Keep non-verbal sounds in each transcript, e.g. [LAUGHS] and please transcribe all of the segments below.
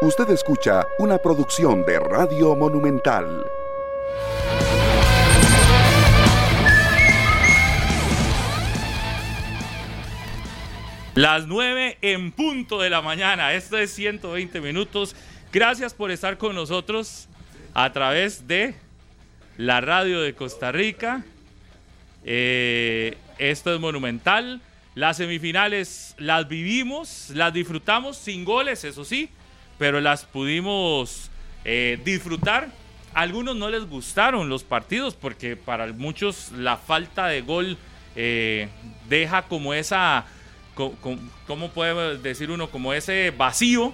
Usted escucha una producción de Radio Monumental. Las 9 en punto de la mañana. Esto es 120 minutos. Gracias por estar con nosotros a través de la radio de Costa Rica. Eh, esto es monumental. Las semifinales las vivimos, las disfrutamos sin goles, eso sí, pero las pudimos eh, disfrutar. Algunos no les gustaron los partidos porque para muchos la falta de gol eh, deja como esa ¿cómo puede decir uno? Como ese vacío.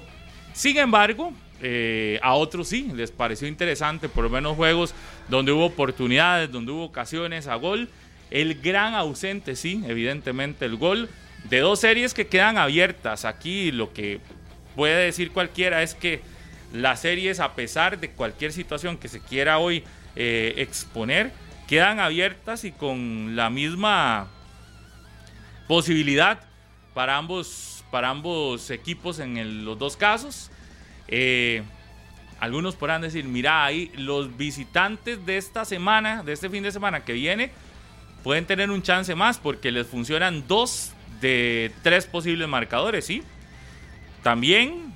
Sin embargo, eh, a otros sí, les pareció interesante, por lo menos juegos donde hubo oportunidades, donde hubo ocasiones a gol. El gran ausente, sí, evidentemente el gol de dos series que quedan abiertas. Aquí lo que puede decir cualquiera es que las series, a pesar de cualquier situación que se quiera hoy eh, exponer, quedan abiertas y con la misma posibilidad para ambos, para ambos equipos en los dos casos. Eh, algunos podrán decir, mira, ahí los visitantes de esta semana, de este fin de semana que viene, pueden tener un chance más porque les funcionan dos de tres posibles marcadores, ¿sí? También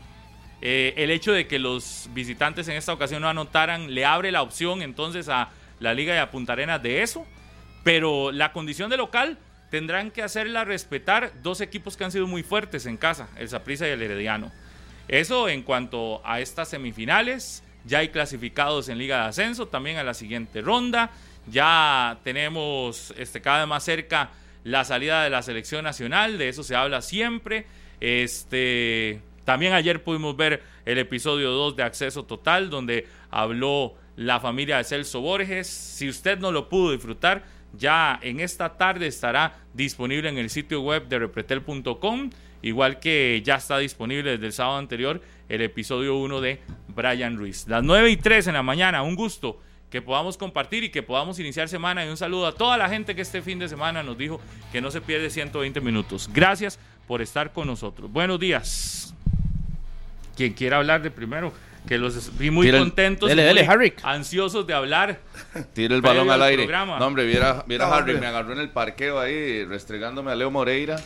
eh, el hecho de que los visitantes en esta ocasión no anotaran le abre la opción entonces a la Liga de Punta Arenas de eso, pero la condición de local tendrán que hacerla respetar dos equipos que han sido muy fuertes en casa, el Saprissa y el Herediano. Eso en cuanto a estas semifinales, ya hay clasificados en Liga de Ascenso, también a la siguiente ronda, ya tenemos este, cada vez más cerca la salida de la selección nacional, de eso se habla siempre. Este, también ayer pudimos ver el episodio 2 de Acceso Total, donde habló la familia de Celso Borges. Si usted no lo pudo disfrutar, ya en esta tarde estará disponible en el sitio web de repretel.com, igual que ya está disponible desde el sábado anterior el episodio 1 de Brian Ruiz. Las 9 y 3 en la mañana, un gusto que podamos compartir y que podamos iniciar semana y un saludo a toda la gente que este fin de semana nos dijo que no se pierde 120 minutos. Gracias por estar con nosotros. Buenos días. Quien quiera hablar de primero que los vi muy contentos, muy ansiosos de hablar. Tira el balón al aire. No, hombre, viera, viera Harry, me agarró en el parqueo ahí, restregándome a Leo Moreira.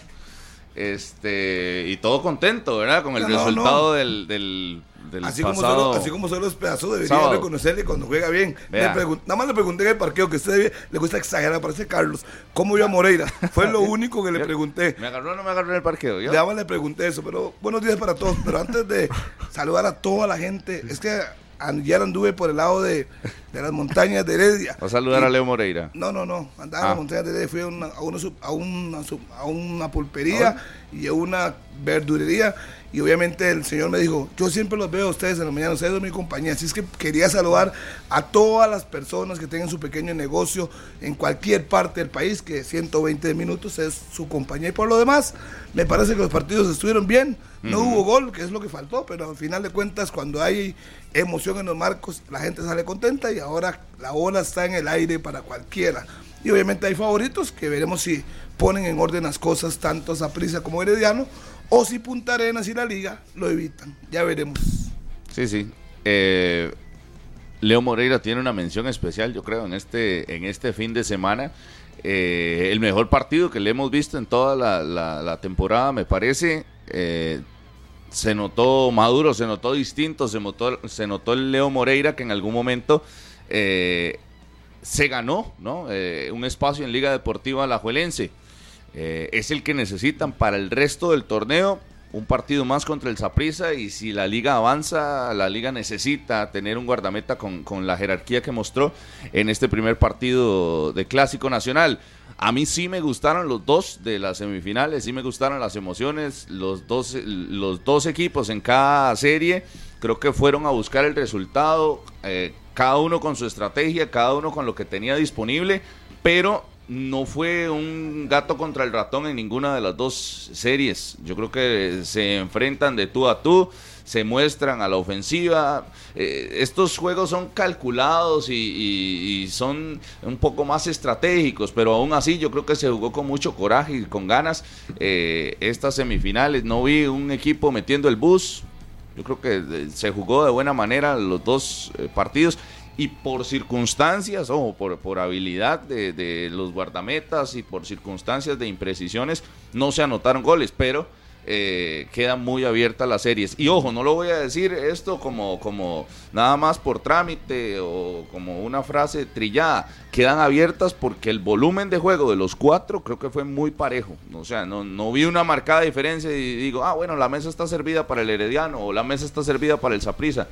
Este, y todo contento, ¿verdad? Con el resultado del, del así Como solo, así como solo los pedazos debería reconocerle cuando juega bien. nada más le pregunté en el parqueo que usted le gusta exagerar, parece Carlos. ¿Cómo iba Moreira? [LAUGHS] Fue lo único que le pregunté. ¿Me agarró o no me agarró en el parqueo? ¿yo? Nada más le pregunté eso, pero buenos días para todos. Pero antes de [LAUGHS] saludar a toda la gente, es que ayer anduve por el lado de, de las montañas de Heredia. ¿Va a saludar a Leo Moreira? No, no, no. Andaba en las ah. montañas de Heredia, fui a una, a una, a una, a una pulpería y a una verdurería y obviamente el Señor me dijo, yo siempre los veo a ustedes en la mañana, ustedes son mi compañía, así es que quería saludar a todas las personas que tengan su pequeño negocio en cualquier parte del país, que 120 minutos es su compañía. Y por lo demás, me parece que los partidos estuvieron bien, no hubo gol, que es lo que faltó, pero al final de cuentas, cuando hay emoción en los marcos, la gente sale contenta y ahora la ola está en el aire para cualquiera. Y obviamente hay favoritos que veremos si ponen en orden las cosas tanto a Prisa como Herediano o si Punta Arenas y la liga lo evitan. Ya veremos. Sí, sí. Eh, Leo Moreira tiene una mención especial, yo creo, en este, en este fin de semana. Eh, el mejor partido que le hemos visto en toda la, temporada, me parece. Eh, se notó maduro, se notó distinto, se notó, se notó el Leo Moreira que en algún momento se ganó ¿no? un espacio en Liga Deportiva Alajuelense. Eh, es el que necesitan para el resto del torneo. Un partido más contra el Saprissa y si la liga avanza, la liga necesita tener un guardameta con, la jerarquía que mostró en este primer partido de Clásico Nacional. A mí sí me gustaron los dos de las semifinales, sí me gustaron las emociones, los dos, los dos equipos en cada serie creo que fueron a buscar el resultado, eh, cada uno con su estrategia, cada uno con lo que tenía disponible, pero no fue un gato contra el ratón en ninguna de las dos series. Yo creo que se enfrentan de tú a tú, se muestran a la ofensiva. Eh, estos juegos son calculados y, son un poco más estratégicos, pero aún así yo creo que se jugó con mucho coraje y con ganas eh, estas semifinales. No vi un equipo metiendo el bus, Yo creo que eh, se jugó de buena manera los dos partidos y por circunstancias, o por, por habilidad de, de, los guardametas y por circunstancias de imprecisiones, no se anotaron goles, pero eh, quedan muy abiertas las series. Y ojo, no lo voy a decir esto como, como nada más por trámite o como una frase trillada, quedan abiertas porque el volumen de juego de los cuatro creo que fue muy parejo. O sea, no, no vi una marcada diferencia y digo, ah, bueno, la mesa está servida para el Herediano o la mesa está servida para el Saprisa.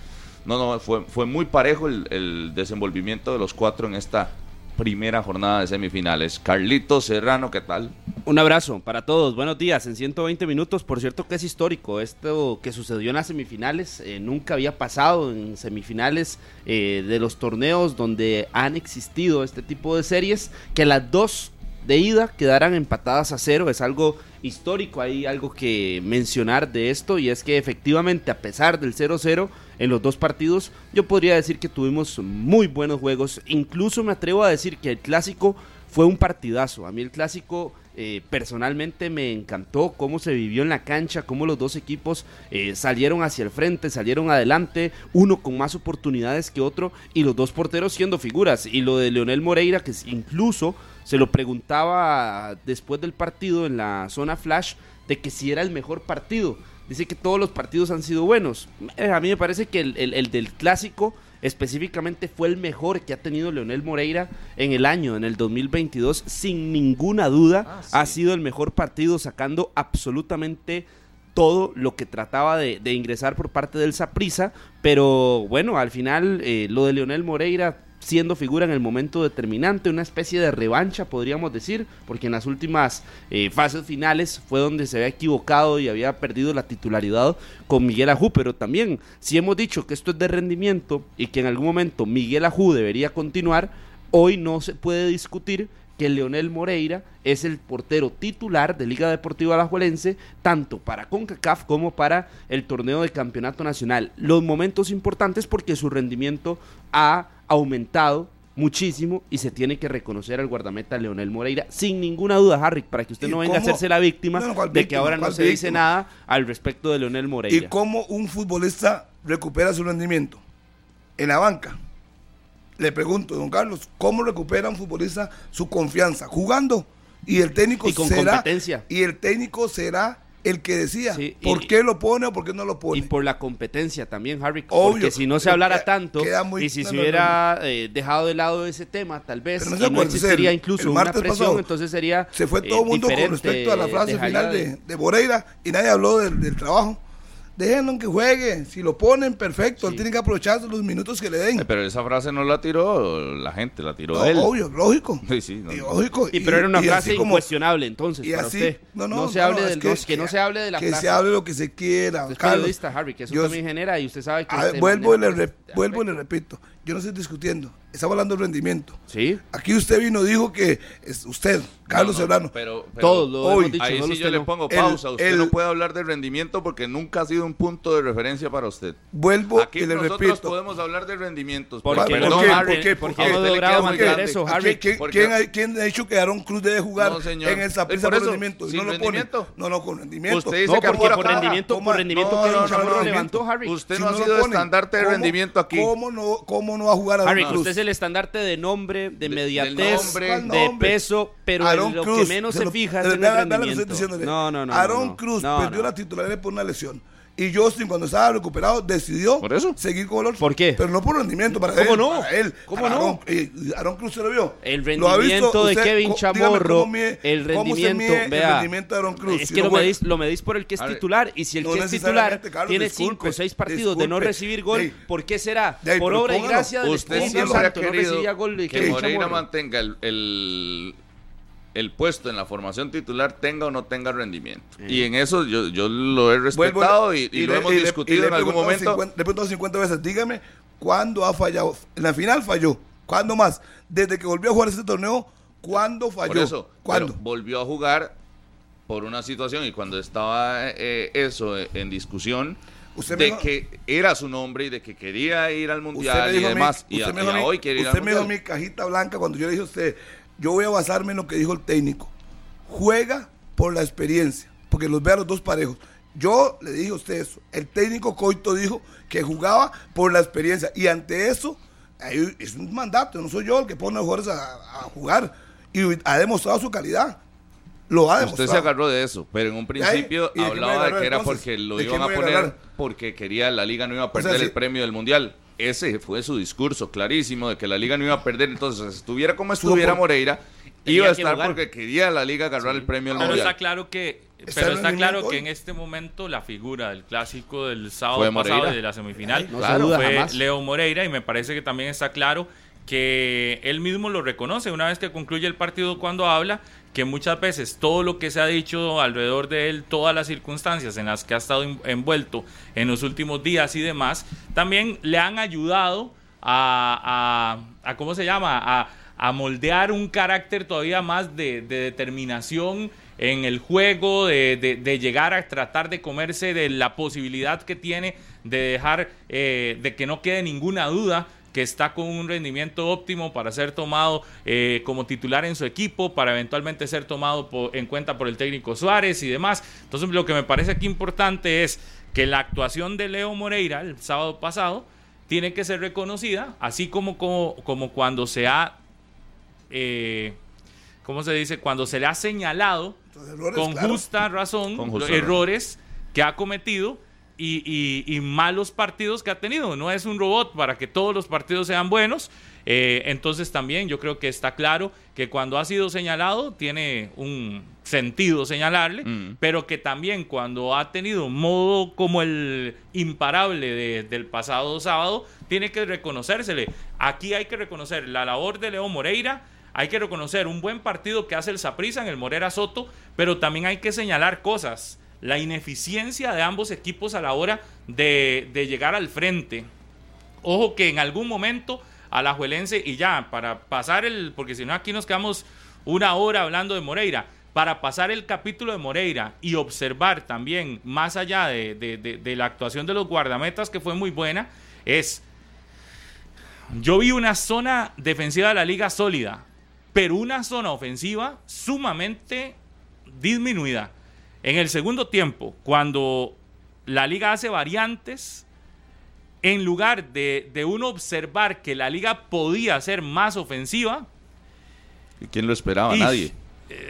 No, no, fue, fue muy parejo el, desenvolvimiento de los cuatro en esta primera jornada de semifinales. Carlito Serrano, ¿qué tal? Un abrazo para todos, buenos días. En 120 minutos, por cierto que es histórico, esto que sucedió en las semifinales, eh, nunca había pasado en semifinales eh, de los torneos donde han existido este tipo de series, que las dos de ida quedaran empatadas a cero, es algo histórico, hay algo que mencionar de esto y es que efectivamente a pesar del 0-0 en los dos partidos, yo podría decir que tuvimos muy buenos juegos, incluso me atrevo a decir que el clásico fue un partidazo, a mí el clásico eh, personalmente me encantó cómo se vivió en la cancha, cómo los dos equipos eh, salieron hacia el frente, salieron adelante, uno con más oportunidades que otro y los dos porteros siendo figuras. Y lo de Leonel Moreira, que incluso se lo preguntaba después del partido en la zona flash de que si era el mejor partido. Dice que todos los partidos han sido buenos. Eh, a mí me parece que el, el, el del clásico específicamente fue el mejor que ha tenido Leonel Moreira en el año, en el 2022, sin ninguna duda. Ah, sí. Ha sido el mejor partido sacando absolutamente todo lo que trataba de, de ingresar por parte del Saprisa, pero bueno, al final eh, lo de Leonel Moreira siendo figura en el momento determinante, una especie de revancha, podríamos decir, porque en las últimas eh, fases finales fue donde se había equivocado y había perdido la titularidad con Miguel Ajú, pero también si hemos dicho que esto es de rendimiento y que en algún momento Miguel Ajú debería continuar, hoy no se puede discutir que Leonel Moreira es el portero titular de Liga Deportiva Alajuelense, tanto para CONCACAF como para el torneo de campeonato nacional. Los momentos importantes porque su rendimiento ha aumentado muchísimo y se tiene que reconocer al guardameta Leonel Moreira sin ninguna duda, Harry, para que usted no venga cómo? a hacerse la víctima no, no, de que ahora no se víctima? dice nada al respecto de Leonel Moreira. ¿Y cómo un futbolista recupera su rendimiento? En la banca. Le pregunto, don Carlos, ¿cómo recupera un futbolista su confianza? Jugando. Y el técnico y con será competencia. y el técnico será el que decía sí, por y, qué lo pone o por qué no lo pone. Y por la competencia también, Harry. Obvio, porque si no se hablara queda, tanto queda muy, y si no, se hubiera no, eh, dejado de lado ese tema, tal vez no, no, existiría incluso una presión, pasado, entonces sería. Se fue todo el eh, mundo con respecto a la frase final de, de, Moreira y nadie habló del, del trabajo déjenlo que juegue. Si lo ponen, perfecto. Sí. Él tiene que aprovechar los minutos que le den. Pero esa frase no la tiró la gente, la tiró no, él. Obvio, lógico. [LAUGHS] Sí, sí, no, lógico. Y, pero era una frase como, incuestionable, entonces. Y para así, usted. No, no, no se hable del, que, que, no se hable de la que se hable lo que se quiera. Es periodista, Harry, que eso yo, también genera y usted sabe que. A, vuelvo, y le, re, vuelvo y le repito. Yo no estoy discutiendo. Estamos hablando de rendimiento. Sí. Aquí usted vino dijo que es usted, Carlos no, no, Serrano. Pero, pero todos lo hoy, hemos dicho. Ahí sí yo le pongo pausa. El, usted el, no puede hablar de rendimiento porque nunca ha sido un punto de referencia para usted. Vuelvo Aquí y le nosotros repito. podemos hablar de rendimientos. ¿Por qué? Perdón, ¿Por qué? ¿Por qué? ¿Por? ¿Quién, quién, ha, ¿Quién, ha, dicho que Aaron Cruz debe jugar no, señor. en el Saprissa por por eso, rendimiento? ¿sin no lo rendimiento? pone. No, no, con rendimiento. Usted dice que por por rendimiento, por rendimiento No, no, no, levantó, Harry. Usted no ha sido estandarte de ¿cómo- rendimiento aquí. ¿Cómo no, cómo no va a jugar Aaron Harry, Cruz? usted es el estandarte de nombre, de mediatez, de peso, pero Aaron lo Cruz, que menos se lo- fija es el rendimiento. No, no, no. Aaron no, Cruz no, perdió no. la titularidad por una lesión. Y Justin, cuando estaba recuperado, decidió ¿Por eso? seguir con el otro. ¿Por qué? Pero no por rendimiento para ¿Cómo él. no? Para él. ¿Cómo Para no? Aaron, eh, Aaron Cruz se lo vio. El ¿Lo ha visto rendimiento de? Kevin Chamorro, cómo mide- el cómo rendimiento, el de Aaron Cruz. Es Si que no lo medís, lo medís por el que es ver, titular y si el no que es titular Carlos, tiene disculpe, cinco o seis partidos de no recibir gol, ¿por qué será? por obra y gracia del Usted Espíritu Santo, no recibía gol de que Moreira mantenga el, el, puesto en la formación titular, tenga o no tenga rendimiento. Sí. Y en eso yo, yo lo he Vuelvo- respetado y, y lo le- hemos y discutido le en algún momento. 50 le he preguntado 50 veces, dígame, ¿cuándo ha fallado? En la final falló. ¿Cuándo más? Desde que volvió a jugar este torneo, ¿cuándo falló? Por eso, ¿Cuándo? volvió a jugar por una situación y cuando estaba eh, eso en discusión Usted me de dijo- que era su nombre y de que quería ir al Usted me mundial y dijo demás y, usted a- me dijo y hoy quiere ir usted al me dijo a mundial. mi cajita blanca cuando yo le dije a usted, yo voy a basarme en lo que dijo el técnico. Juega por la experiencia, porque los ve a los dos parejos. Yo le dije a ustedes, el técnico Coito dijo que jugaba por la experiencia. Y ante eso, es un mandato, no soy yo el que pone a los jugadores a, jugar. Y ha demostrado su calidad. Lo ha demostrado. Usted se agarró de eso, pero en un principio hablaba de, que era porque lo iban a poner porque quería la liga no iba a perder el premio del mundial. Ese fue su discurso clarísimo de que la liga no iba a perder. Entonces, estuviera como estuviera Moreira, iba a estar porque quería la liga agarrar el premio del pero mundial. Está claro que pero está claro que en este momento la figura del clásico del sábado pasado y de la semifinal fue Leo Moreira y me parece que también está claro que él mismo lo reconoce. Una vez que concluye el partido cuando habla que muchas veces todo lo que se ha dicho alrededor de él, todas las circunstancias en las que ha estado envuelto en los últimos días y demás, también le han ayudado a, ¿cómo se llama? A, moldear un carácter todavía más de, de determinación en el juego, de, llegar a tratar de comerse de la posibilidad que tiene de dejar, eh, de que no quede ninguna duda que está con un rendimiento óptimo para ser tomado eh, como titular en su equipo, para eventualmente ser tomado en cuenta por el técnico Suárez y demás. Entonces lo que me parece aquí importante es que la actuación de Leo Moreira el sábado pasado tiene que ser reconocida, así como, como, como cuando se ha... Eh, ¿cómo se dice? Cuando se le ha señalado con justa razón los errores que ha cometido y, malos partidos que ha tenido. No es un robot para que todos los partidos sean buenos. Eh, entonces también yo creo que está claro que cuando ha sido señalado tiene un sentido señalarle, mm. pero que también cuando ha tenido un modo como el imparable del pasado sábado, tiene que reconocérsele. Aquí hay que reconocer la labor de Leo Moreira, hay que reconocer un buen partido que hace el Saprissa en el Morera Soto, pero también hay que señalar cosas. La ineficiencia de ambos equipos a la hora de, llegar al frente. Ojo que en algún momento a la Juelense, y ya, para pasar el, porque si no aquí nos quedamos una hora hablando de Moreira, para pasar el capítulo de Moreira y observar también, más allá de, de la actuación de los guardametas, que fue muy buena, es, yo vi una zona defensiva de la liga sólida, pero una zona ofensiva sumamente disminuida. En el segundo tiempo, cuando la liga hace variantes, en lugar de, uno observar que la liga podía ser más ofensiva. ¿Y quién lo esperaba? Nadie.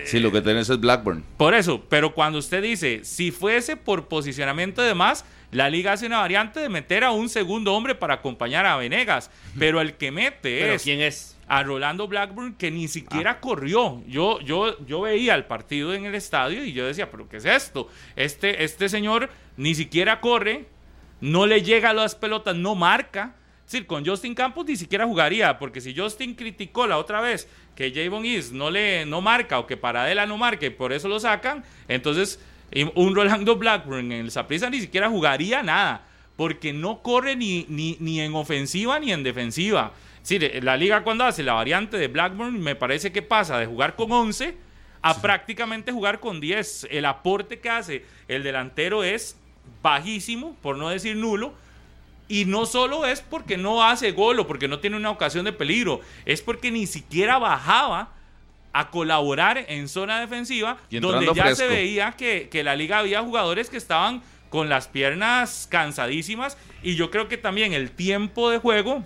si lo que tenés es Blackburn. Por eso, pero cuando usted dice, si fuese por posicionamiento de más, la liga hace una variante de meter a un segundo hombre para acompañar a Venegas. Pero el que mete es. ¿Quién es? A Rolando Blackburn que ni siquiera ah. corrió. Yo, yo, yo veía el partido en el estadio y yo decía, pero ¿qué es esto? Este, este señor ni siquiera corre, no le llega a las pelotas, no marca. Es decir, con Justin Campos ni siquiera jugaría, porque si Justin criticó la otra vez que Javon East no le no marca o que Paradela no marca y por eso lo sacan, entonces un Rolando Blackburn en el Saprissa ni siquiera jugaría nada, porque no corre ni, ni, ni en ofensiva ni en defensiva. Sí, la liga cuando hace la variante de Blackburn me parece que pasa de jugar con 11 a prácticamente jugar con 10. El aporte que hace el delantero es bajísimo, por no decir nulo. Y no solo es porque no hace gol o porque no tiene una ocasión de peligro, es porque ni siquiera bajaba a colaborar en zona defensiva, donde ya se veía que, que la liga había jugadores que estaban con las piernas cansadísimas y yo creo que también el tiempo de juego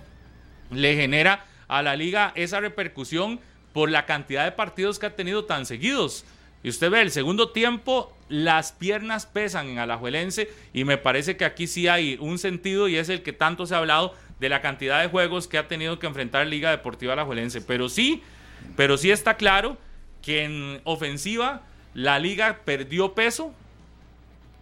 le genera a la liga esa repercusión por la cantidad de partidos que ha tenido tan seguidos. Y usted ve, el segundo tiempo, las piernas pesan en Alajuelense y me parece que aquí sí hay un sentido y es el que tanto se ha hablado de la cantidad de juegos que ha tenido que enfrentar Liga Deportiva Alajuelense. Pero sí, pero sí está claro que en ofensiva la liga perdió peso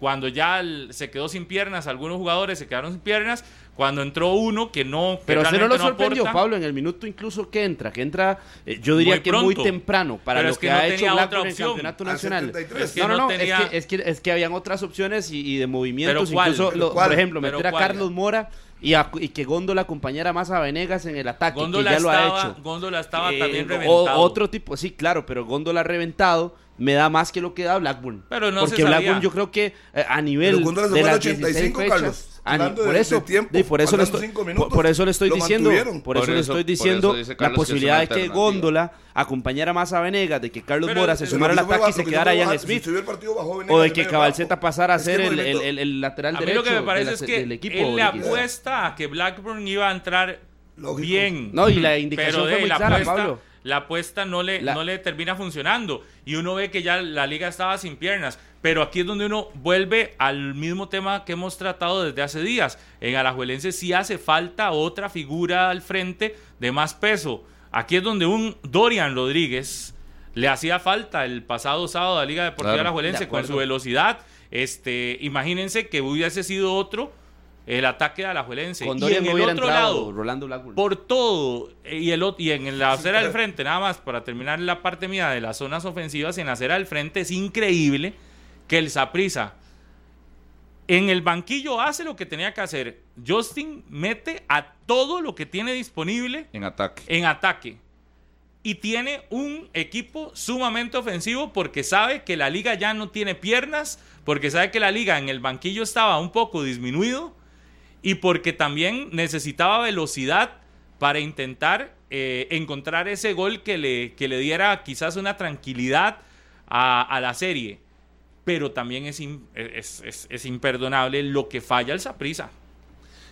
cuando ya se quedó sin piernas, algunos jugadores se quedaron sin piernas, cuando entró uno que no. Pero usted no lo sorprendió, Pablo, en el minuto incluso que entra, que entra, eh, yo diría que muy temprano para lo que, ha hecho Blackburn en el campeonato nacional. no, no, no, es, que, es, que, habían otras opciones y, de movimientos, incluso, por ejemplo, meter a Carlos Mora y, a- y que Góndola acompañara más a Venegas en el ataque, Góndola que ya lo estaba, ha hecho. Góndola estaba Eh, también o- reventado. otro tipo, sí, claro, pero Góndola reventado me da más que lo que da Blackburn. Pero no se Porque sabía. Blackburn yo creo que eh, a nivel Pero se de las 85, 16 Carlos. fechas, a por eso, de tiempo, de- por eso le estoy, minutos. por eso le estoy diciendo, por eso Por le estoy diciendo la que posibilidad una de que. Góndola acompañara más a Venegas, de que Carlos Pero Mora se sumara al que ataque y se que quedara Ian bajar- Smith. Venegas O de que Cabalceta pasara a que ser el el, el- el- lateral A mí derecho lo que me parece de la- es que del equipo. él le apuesta a que Blackburn iba a entrar Lógico. bien. No, y la indicación pero fue de muy la clara, Pablo. La apuesta no le, La- no le termina funcionando. Y uno ve que ya la liga estaba sin piernas. Pero aquí es donde uno vuelve al mismo tema que hemos tratado desde hace días. En Alajuelense sí hace falta otra figura al frente de más peso. Aquí es donde un Dorian Rodríguez le hacía falta el pasado sábado a la Liga Deportiva Claro. Alajuelense De con su velocidad. Este, imagínense que hubiese sido otro el ataque de Alajuelense. Con y en no el otro entrado lado, Rolando Blackburn. por todo eh, y el y en la acera del frente nada más para terminar la parte mía de las zonas ofensivas en la acera del frente es increíble que el Saprisa en el banquillo hace lo que tenía que hacer Justin mete a todo lo que tiene disponible En ataque. en ataque y tiene un equipo sumamente ofensivo porque sabe que la liga ya no tiene piernas, porque sabe que la liga en el banquillo estaba un poco disminuido y porque también necesitaba velocidad para intentar eh, encontrar ese gol que le, que le diera quizás una tranquilidad a, a la serie. Pero también es, im- es, es- es imperdonable lo que falla el Saprisa.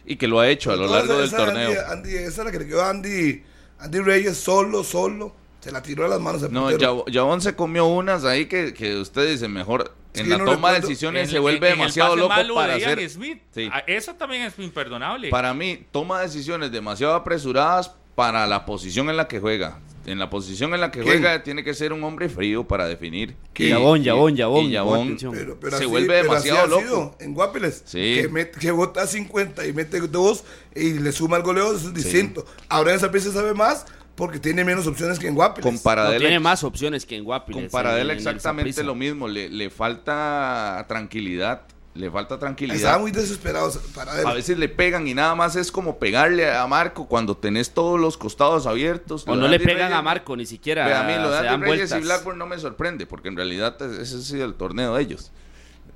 Y que lo ha hecho a lo largo esa- del esa torneo. Andy, Andy- esa es la que le quedó a Andy, Andy Reyes solo, solo. Se la tiró a las manos No, Yabón se comió unas ahí que, que usted dice mejor. En la no toma de decisiones En- se vuelve en- en el demasiado pase loco malo para de hacer. Smith. Sí. Eso también es imperdonable. Para mí, toma decisiones demasiado apresuradas para la posición en la que juega. En la posición en la que ¿Quién? juega tiene que ser un hombre frío para definir. Yabón, y- Yabón, y Yabón, Yabón pon atención. Pero, pero se así- vuelve pero demasiado así ha loco. sido en Guapiles. Sí. Que, met- que vota 50 y mete dos y le suma el goleo, eso es distinto. Ahora en esa pieza sabe más porque tiene menos opciones que en Guapiles. Con No, tiene más opciones que en Guapiles. con Paradela en- en el exactamente lo mismo. Le, le falta tranquilidad. Le falta Estaba tranquilidad. muy desesperado para él. A veces le pegan y nada más es como pegarle a Marco cuando tenés todos los costados abiertos. O no le pegan Reyes- a Marco, ni siquiera Ve, a mí lo de Andy Reyes vueltas. y Blackburn no me sorprende, porque en realidad ese ha sido el torneo de ellos.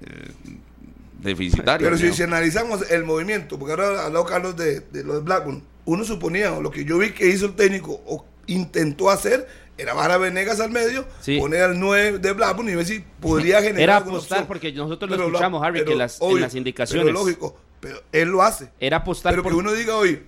Eh, deficitario. Pero si, analizamos el movimiento, porque ahora habló Carlos de, de lo de Blackburn, uno suponía, o lo que yo vi que hizo el técnico o intentó hacer, era bajar a Venegas al medio, Sí. poner al 9 de Blackburn y ver si podría generar Era apostar, opción. porque nosotros lo Pero escuchamos, Harry, pero que las, en obvio, las indicaciones. Pero lógico, pero él lo hace. Era apostar Pero por... que uno diga hoy,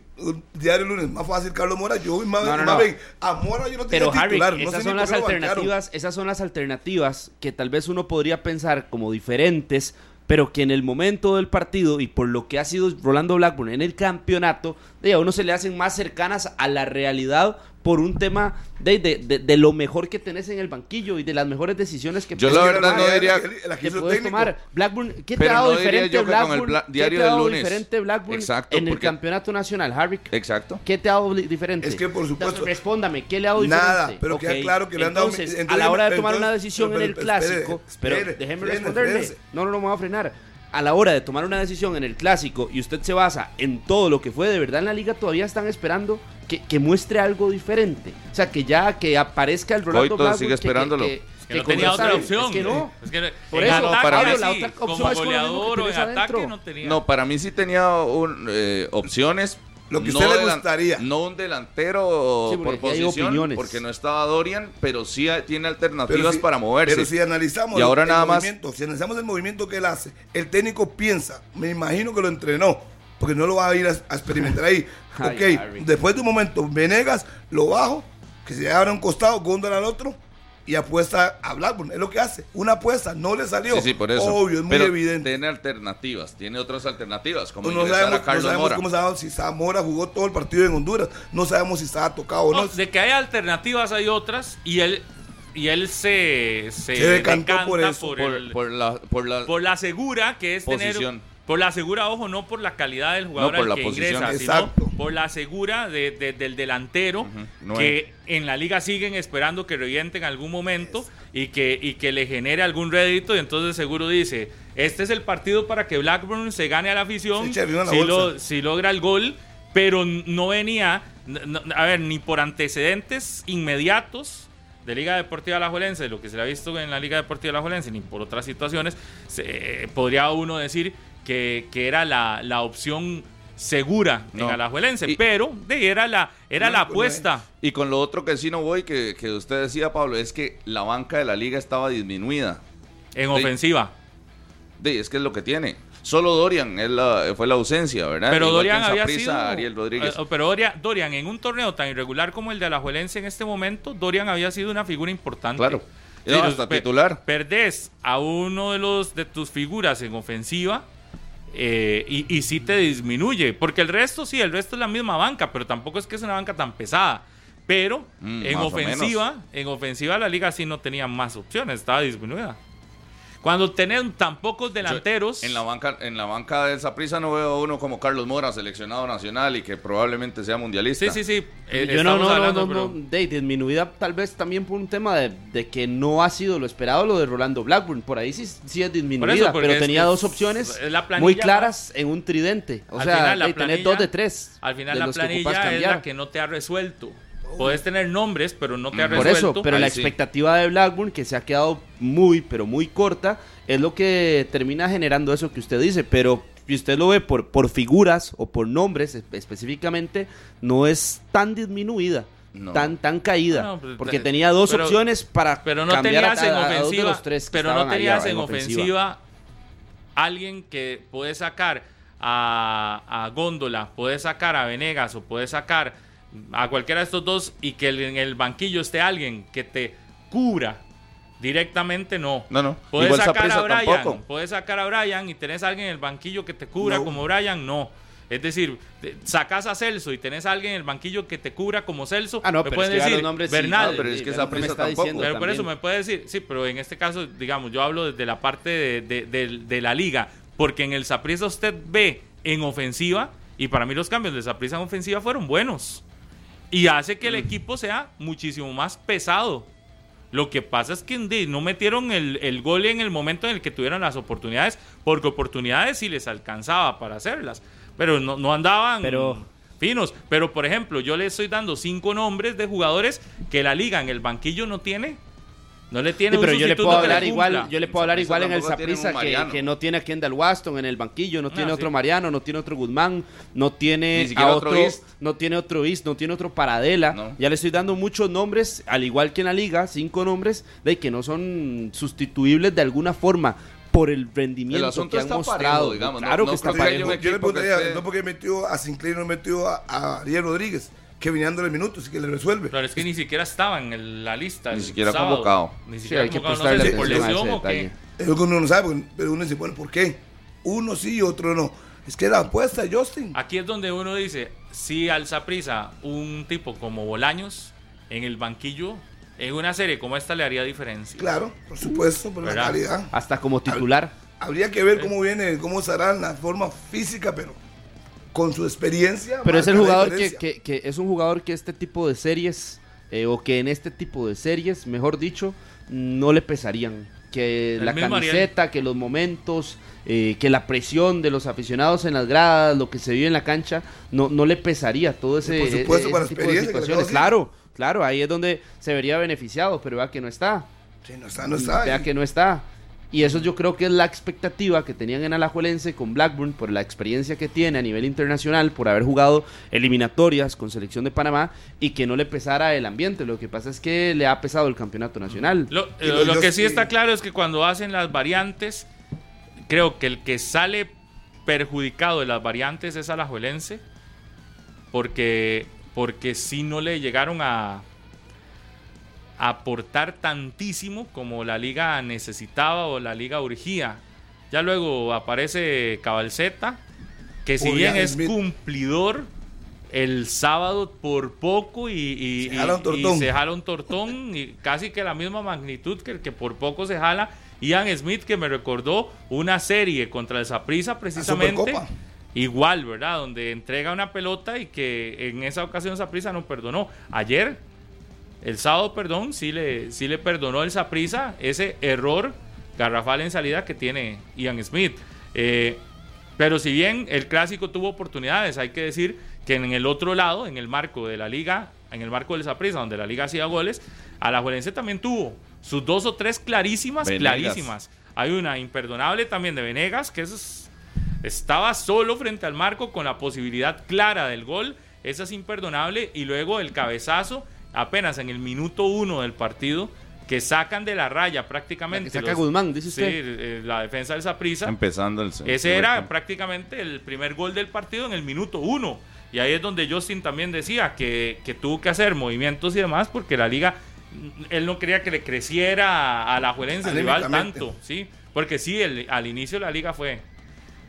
diario lunes, más fácil Carlos Mora, yo voy más, No, no, más no. bien, a Mora yo no tenía Pero Harry, titular, no esas son las alternativas, esas son las alternativas que tal vez uno podría pensar como diferentes, pero que en el momento del partido y por lo que ha sido Rolando Blackburn en el campeonato, a uno se le hacen más cercanas a la realidad por un tema de, de, de- de lo mejor que tenés en el banquillo y de las mejores decisiones que Yo la verdad la no manera diría- la que- la que puedes tomar. Blackburn, ¿qué te ha Pero dado no diferente Blackburn? Bla- ¿Qué diario te ha dado lunes? diferente Blackburn Exacto, en el campeonato nacional, Harry? Exacto. ¿Qué te ha dado di- diferente? Es que, por supuesto- Respóndame, ¿qué le ha dado Nada, diferente? pero queda Ok, claro que le han dado- Entonces, a entonces, la hora de tomar entonces, una decisión pero, en el pero, clásico, espere, pero espere, déjeme espere, responderle. No, no, no me voy a frenar. A la hora de tomar una decisión en el clásico y usted se basa en todo lo que fue de verdad en la liga, todavía están esperando que, que muestre algo diferente. O sea, que ya que aparezca el Rolando Coito Blackburn, sigue que- esperándolo. Que, Que que no tenía otra opción. Es que no. Es que Por en eso, ataque, para mí- sí, la otra como opción que goleador o en ataque no tenía. No, para mí sí tenía un, eh, opciones. Lo que a no usted le gustaría. No un delantero Sí, por posición, opiniones. porque no estaba Dorian, pero sí tiene alternativas si- para moverse. Pero si analizamos Y ahora el nada más- movimiento, si analizamos el movimiento que él hace, el técnico piensa, me imagino que lo entrenó, porque no lo va a ir a, a experimentar ahí. [LAUGHS] Ay, ok, Harry. después de un momento, Venegas lo bajo, que se abra un costado, Góndola al otro, y apuesta a Blackburn. Es lo que hace. Una apuesta, no le salió. Sí, sí, por eso. Obvio, es muy Pero evidente. Tiene alternativas, tiene otras alternativas, como No, ingresar sabemos, a Carlos no sabemos Mora. cómo sabemos si Zamora jugó todo el partido en Honduras. No sabemos si estaba tocado o no. No, de que hay alternativas hay otras y él y él se, se, Se decantó por eso, por, el- por la, por la- por la segura que es Posición. tener por la segura ojo no por la calidad del jugador No, por al la que posición. ingresa Exacto. sino por la segura de- de- del delantero que en la liga siguen esperando que reviente en algún momento y que, y que le genere algún rédito y entonces seguro dice, este es el partido para que Blackburn se gane a la afición la si, lo- si logra el gol, pero no venía, no- a ver, ni por antecedentes inmediatos de Liga Deportiva Alajuelense, lo que se le ha visto en la Liga Deportiva Alajuelense, ni por otras situaciones, se- podría uno decir que, que era la, la opción segura No. en Alajuelense, Y- pero de, era la, era No, la no apuesta. Y con lo otro que sí no voy, que, que usted decía, Pablo, es que la banca de la liga estaba disminuida. En ofensiva. De, es que es lo que tiene. Solo Dorian es la- fue la ausencia, ¿verdad? Pero Igual Dorian había sido. Ariel Rodríguez. eh, Pero Dorian, Dorian, en un torneo tan irregular como el de Alajuelense en este momento, Dorian había sido una figura importante. Claro. Los- hasta titular. Perdés a uno de los de tus figuras en ofensiva. Eh, y, y sí te disminuye. Porque el resto, sí, el resto es la misma banca, pero tampoco es que es una banca tan pesada. Pero Mm, en ofensiva, en ofensiva la liga sí no tenía más opciones, estaba disminuida. Cuando tenés tan pocos delanteros. En la banca, en la banca de Saprissa no veo a uno como Carlos Mora, seleccionado nacional y que probablemente sea mundialista. Sí, sí, sí. eh, Yo no, no, no, hablando, no, pero- no, de disminuida tal vez también por un tema de, de que no ha sido lo esperado lo de Rolando Blackburn. Por ahí sí, sí es disminuida, Por eso, porque pero es tenía dos es- opciones es la planilla muy claras en un tridente. O Al sea, final, la de tener dos de tres. Al final la planilla es la que no te ha resuelto. Puedes tener nombres, pero no te ha Por resuelto. eso, pero Ahí la sí. expectativa de Blackburn, que se ha quedado muy, pero muy corta, es lo que termina generando eso que usted dice. Pero si usted lo ve por, por figuras o por nombres espe- específicamente, no es tan disminuida. No. Tan, tan caída. No, pues, porque te- tenía dos pero- opciones para pero no cambiar a- tenías en a- a dos de ofensiva, los tres que pero no estaban ahí tenías en ofensiva alguien que puede sacar a, a Góndola, puede sacar a Venegas o puede sacar a cualquiera de estos dos y que en el banquillo esté alguien que te cubra directamente, no. No, no. Puedes Igual sacar a Brian, tampoco. puedes sacar a Brian y tenés a alguien en el banquillo que te cubra No. como Brian, no. Es decir, sacas a Celso y tenés a alguien en el banquillo que te cubra como Celso. Ah, no, me pero pueden decir, nombres sí, Bernal, no, pero es que es esa prisa está tampoco. diciendo pero por eso me puede decir, sí, pero en este caso, digamos, yo hablo desde la parte de, de- de- de la liga, porque en el Saprissa usted ve en ofensiva, y para mí los cambios de Saprissa en ofensiva fueron buenos, y hace que el equipo sea muchísimo más pesado. Lo que pasa es que no metieron el, el gol en el momento en el que tuvieron las oportunidades, porque oportunidades sí les alcanzaba para hacerlas, pero no, no andaban Pero- finos. Pero, por ejemplo, yo le estoy dando cinco nombres de jugadores que la liga en el banquillo no tiene. No le tiene Sí, un pero yo le puedo hablar igual, yo le puedo hablar igual en el tiene Saprissa que, que no tiene a Kendall Waston en el banquillo, no tiene Ah, otro sí. Mariano, no tiene otro Guzmán, no tiene Ni siquiera a otro otro, East. no tiene otro East, no tiene otro Paradela. No. Ya le estoy dando muchos nombres, al igual que en la liga, cinco nombres de que no son sustituibles de alguna forma por el rendimiento El asunto que han está mostrado. parejo, digamos, no- claro no que está parejo. Yo le preguntaría, no porque metió a Sinclair, no metió a, a Ariel Rodríguez, que venía dándole minutos y que le resuelve. Pero es que ni siquiera estaba en el- la lista. Ni el siquiera sábado. convocado. Ni Sí, siquiera hay que convocado. No sé si por atención a ese lesión o qué. detalle. Es lo que uno no sabe, porque- pero uno dice, bueno, ¿por qué? Uno sí y otro no. Es que la apuesta, Justin. Aquí es donde uno dice, si al Saprissa un tipo como Bolaños en el banquillo, en una serie como esta le haría diferencia. Claro, por supuesto, por la ¿Verdad? calidad. Hasta como titular. Habría que ver cómo viene, cómo será la forma física, pero con su experiencia. Pero es el jugador que, que- que es un jugador que este tipo de series, eh, o que en este tipo de series, mejor dicho, no le pesarían. Que El la Ariel. camiseta, que los momentos, eh, que la presión de los aficionados en las gradas, lo que se vive en la cancha, no, no le pesaría todo ese, por supuesto, ese la tipo de situaciones. Claro, claro, ahí es donde se vería beneficiado, pero vea que no está. Sí, no está, no está. Vea que no está. Y eso yo creo que es la expectativa que tenían en Alajuelense con Blackburn por la experiencia que tiene a nivel internacional, por haber jugado eliminatorias con selección de Panamá y que no le pesara el ambiente. Lo que pasa es que le ha pesado el campeonato nacional. Lo, que sí está claro es que cuando hacen las variantes, creo que el que sale perjudicado de las variantes es Alajuelense, porque, porque sí no le llegaron a aportar tantísimo como la liga necesitaba o la liga urgía. Ya luego aparece Cabalceta, que si bien es cumplidor, el sábado por poco y, y- Se jala un y tortón. se jala un tortón y casi que la misma magnitud que el que por poco se jala Ian Smith que me recordó una serie contra el Saprissa precisamente igual, ¿verdad? Donde entrega una pelota y que en esa ocasión Saprisa no perdonó. Ayer, el sábado, perdón, sí le, sí le perdonó el Saprisa ese error garrafal en salida que tiene Ian Smith. Eh, pero si bien el clásico tuvo oportunidades, hay que decir que en el otro lado, en el marco de la liga, en el marco del Saprissa, donde la liga hacía goles, Alajuelense también tuvo sus dos o tres clarísimas, clarísimas. Hay una imperdonable también de Venegas, que es, estaba solo frente al marco con la posibilidad clara del gol. Esa es imperdonable. Y luego el cabezazo, apenas en el minuto uno del partido, que sacan de la raya prácticamente. saca Guzmán, dice usted. Sí, eh, la defensa del Saprissa. Empezando el. Ese era prácticamente el primer gol del partido en el minuto uno. Y ahí es donde Justin también decía que, que tuvo que hacer movimientos y demás porque la liga, él no quería que le creciera a la Juelense el rival tanto, ¿sí? Porque sí, el, al inicio la liga fue,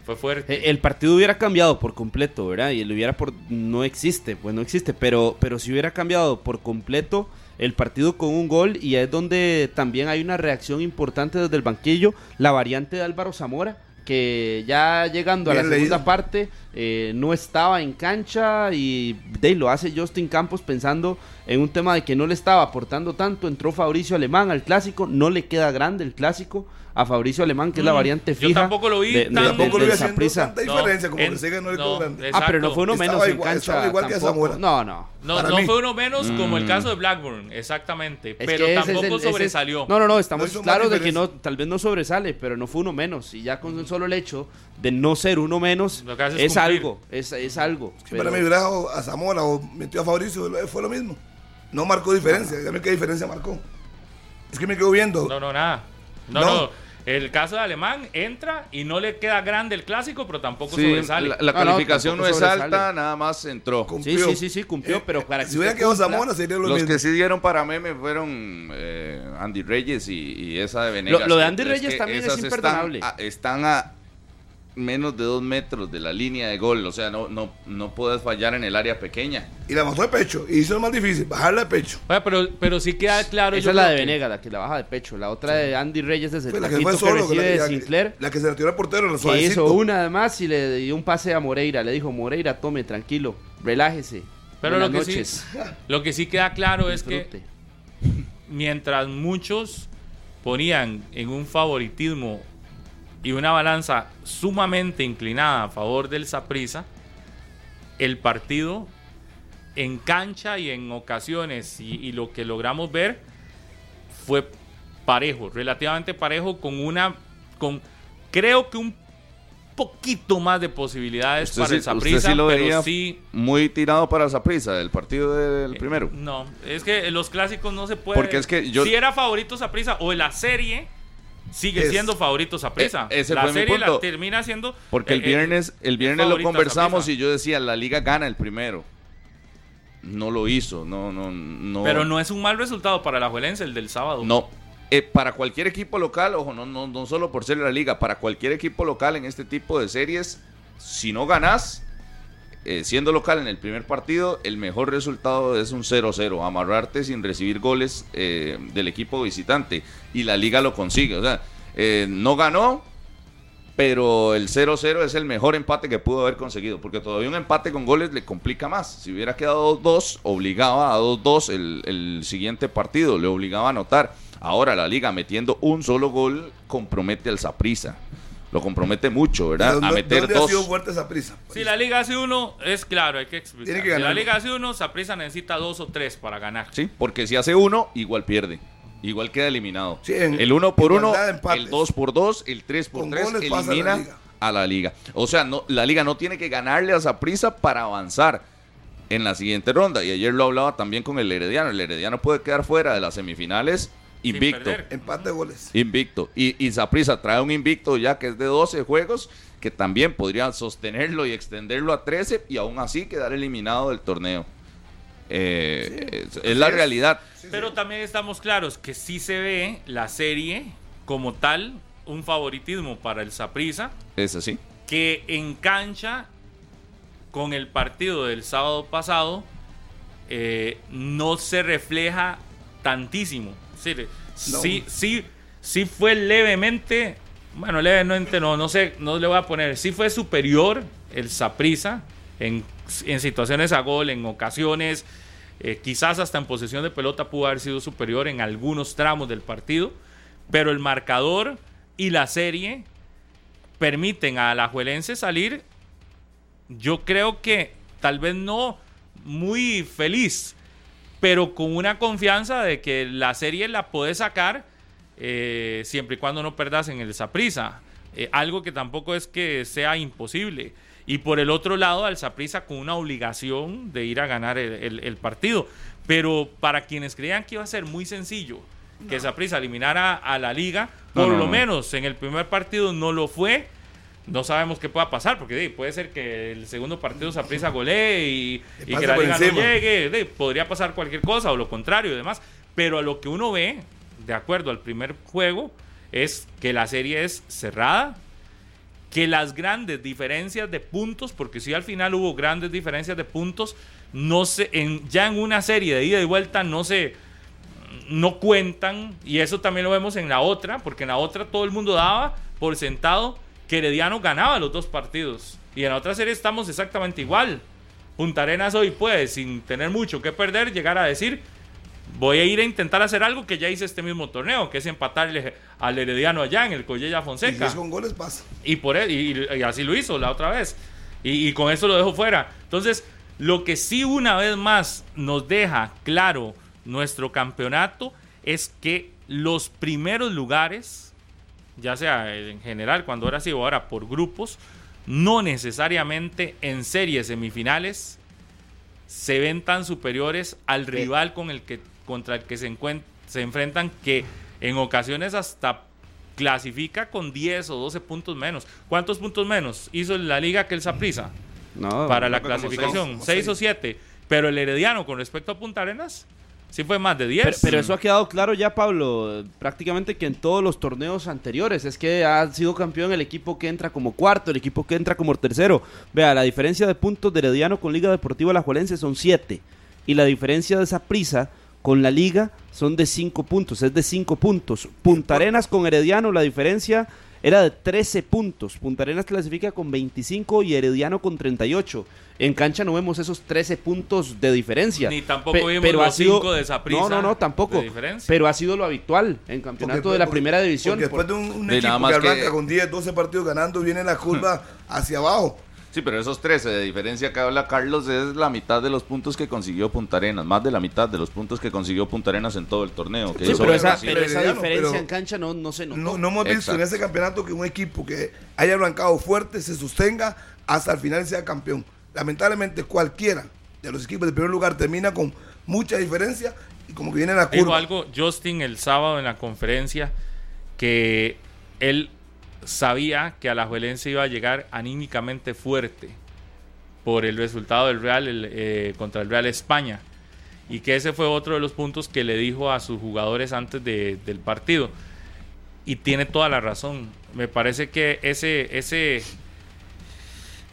fue fuerte. Eh, El partido hubiera cambiado por completo, ¿verdad? Y el hubiera por no existe, pues no existe, pero pero si hubiera cambiado por completo el partido con un gol y es donde también hay una reacción importante desde el banquillo, la variante de Álvaro Zamora que ya llegando a la segunda parte eh, no estaba en cancha y de lo hace Justin Campos pensando en un tema de que no le estaba aportando tanto, entró Fabricio Alemán al clásico, no le queda grande el clásico a Fabricio Alemán que es la Mm, variante yo fija tampoco lo vi de- tan- de- Tampoco lo vi haciendo Saprissa. tanta diferencia como en- que Sega no le no, quedó grande. Ah, pero no fue uno Estaba menos en igual- cancha. estaba igual que tampoco. Zamora. No, no. No, no fue uno menos como el Mm. caso de Blackburn, exactamente. Es pero es tampoco el- ese es- sobresalió. no, no, no, estamos No claros de que no, tal vez no sobresale, pero no fue uno menos. Y ya con solo el hecho de no ser uno menos, es algo, es, es algo. Para mí a Zamora o metió a Fabricio, fue lo mismo. No marcó diferencia. Dígame qué diferencia marcó. Es que me quedo viendo. No, no, nada. No, no. No. El caso de Alemán entra y no le queda grande el clásico, pero tampoco Sí, sobresale. la, calificación no, es sobresale. alta, nada más entró. Sí, cumplió. sí, sí, sí, cumplió, Eh, pero para que si hubiera usted quedado Zamora sería lo Los mismo. que sí dieron para meme fueron eh, Andy Reyes y, y esa de Venegas. Lo- lo de Andy Es Reyes que también es imperdonable. Están a, están a menos de dos metros de la línea de gol. O sea, no, no, no puedes fallar en el área pequeña. Y la mató de pecho. Y hizo lo más difícil, bajarla de pecho. Oiga, pero, pero sí queda claro. Esa yo es la de que- Venegas, la que la baja de pecho. La otra de Andy Reyes es el la que fue que, solo. recibe la, de la- Sinclair. la que se la tiró al portero, Que suavecito. hizo una además y le dio un pase a Moreira. Le dijo, Moreira, tome, tranquilo, relájese. Pero lo que, sí, [LAUGHS] lo que sí queda claro es que mientras muchos ponían en un favoritismo y una balanza sumamente inclinada a favor del Saprissa, el partido en cancha y en ocasiones y, y lo que logramos ver fue parejo, relativamente parejo con una con creo que un poquito más de posibilidades Usted para sí- el usted Saprissa, sí lo pero veía sí Muy tirado para esa prisa del partido del primero. no, es que los clásicos no se puede. Porque es que yo- Si era favorito Saprissa o en la serie, sigue Es- siendo favorito Saprissa. Eh, ese la fue mi serie punto. la termina siendo. Porque el eh, viernes, el viernes lo conversamos y yo decía, la liga gana el primero. No lo hizo, no, no, no. Pero no es un mal resultado para la Juelense el del sábado. No. Eh, para cualquier equipo local, ojo, no, no, no solo por ser la liga, para cualquier equipo local en este tipo de series, si no ganás, eh, siendo local en el primer partido, el mejor resultado es un 0-0, amarrarte sin recibir goles eh, del equipo visitante. Y la liga lo consigue. O sea, eh, no ganó, pero el 0-0 es el mejor empate que pudo haber conseguido, porque todavía un empate con goles le complica más. Si hubiera quedado 2-2, obligaba a 2-2 el, siguiente partido, le obligaba a anotar. Ahora la liga metiendo un solo gol compromete al Saprissa. Lo compromete mucho, ¿verdad? ¿De A meter dónde ha dos. sido fuerte esa prisa? Si la Liga hace uno, es claro, hay que explicar. Tiene que si la. Liga hace uno, Saprissa necesita dos o tres para ganar. Sí, porque si hace uno, igual pierde. Igual queda eliminado. Sí, en el uno por uno, el dos por dos, el tres por Con tres la elimina a la liga. O sea, no, la liga no tiene que ganarle a Saprissa para avanzar en la siguiente ronda. Y ayer lo hablaba también con el Herediano. El Herediano puede quedar fuera de las semifinales invicto. Empate de goles. Invicto. Y, y Saprissa trae un invicto ya que es de 12 juegos, que también podría sostenerlo y extenderlo a 13 y aún así quedar eliminado del torneo. Eh, es, es la es. realidad. Pero también estamos claros que sí se ve la serie como tal, un favoritismo para el Saprissa, Es así. que en cancha, con el partido del sábado pasado, eh, no se refleja tantísimo. Sí, sí, sí, sí fue levemente bueno, levemente no, no sé, no le voy a poner. Sí fue superior el Saprisa en, en situaciones a gol, en ocasiones, eh, quizás hasta en posesión de pelota pudo haber sido superior en algunos tramos del partido, pero el marcador y la serie permiten a la Juelense salir, yo creo que tal vez no muy feliz, pero con una confianza de que la serie la puede sacar eh, siempre y cuando no perdas en el Saprisa. Eh, algo que tampoco es que sea imposible. Y por el otro lado, al Saprisa con una obligación de ir a ganar el, partido. Pero para quienes creían que iba a ser muy sencillo que Saprisa eliminara a la liga, por lo menos en el primer partido no lo fue. No sabemos qué pueda pasar, porque puede ser que el segundo partido Saprisa golee y, y que la liga no llegue. podría pasar cualquier cosa o lo contrario y demás. Pero a lo que uno ve, de acuerdo al primer juego, es que la serie es cerrada, que las grandes diferencias de puntos, porque si al final hubo grandes diferencias de puntos, no se, en, ya en una serie de ida y vuelta no se no cuentan, y eso también lo vemos en la otra, porque en la otra todo el mundo daba por sentado que Herediano ganaba los dos partidos. Y en la otra serie estamos exactamente igual. Punta Arenas hoy puede, sin tener mucho que perder, llegar a decir voy a ir a intentar hacer algo que ya hice este mismo torneo, que es empatarle al Herediano allá en el Collella Fonseca. Y con goles pasa. Y, por él, y, así lo hizo la otra vez. Y, con eso lo dejo fuera. Entonces, lo que sí una vez más nos deja claro nuestro campeonato es que los primeros lugares, ya sea en general, cuando ahora sí o ahora por grupos, no necesariamente en series semifinales se ven tan superiores al rival con el que contra el que se, se enfrentan que en ocasiones hasta clasifica con 10 o 12 puntos menos. ¿Cuántos puntos menos hizo la liga que el Saprisa? No, para la clasificación, 6 o 7. Pero el Herediano con respecto a Punta Arenas, sí fue más de 10. Pero, eso ha quedado claro ya, Pablo, prácticamente que en todos los torneos anteriores. Es que ha sido campeón el equipo que entra como cuarto, el equipo que entra como tercero. Vea, la diferencia de puntos de Herediano con Liga Deportiva La Juelense son 7. Y la diferencia de esa prisa con la liga son de 5 puntos, es de 5 puntos. Punta Arenas con Herediano, la diferencia era de 13 puntos. Punta Arenas clasifica con 25 y Herediano con 38. En cancha no vemos esos 13 puntos de diferencia. Ni tampoco vimos pero los 5 de esa prisa. No, no, no, tampoco. Pero ha sido lo habitual en campeonato de la primera división. después de un, equipo que arranca con 10, 12 partidos ganando, viene la curva [LAUGHS] hacia abajo. Sí, pero esos 13 de diferencia que habla Carlos es la mitad de los puntos que consiguió Punta Arenas, más de la mitad de los puntos que consiguió Punta Arenas en todo el torneo. sí, pero, esa, diferencia en cancha no, no se notó. No, no hemos visto en ese campeonato que un equipo que haya arrancado fuerte se sostenga hasta el final y sea campeón. Lamentablemente cualquiera de los equipos de primer lugar termina con mucha diferencia y como que viene la curva. Dijo algo Justin el sábado en la conferencia que él sabía que Alajuelense iba a llegar anímicamente fuerte por el resultado del Real eh, contra el Real España y que ese fue otro de los puntos que le dijo a sus jugadores antes del partido. Y tiene toda la razón. Me parece que ese ese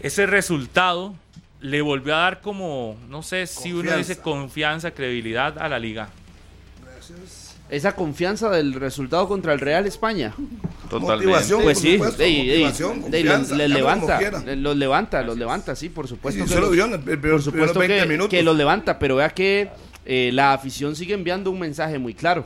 ese resultado le volvió a dar como no sé si uno dice confianza credibilidad a la liga. Gracias esa confianza del resultado contra el Real España. Totalmente. Motivación, pues sí, los levanta, los levanta, los levanta, sí, por supuesto. que, los, por supuesto que, los levanta, pero vea que eh, la afición sigue enviando un mensaje muy claro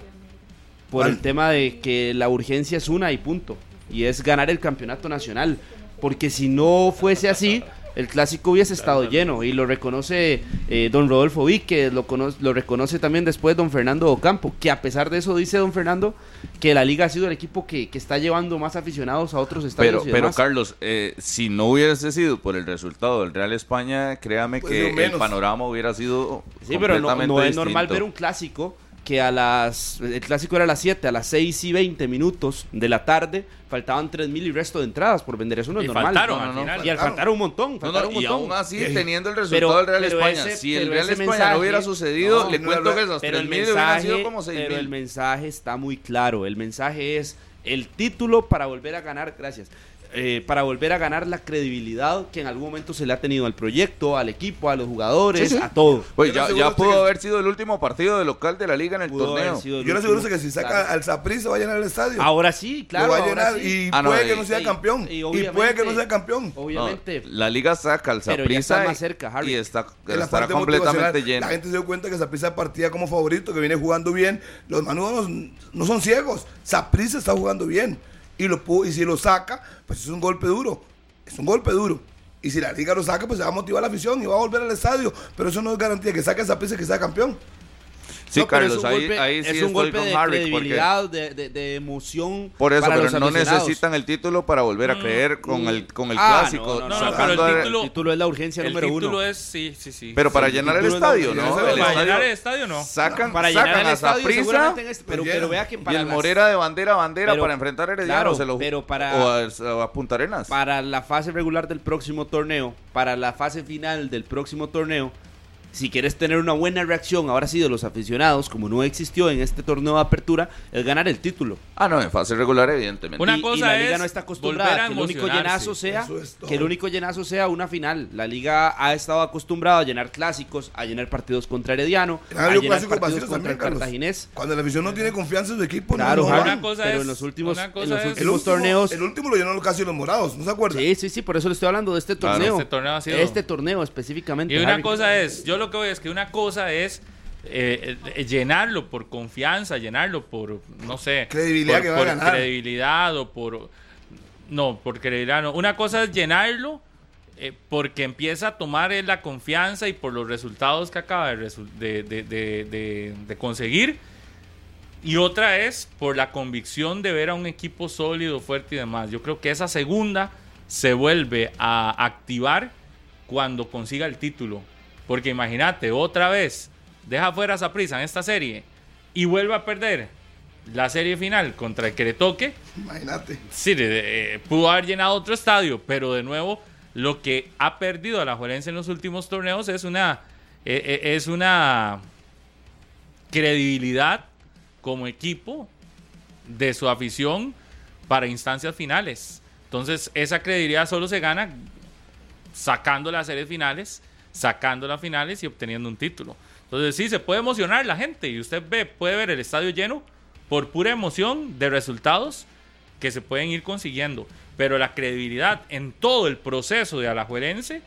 por el tema de que la urgencia es una y punto, y es ganar el campeonato nacional, porque si no fuese así, el clásico hubiese estado lleno y lo reconoce eh, don Rodolfo Vic, que lo, lo reconoce también después don Fernando Ocampo, que a pesar de eso dice don Fernando que la liga ha sido el equipo que, está llevando más aficionados a otros estadios. Pero, pero Carlos, eh, si no hubiese sido por el resultado del Real España, créame pues que el panorama hubiera sido... Sí, pero no, es normal ver un clásico que a las. El clásico era a las 7, a las 6 y 20 minutos de la tarde faltaban 3 mil y resto de entradas por vender. Eso no es normal. Faltaron, y al faltaron un montón. Faltaron un montón. Y aún así, teniendo el resultado del Real España, si el Real España no hubiera sucedido, le cuento que esas 3 mil hubieran sido como 6 Pero el mensaje está muy claro. El mensaje es el título para volver a ganar. Gracias eh, para volver a ganar la credibilidad que en algún momento se le ha tenido al proyecto, al equipo, a los jugadores, a todo. Pues Yo ya, pudo que- haber sido el último partido de local de la liga en el Pudo torneo. Yo le aseguro último. que si saca Claro. al Saprissa va a llenar el estadio. Ahora sí, claro. lo va a ahora llenar sí. y Ah, no, puede y- que no sea y- campeón. y Y, puede que no sea campeón. No, Obviamente. la liga saca al Saprissa más cerca, Harry. y está, estará completamente lleno. La gente se dio cuenta que Saprissa partía como favorito, que viene jugando bien. Los manudos no, no son ciegos. Saprissa está jugando bien. Y, lo y si lo saca, pues es un golpe duro. Es un golpe duro. Y si la liga lo saca, pues se va a motivar la afición y va a volver al estadio. Pero eso no es garantía que saque a Saprissa que sea campeón. Sí, No, Carlos, es ahí, golpe, ahí sí es un estoy golpe con de. Porque credibilidad, de, de- de emoción. por eso, para pero los no necesitan el título para volver a creer con el, con el Ah, clásico. no, no, no, sacando pero el título- El título es la urgencia El número título uno. es, sí, sí, sí. Pero para Sí, llenar el título estadio. ¿no? Para El estadio- llenar el estadio no. Sacan, Para sacan llenar el a estadio, Saprissa seguramente en este- pero, Pues pero vea que y para el las- Morera de bandera a bandera pero- para enfrentar a Herediano. claro, se lo, pero para- o a, o a Punta Arenas. para la fase regular del próximo torneo, para la fase final del próximo torneo, si quieres tener una buena reacción, ahora sí, de los aficionados, como no existió en este torneo de apertura, es ganar el título. Ah, no, en fase regular, evidentemente. Una y, y cosa la liga es no está acostumbrada a que el único llenazo sea es que el único llenazo sea una final. La liga ha estado acostumbrada a llenar clásicos, a llenar partidos contra Herediano, a llenar partidos contra también, el. Cartaginés. Cuando la afición no tiene confianza en su equipo, no- Claro, no. Una cosa pero es- en los últimos, en cosa los es- El últimos último, torneos el último lo llenaron casi los morados, ¿no se acuerdan? Sí, sí, sí, por eso le estoy hablando de este Claro, torneo. este torneo ha sido- Este torneo específicamente. Y una Harry. cosa es, yo lo que voy es que una cosa es eh, eh, llenarlo por confianza, llenarlo por, no sé, Credibilidad por, que va a por ganar. credibilidad o por... No, por credibilidad no. Una cosa es llenarlo eh, porque empieza a tomar la confianza y por los resultados que acaba de- de conseguir. Y otra es por la convicción de ver a un equipo sólido, fuerte y demás. Yo creo que esa segunda se vuelve a activar cuando consiga el título. Porque imagínate, otra vez, deja fuera esa prisa en esta serie y vuelve a perder la serie final contra el que le toque. Imagínate. Sí, eh, pudo haber llenado otro estadio, pero de nuevo, lo que ha perdido a la Juelense en los últimos torneos es una, eh, eh, es una credibilidad como equipo de su afición para instancias finales. Entonces, esa credibilidad solo se gana sacando las series finales, sacando las finales y obteniendo un título. Entonces, sí, se puede emocionar la gente y usted ve, puede ver el estadio lleno por pura emoción de resultados que se pueden ir consiguiendo. Pero la credibilidad en todo el proceso de Alajuelense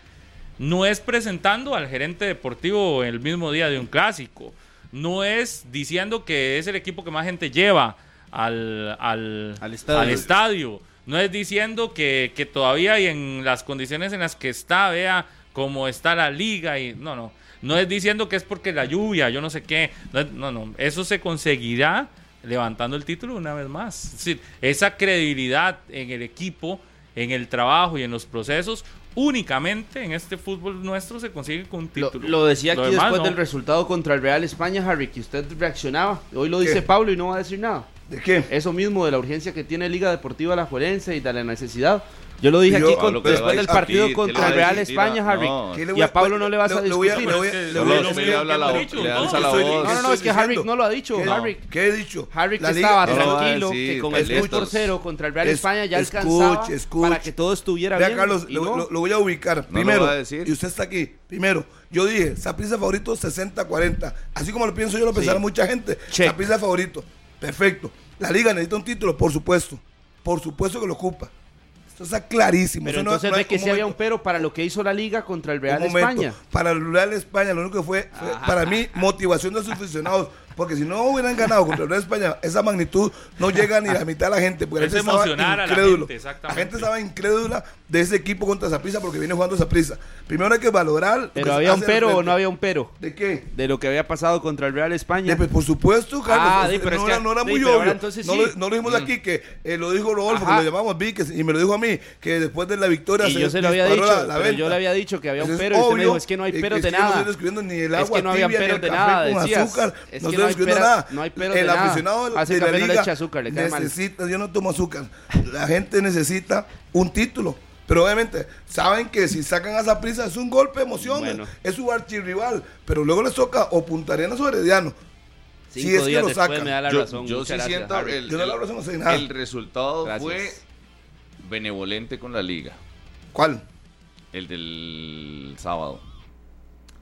no es presentando al gerente deportivo el mismo día de un clásico. No es diciendo que es el equipo que más gente lleva al, al, Al estadio. al estadio. No es diciendo que, que todavía y en las condiciones en las que está, vea cómo está la liga. y No, no. No es diciendo que es porque la lluvia, yo no sé qué. No, no, no. Eso se conseguirá levantando el título una vez más. Es decir, esa credibilidad en el equipo, en el trabajo y en los procesos, únicamente en este fútbol nuestro se consigue con un Lo, título. lo decía aquí Lo demás, después no. del resultado contra el Real España, Harry, que usted reaccionaba. Hoy lo dice ¿Qué? Pablo y no va a decir nada. ¿De qué? Eso mismo de la urgencia que tiene Liga Deportiva La Juelense y de la necesidad. Yo lo dije Yo- aquí con- lo después del partido aquí, ¿qué contra el Real? España, Harry. no. ¿Qué le Y a Pablo no le vas a discutir. ¿no? No, no, no, ¿qué es que Harry no lo ha dicho. ¿Qué- Harry, ¿Qué he dicho? Harry que estaba tranquilo, que con el 2 por listos. 0 contra el Real Es- España ya alcanzaba para que todo estuviera Vea, bien. Carlos, lo, voy a ubicar. Primero, y usted está aquí. Primero, yo dije, Saprissa favorito 60-40. Así como lo pienso yo, lo pensará mucha gente. Check. Saprissa favorito. Perfecto. La liga necesita un título, por supuesto. Por supuesto que lo ocupa. Esto está clarísimo. Pero Eso no- entonces no ve hay- que sí había un pero para lo que hizo la Liga contra el Real. España. Para el Real España, lo único que fue, fue para mí, motivación de sus aficionados. Porque si no hubieran ganado contra el Real España, esa magnitud no llega ni a la mitad de la gente. Porque la Es gente estaba emocionar a la gente, exactamente. La gente estaba incrédula de ese equipo contra Zaprisa porque viene jugando Zaprisa. Primero hay que valorar. que Pero se había un pero o no había un pero ¿De qué? de lo que había pasado contra el Real España. De- pues, por supuesto, Carlos. Ah, pero no, es que- era, no era muy pero ahora obvio. entonces no, sí. lo, no lo dijimos aquí, que eh, lo dijo Rodolfo, Ajá. que lo llamamos Víquez, y me lo dijo a mí, que después de la victoria y yo se lo había dicho, la- la pero yo le había dicho que había un pero y usted me dijo, es que no hay es de que No nada. Es que no había el de nada, decías. azúcar. No estoy no hay describiendo peros- nada. no hay peros de el nada. aficionado A ese de la no le liga azúcar, le cae mal. necesita, yo no tomo azúcar. La gente necesita un título. Pero obviamente saben que si sacan a esa prisa es un golpe de emoción, Bueno. es su archirrival. Pero luego les toca o Punta Arenas o Herediano. Cinco si es que lo sacan. me da la yo razón. yo sí gracias, siento Harry. el, Yo no el- la razón no sé nada. el resultado Gracias. fue benevolente con la liga. ¿Cuál? El del sábado.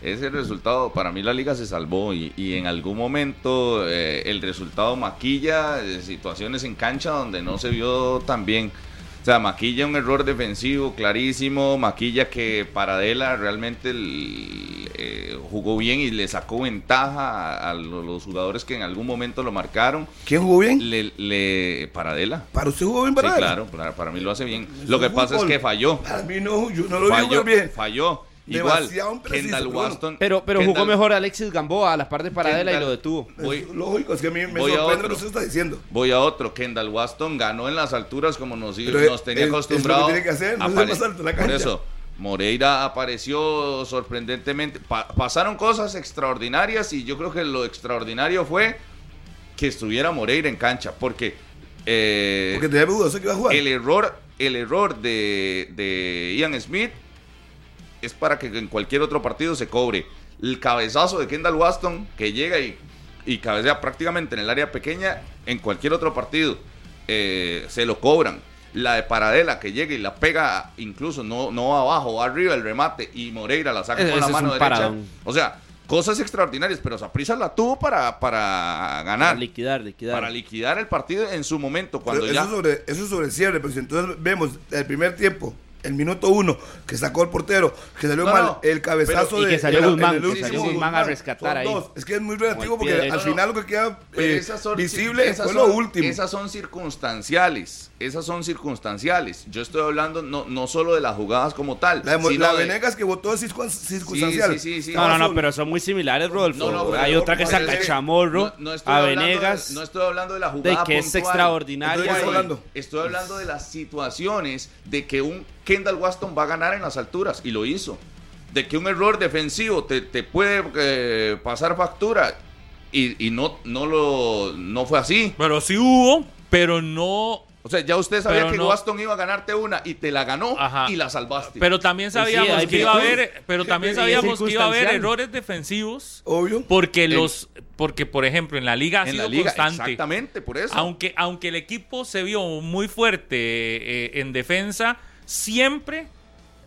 Ese resultado, para mí la liga se salvó y, y en algún momento eh, el resultado maquilla eh, situaciones en cancha donde no se vio tan bien. O sea, maquilla un error defensivo clarísimo, maquilla que Paradela realmente el- eh, jugó bien y le sacó ventaja a, a lo- los jugadores que en algún momento lo marcaron. ¿Quién jugó bien? Le, le- Paradela. ¿Para usted jugó bien, Sí, para claro, para, para mí lo hace bien. Lo que pasa es que falló. Para mí no, yo no lo vi Falló, jugar bien. falló. Igual, Demasiado Kendall pero bueno. Waston. Pero, pero jugó mejor Alexis Gamboa a la par de Paradela y lo detuvo. Voy- Es lógico, es que a mí me voy a sorprende otro. lo que usted está diciendo. Voy a otro. Kendall Waston ganó en las alturas como nos, Pero nos tenía acostumbrado. es lo que tiene que hacer, no Apare- alto Por eso, Moreira apareció sorprendentemente. Pa- pasaron cosas extraordinarias y yo creo que lo extraordinario fue que estuviera Moreira en cancha. Porque, eh, Porque tenía dudas, sé que iba a jugar. el error, el error de, de Ian Smith es para que en cualquier otro partido se cobre. El cabezazo de Kendall Waston que llega y, y cabecea prácticamente en el área pequeña, en cualquier otro partido eh, se lo cobran. La de Paradela que llega y la pega incluso no, no abajo, va arriba el remate y Moreira la saca Ese- con la mano derecha. paradón. O sea, cosas extraordinarias, pero Saprissa la tuvo para, para ganar. Para liquidar, liquidar. Para liquidar el partido en su momento, Pero cuando eso, ya... sobre, eso es sobre el cierre, pero si entonces vemos el primer tiempo, el minuto uno, que sacó el portero, que salió No, mal, no, el cabezazo pero- y de. que salió en el- Guzmán, en el que salió Guzmán a rescatar ahí. dos. Es que es muy relativo porque al final lo que queda eh, esas son- visible esas fue son- lo último. Esas son circunstanciales. Esas son circunstanciales. Yo estoy hablando no, no solo de las jugadas como tal. La, de, Mo- sino la de- Venegas que votó es circun- circunstancial. Sí, sí, sí, sí. No, no, no, pero son muy similares, Rodolfo. No, no, pero- Hay otra que saca es Chamorro no- no estoy a hablando de- Venegas. no estoy hablando de la de jugada que es extraordinaria. Estoy hablando de las situaciones de que un Kendall Waston va a ganar en las alturas y lo hizo. De que un error defensivo te, te puede eh, pasar factura y, y no, no, lo, no fue así. Pero sí hubo, pero no. O sea, ya usted sabía Pero que no- Waston iba a ganarte una y te la ganó Ajá. y la salvaste. Pero también Sí, sabíamos hay que iba a haber, pero también sabíamos que iba a haber errores defensivos Obvio. porque En- los, porque por ejemplo en la liga ha en sido la liga, constante. exactamente, por eso. Aunque, aunque el equipo se vio muy fuerte eh, en defensa, siempre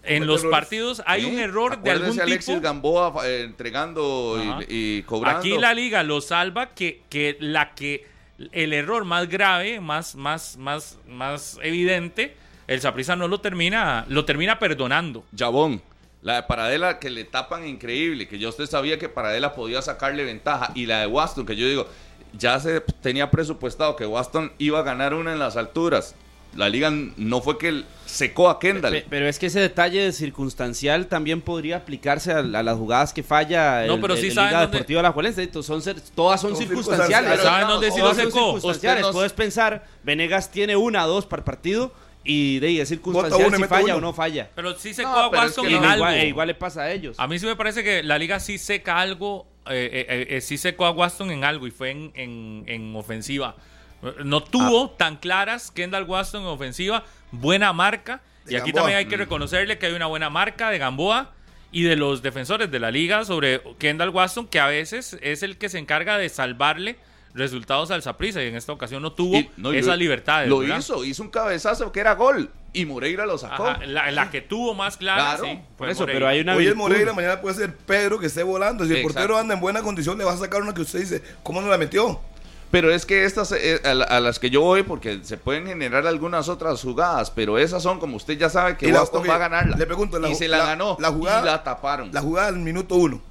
en los errores. partidos hay un error de algún acuérdese Alexis tipo. Gamboa eh, entregando y, cobrando. Aquí la liga lo salva que, que la que el error más grave, más, más, más, más evidente, el Saprissa no lo termina, lo termina perdonando. Jabón. La de Paradela que le tapan increíble, que yo usted sabía que Paradela podía sacarle ventaja. Y la de Waston, que yo digo, ya se tenía presupuestado que Waston iba a ganar una en las alturas. La liga no fue que secó a Kendall. Pe- Pero es que ese detalle circunstancial también podría aplicarse a, a las jugadas que falla No, el, pero el- sí el saben Liga Deportiva Alajuelense. Entonces, Son, cer- todas son Son circunstanciales. ¿Saben dónde sí lo son secó? circunstanciales. Nos- Puedes pensar, Venegas tiene una, dos para partido y de ahí es circunstancial uno si falla uno. o no falla. Pero sí secó No, a es Watson que en no. algo. igual, e igual le pasa a ellos. A mí sí me parece que la liga sí seca algo, eh, eh, eh, eh, sí secó a Waston en algo y fue en, en- en ofensiva. No tuvo Ah. tan claras Kendall Waston en ofensiva, buena marca. De y aquí Gamboa. también hay que reconocerle que hay una buena marca de Gamboa y de los defensores de la liga sobre Kendall Waston, que a veces es el que se encarga de salvarle resultados al Saprissa y en esta ocasión no tuvo Y- no, y esas lo- libertades. Lo ¿verdad? hizo, hizo un cabezazo que era gol. Y Moreira lo sacó. Ajá, la, la que tuvo más clara, Claro, sí, Por fue eso, Moreira. pero hay una Hoy es. Moreira, mañana puede ser Pedro que esté volando. Si el Exacto. portero anda en buena condición, le va a sacar una que usted dice, ¿cómo no la metió? Pero es que estas, eh, a, la- a las que yo voy, porque se pueden generar algunas otras jugadas, pero esas son como usted ya sabe que la- Boston va a ganarla. le pregunto, la y se la, la- ganó la jugada- y la taparon. La jugada del minuto uno.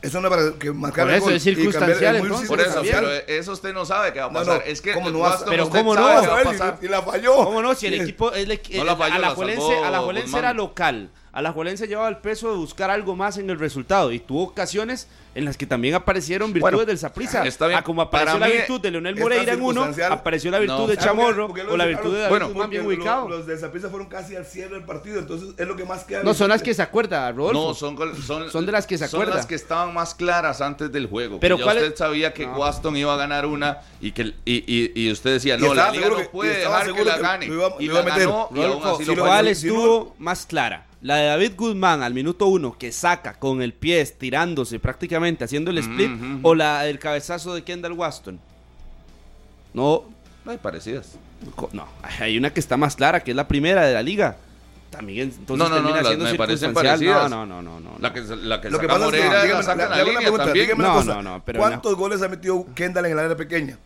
Eso no es para que marcar Por el eso gol es circunstancial, es muy entonces. Por eso, pero eso usted no sabe qué va a pasar. no, es que ¿cómo no vas a- Pero cómo no? va a A pasar. y, la falló. ¿Cómo no? Si el equipo, el, el, No la falló, la Guzmán. era local. Alajuelense llevaba el peso de buscar algo más en el resultado y tuvo ocasiones en las que también aparecieron virtudes Bueno, del Saprissa. está bien. Ah, como apareció Para la mí, virtud de Leonel Moreira en uno, apareció la virtud No. de ¿Sabe Chamorro o la los- virtud de David Bueno, Guzmán bien ubicado. Los de Zaprisa fueron casi al cierre del partido, entonces es lo que más queda. No, son las que se acuerda, Rodolfo. No, son, son, Son de las que se Son acuerda. las que estaban más claras antes del juego. Pero Pero ya ¿cuál es- usted sabía que No. Waston iba a ganar una y que y, y, y usted decía, Y no, la liga no puede dejar que la gane. y la ganó y aún así lo estuvo más clara. La de David Guzmán al minuto uno, que saca con el pie estirándose prácticamente, haciendo el split, o la del cabezazo de Kendall Waston. No, Ay, parecidas. Co- No, hay una que está más clara, que es la primera de la liga. También entonces No, no, no, termina las- siendo me parecen parecidas. No, no, no, no. no. La que, la que Lo que saca pasa es que, Moreira la dígame, saca la una línea pregunta, también. dígame una No, cosa, no, no, pero ¿Cuántos goles ha metido Kendall en el área pequeña?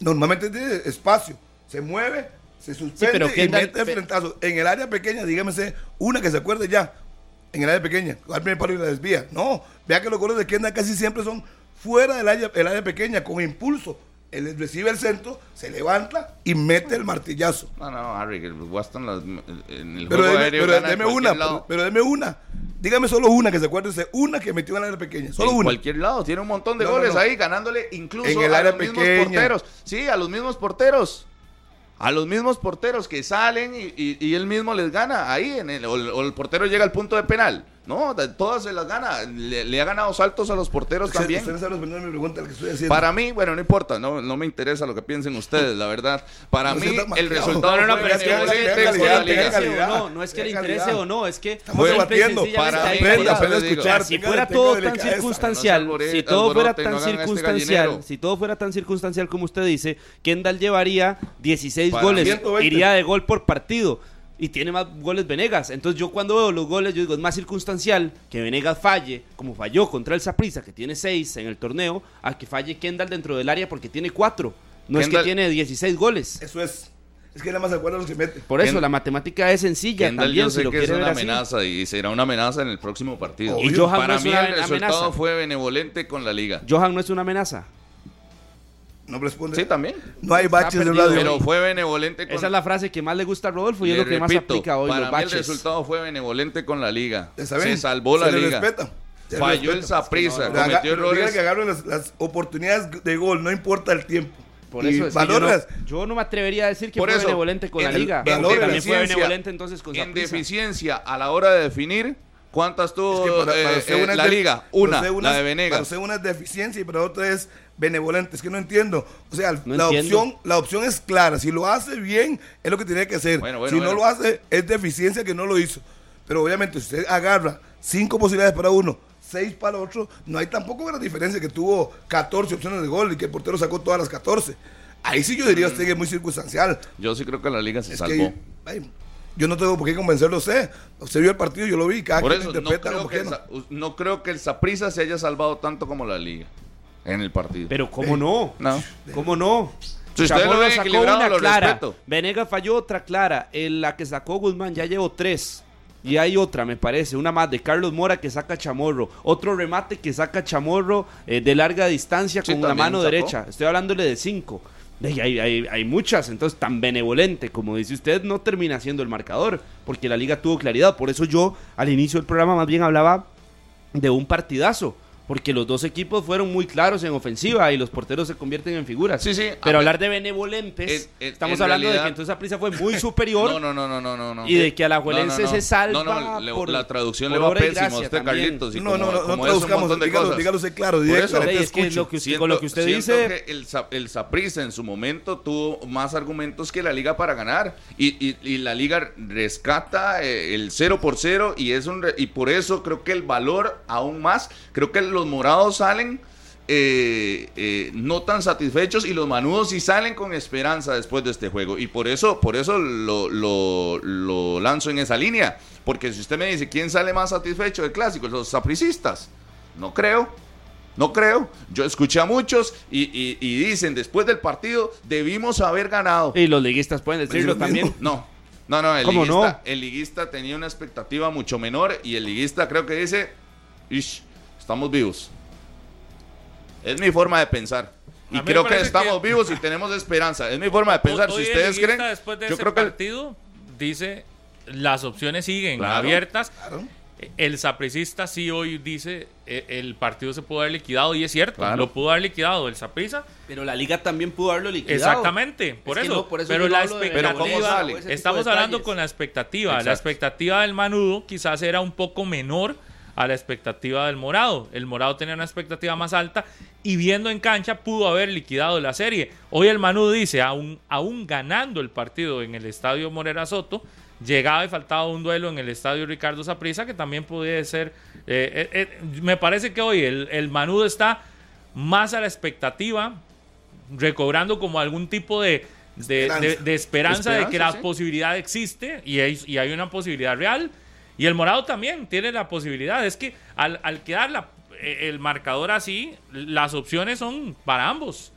Normalmente tiene espacio, se mueve, se suspende pero Kendall- y mete el pe- frentazo. En el área pequeña, dígamese una que se acuerde ya, en el área pequeña, al primer palo y la desvía. No, vea que los goles de Kendall casi siempre son fuera del área, el área pequeña, con impulso. Él recibe el centro, se levanta y mete el martillazo. No, no, Harry, que el Waston las- en el Pero juego deme, aéreo pero gana deme una, pero, pero deme una. Dígame solo una que se acuerde una que metió en el área pequeña, solo en una. cualquier lado, tiene un montón de No, goles no. ahí, ganándole incluso En el a área los mismos pequeña. porteros. Sí, a los mismos porteros. A los mismos porteros que salen y, él mismo les gana ahí, en el, o, el- o el portero llega al punto de penal. No, todas se las gana. Le, le ha ganado saltos a los porteros Usted- también. Usted no sabe responder mi pregunta, que estoy haciendo. Para mí, bueno, no importa, no, no me interesa lo que piensen ustedes, la verdad. Para No mí, el resultado No, no, pero es que no no, no es que le interese o no, es que Estamos debatiendo. Para escuchar, si fuera todo tan circunstancial, si todo fuera tan este circunstancial, si todo fuera tan circunstancial como usted dice, Kendall llevaría 16 Para goles, 120. iría de gol por partido. Y tiene más goles Venegas. Entonces yo cuando veo los goles, yo digo, es más circunstancial que Venegas falle, como falló contra el Saprissa, que tiene 6 en el torneo, a que falle Kendall dentro del área porque tiene 4. No es que tiene 16 goles. Eso es. Es que nada más se acuerda los que mete. Por eso la matemática es sencilla Kendall también, yo si sé lo que es una así. amenaza y será una amenaza en el próximo partido. Y Johan Para no es mí una el resultado fue benevolente con la liga. Johan no es una amenaza. No responde. Sí, también. No hay baches de radio. Pero fue benevolente con Esa es la frase que más le gusta a Rodolfo y es Le lo que más repito, aplica hoy para los mí el resultado fue benevolente con la liga. Se salvó la Se le liga. respeta. Se le Falló el Le haga- cometió errores. que agarren las, las oportunidades de gol, no importa el tiempo. Por Y eso es que yo, no, yo no me atrevería a decir que Por fue eso, benevolente con la en- liga. en también fue deficiencia- benevolente entonces con En deficiencia a la hora de definir, ¿cuántas tuvo Es que para- eh, para eh, una es la de- liga? Una, la de Venegas. Para usted una es deficiencia y para otra es benevolente. Es que no entiendo. O sea, No la, entiendo. opción, la opción es clara. Si lo hace bien, es lo que tiene que hacer. Bueno, bueno, si bueno. no lo hace, es deficiencia que no lo hizo. Pero obviamente, si usted agarra cinco posibilidades para uno, seis para otro, no hay tampoco gran diferencia que tuvo 14 opciones de gol y que el portero sacó todas las 14. Ahí sí yo diría a usted que es muy circunstancial. Yo sí creo que la liga se Es salvó. que, ay, yo no tengo por qué convencerlo a usted. Usted vio el partido, yo lo vi, cada Por quien eso, lo no interpreta creo, que el. Sa- no creo que el Saprissa se haya salvado tanto como la liga en el partido. Pero ¿cómo no? no. ¿Cómo no? Si lo sacó equilibrado, una lo clara. respeto. Venegas falló otra clara. En la que sacó Guzmán ya llevo tres. Y hay otra, me parece, una más de Carlos Mora que saca Chamorro. Otro remate que saca Chamorro eh, de larga distancia Sí, con la mano sacó. derecha. Estoy hablándole de cinco. Hay, hay- hay muchas, entonces tan benevolente como dice usted, no termina siendo el marcador, porque la liga tuvo claridad. Por eso yo al inicio del programa más bien hablaba de un partidazo, porque los dos equipos fueron muy claros en ofensiva y los porteros se convierten en figuras. Sí, sí, Pero hablar de benevolentes, En- en- estamos en hablando de que entonces Aprisa fue muy superior [LAUGHS] No, no, no, no, no, no, no. y de que Alajuelense No, no, no. se salva No, no, le- por- la traducción por le va pésimo a usted, también. Carlitos. y No, como- no, no, como no traduzcamos, dígalo, dígalo usted claro, Por directo, eso, ahorita Sí, es que lo que usted, Siento- con lo que usted dice, que el, el Saprissa en su momento tuvo más argumentos que la liga para ganar y, y- y la liga rescata eh, el 0 por 0 y es un re- y por eso creo que el valor aún más creo que los morados salen eh, eh, no tan satisfechos y los manudos sí salen con esperanza después de este juego y por eso por eso lo, lo- lo lanzo en esa línea porque si usted me dice quién sale más satisfecho del clásico los sapricistas no creo no creo. Yo escuché a muchos y, y- y dicen después del partido debimos haber ganado. y los liguistas pueden decirlo Pues lo también. No, no, no. El ¿Cómo liguista, no? el liguista tenía una expectativa mucho menor y el liguista creo que dice, "Ish, estamos vivos. Es mi forma de pensar. Y creo que estamos que- vivos y tenemos esperanza. Es mi forma de pensar. Hoy si ustedes creen, después de yo ese creo que el- partido dice las opciones siguen Claro. abiertas. Claro. El sapricista sí hoy dice eh, el partido se pudo haber liquidado y es cierto, Claro. lo pudo haber liquidado el saprisa. Pero la liga también pudo haberlo liquidado. Exactamente, por Es eso. no, por eso pero la de Pero ¿cómo expectativa, sale? estamos hablando con la expectativa. La expectativa del Manudo quizás era un poco menor a la expectativa del Morado. El Morado tenía una expectativa más alta y viendo en cancha pudo haber liquidado la serie. Hoy el Manudo dice, aún, aún ganando el partido en el estadio Morera Soto, llegaba y faltaba un duelo en el estadio Ricardo Saprissa que también pudiera ser. eh, eh, eh, me parece que hoy el, el Manudo está más a la expectativa recobrando como algún tipo de, de, de- de esperanza, de que la sí. posibilidad existe y hay, y hay una posibilidad real. Y el morado también tiene la posibilidad. Es que al, quedar eh, el marcador así, las opciones son para ambos.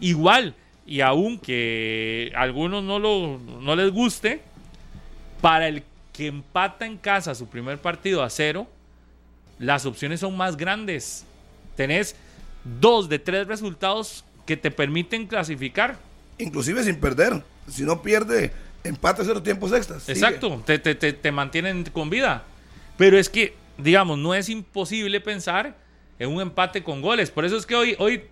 Igual, y aunque a algunos no, lo, no les guste, para el que empata en casa su primer partido a cero, las opciones son más grandes. Tenés dos de tres resultados que te permiten clasificar. Inclusive sin perder. Si no pierde, empate cero tiempos extras. Exacto, te, te- te- te mantienen con vida. Pero es que, digamos, no es imposible pensar en un empate con goles. Por eso es que hoy, hoy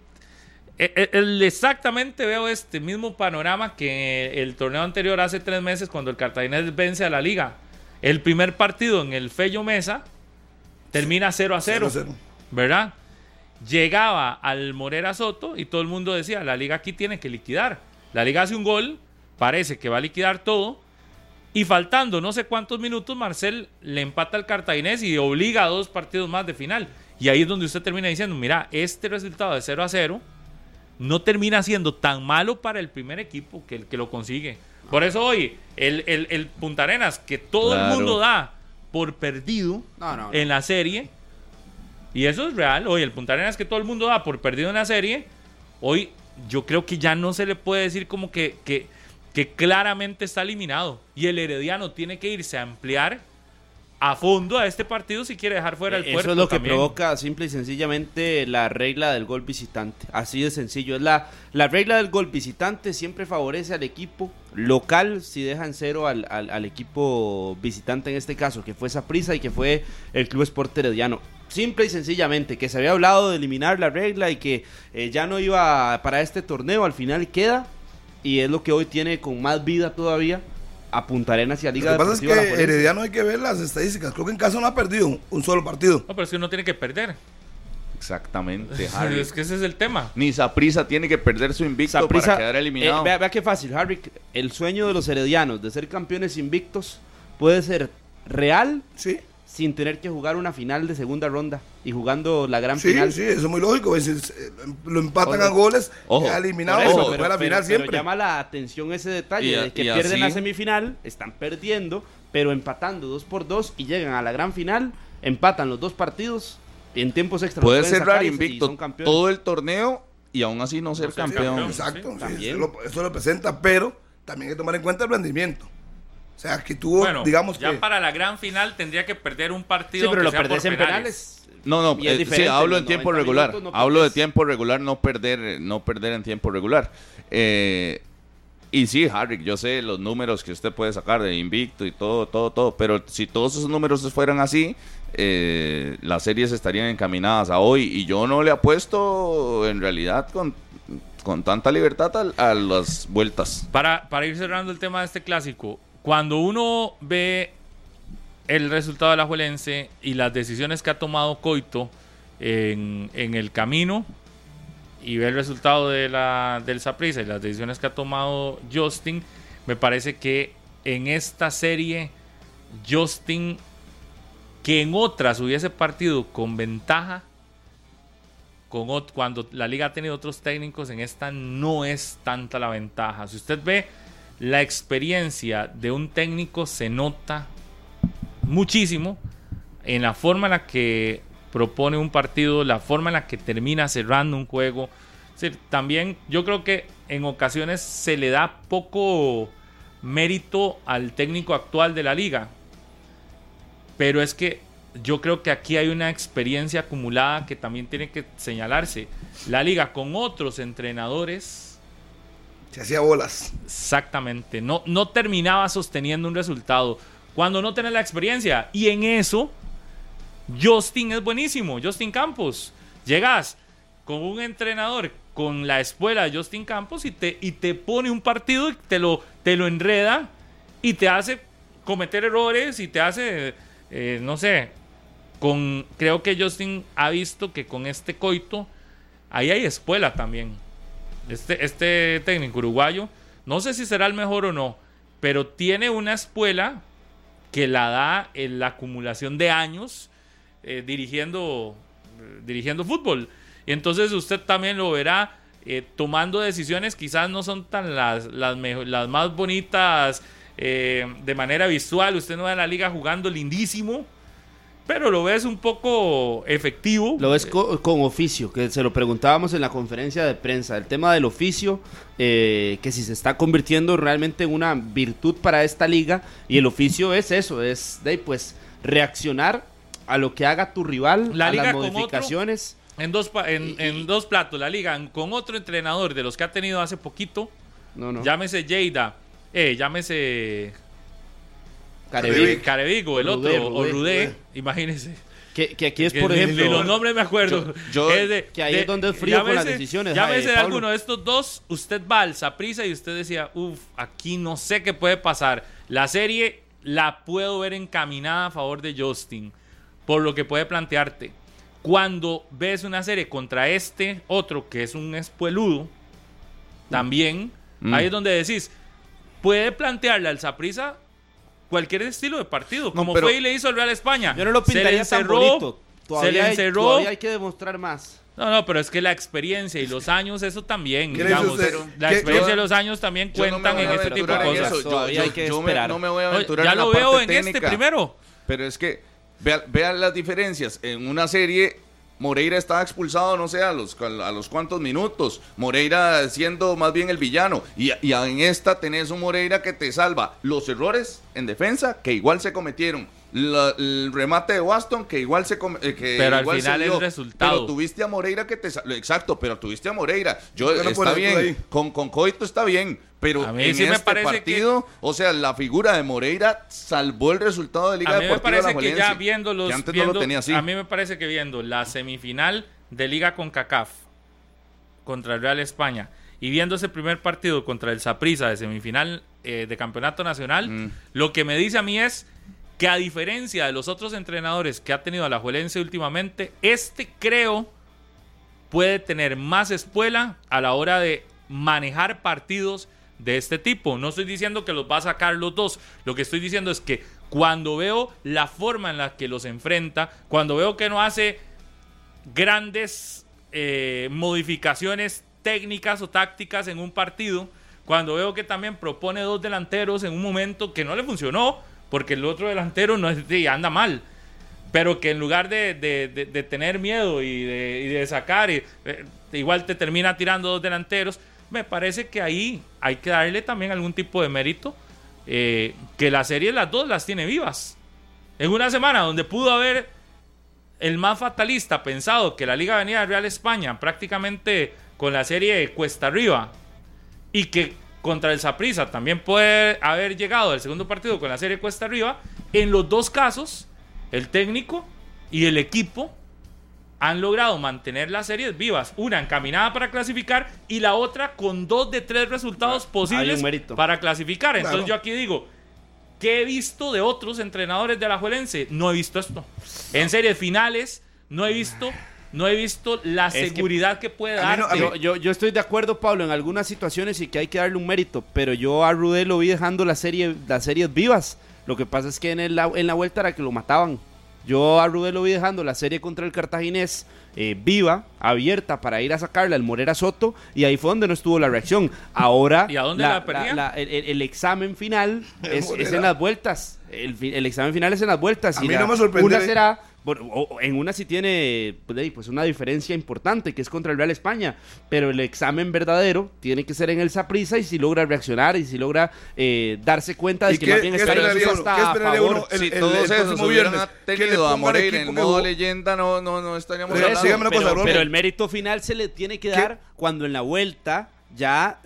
eh, el- exactamente veo este mismo panorama que el torneo anterior hace tres meses cuando el Cartaginés vence a la liga. El primer partido en el Fello Mesa termina 0 a 0. 0 a 0. ¿verdad? Llegaba al Morera Soto y todo el mundo decía, la liga aquí tiene que liquidar. La liga hace un gol, parece que va a liquidar todo. Y faltando no sé cuántos minutos, Marcel le empata al Cartaginés y obliga a dos partidos más de final. Y ahí es donde usted termina diciendo, mira, este resultado de 0 a 0 no termina siendo tan malo para el primer equipo que el que lo consigue. Por eso hoy, el, el, el Punta Arenas, que todo Claro. el mundo da por perdido No, no, no. en la serie, y eso es real, hoy el Punta Arenas que todo el mundo da por perdido en la serie, hoy yo creo que ya no se le puede decir como que, que, que claramente está eliminado. Y el Herediano tiene que irse a ampliar a fondo a este partido si quiere dejar fuera el Eso puerto. es lo que provoca simple y sencillamente la regla del gol visitante. Así de sencillo. Es la, la regla del gol visitante siempre favorece al equipo local si dejan cero al, al- al equipo visitante en este caso, que fue prisa y que fue el Club Sport Herediano. Simple y sencillamente, que se había hablado de eliminar la regla y que eh, ya no iba para este torneo, al final queda y es lo que hoy tiene con más vida todavía a Punta Arenas y a Lo Liga que pasa es que. Herediano hay que ver las estadísticas. Creo que en casa no ha perdido un, un solo partido. No, pero es que uno tiene que perder. Exactamente, [LAUGHS] Harry. Es que ese es el tema. Ni Saprisa tiene que perder su invicto Saprissa, para quedar eliminado. eh, vea, vea qué fácil, Harry. El sueño de los heredianos de ser campeones invictos puede ser real Sí, sin tener que jugar una final de segunda ronda y jugando la gran sí, final. sí, eso es muy lógico. Si, eh, lo empatan Ojo. a goles, Ojo. queda eliminado, eso, pero, pero, la pero- final pero siempre. llama la atención ese detalle Y de que pierden así- la semifinal, están perdiendo, pero empatando dos por dos y llegan a la gran final, empatan los dos partidos en tiempos extra. Puede pueden cerrar invicto todo el torneo y aún así no ser ser campeón. campeón. Exacto, sí, también. eso, lo, eso lo presenta, pero también hay que tomar en cuenta el rendimiento. O sea, que tuvo, Bueno, digamos ya que. para la gran final tendría que perder un partido. Sí, pero lo perdés en penales. No, no, es eh, sí, hablo en tiempo 90 regular. no hablo de tiempo regular, no perder, no perder en tiempo regular. Eh, y sí, Harry, yo sé los números que usted puede sacar de invicto y todo, todo, todo, pero si todos esos números fueran así, eh, las series estarían encaminadas a hoy y yo no le apuesto en realidad con, con tanta libertad a, a las vueltas. Para, para ir cerrando el tema de este clásico, cuando uno ve el resultado de la Juelense y las decisiones que ha tomado Coito en, en el camino y ve el resultado de la, del Saprissa y las decisiones que ha tomado Justin, me parece que en esta serie Justin, que en otras hubiese partido con ventaja, con cuando la liga ha tenido otros técnicos, en esta no es tanta la ventaja. Si usted ve la experiencia de un técnico, se nota muchísimo en la forma en la que propone un partido, la forma en la que termina cerrando un juego. También yo creo que en ocasiones se le da poco mérito al técnico actual de la liga. Pero es que yo creo que aquí hay una experiencia acumulada que también tiene que señalarse. La liga con otros entrenadores, Se hacía bolas. exactamente, no, no terminaba sosteniendo un resultado cuando no tenés la experiencia. Y en eso, Justin es buenísimo, Justin Campos. Llegas con un entrenador con la escuela de Justin Campos y te, y te pone un partido y te lo, te lo enreda y te hace cometer errores y te hace, eh, no sé, con creo que Justin ha visto que con este coito ahí hay escuela también. Este, este técnico uruguayo, no sé si será el mejor o no, pero tiene una escuela que la da en la acumulación de años eh, dirigiendo, eh, dirigiendo fútbol. Y entonces usted también lo verá eh, tomando decisiones quizás no son tan las, las, las más bonitas eh, de manera visual. Usted no ve a la liga jugando lindísimo, pero lo ves un poco efectivo. Lo ves con, oficio, que se lo preguntábamos en la conferencia de prensa. El tema del oficio, eh, que si se está convirtiendo realmente en una virtud para esta liga, y el oficio es eso, es de pues reaccionar a lo que haga tu rival, la a liga las modificaciones. en, dos, en, dos platos, la liga con otro entrenador de los que ha tenido hace poquito, no, no. llámese Lleida, eh, llámese Carevigo, el otro, o Rudé, imagínese. Que, que, aquí es, por ejemplo. De los nombres me acuerdo. Yo, que ahí es donde es frío con las decisiones. Llámese de alguno de estos dos, usted va al prisa y usted decía, uff, aquí no sé qué puede pasar. La serie la puedo ver encaminada a favor de Justin, por lo que puede plantearte. Cuando ves una serie contra este otro que es un espueludo, también, mm. ahí es donde decís, puede plantearle al Saprisa cualquier estilo de partido, como fue y le hizo al Real España. Yo no lo pintaría se le encerró, se le encerró. Hay, todavía hay que demostrar más. No, no, pero es que la experiencia y los años, eso también, digamos, la experiencia y los años también cuentan en este tipo de cosas. Todavía hay que esperar. no me voy a aventurar ya en lo veo en este primero. Pero es que vean las diferencias. En una serie Moreira estaba expulsado, no sé, a los, a los cuantos minutos. Moreira siendo más bien el villano. Y, y, en esta tenés un Moreira que te salva los errores en defensa, que igual se cometieron el remate de Waston que igual se eh, que pero al final es resultado. Pero tuviste a Moreira que te exacto pero tuviste a Moreira. Yo está bien con con Coito está bien pero en este partido o sea la figura de Moreira salvó el resultado de Liga a mí me parece que ya viendo los a mí me parece que viendo la semifinal de Liga con CACAF contra el Real España y viendo ese primer partido contra el Saprissa de semifinal eh, de campeonato nacional, mm. lo que me dice a mí es que a diferencia de los otros entrenadores que ha tenido a la Juelense últimamente, este creo puede tener más espuela a la hora de manejar partidos de este tipo. No estoy diciendo que los va a sacar los dos, lo que estoy diciendo es que cuando veo la forma en la que los enfrenta, cuando veo que no hace grandes eh, modificaciones técnicas o tácticas en un partido, cuando veo que también propone dos delanteros en un momento que no le funcionó, porque el otro delantero no es, anda mal. Pero que en lugar de, tener miedo y de, sacar, eh, igual te termina tirando dos delanteros, me parece que ahí hay que darle también algún tipo de mérito. Eh, que la serie las dos las tiene vivas. En una semana donde pudo haber el más fatalista pensado que la Liga venía de Real España prácticamente con la serie cuesta arriba y que contra el Saprissa también puede haber llegado el segundo partido con la serie cuesta arriba. En los dos casos, el técnico y el equipo han logrado mantener las series vivas. Una encaminada para clasificar y la otra con dos de tres resultados posibles para clasificar. Entonces yo aquí digo, ¿qué he visto de otros entrenadores de la Juelense? No he visto esto. En series finales, no he visto no he visto la seguridad que, puede dar. yo, yo, estoy de acuerdo, Pablo, en algunas situaciones y que hay que darle un mérito, pero yo a Rudé lo vi dejando la serie, las series vivas. Lo que pasa es que en, el, en la vuelta era que lo mataban. Yo a Rudé lo vi dejando la serie contra el cartaginés eh, viva, abierta para ir a sacarla al Morera Soto y ahí fue donde no estuvo la reacción. Ahora ¿Y a dónde la, el, examen final [LAUGHS] es, en las vueltas. El, examen final es en las vueltas. A mí no me sorprende. Una será en una sí tiene pues, pues, una diferencia importante, que es contra el Real España, pero el examen verdadero tiene que ser en el Saprisa y si logra reaccionar y si logra eh, darse cuenta de que más bien está hasta a favor. si todos esos hubieran tenido a Moreira en modo leyenda, no, no, no estaríamos hablando. Pero, pero, el mérito final se le tiene que dar cuando en la vuelta ya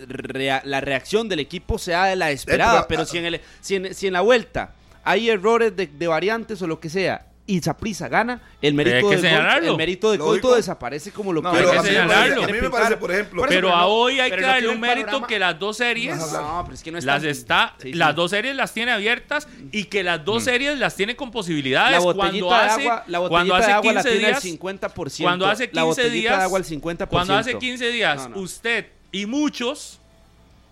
la reacción del equipo sea de la esperada, pero, si, en el, si, en, si en la vuelta hay errores de, de variantes o lo que sea y Zaprisa gana, el mérito, de el mérito de Coito desaparece como lo que hay que señalarlo. A mí me parece, por ejemplo. Pero a hoy hay que darle un mérito que las dos series no, pero es que no las está, las dos series las tiene abiertas y que las dos mm. series las tiene con posibilidades. La cuando hace, agua, la cuando hace 15 días, el 50%. Cuando hace 15 días, agua el 50%. Cuando hace 15 días, usted y muchos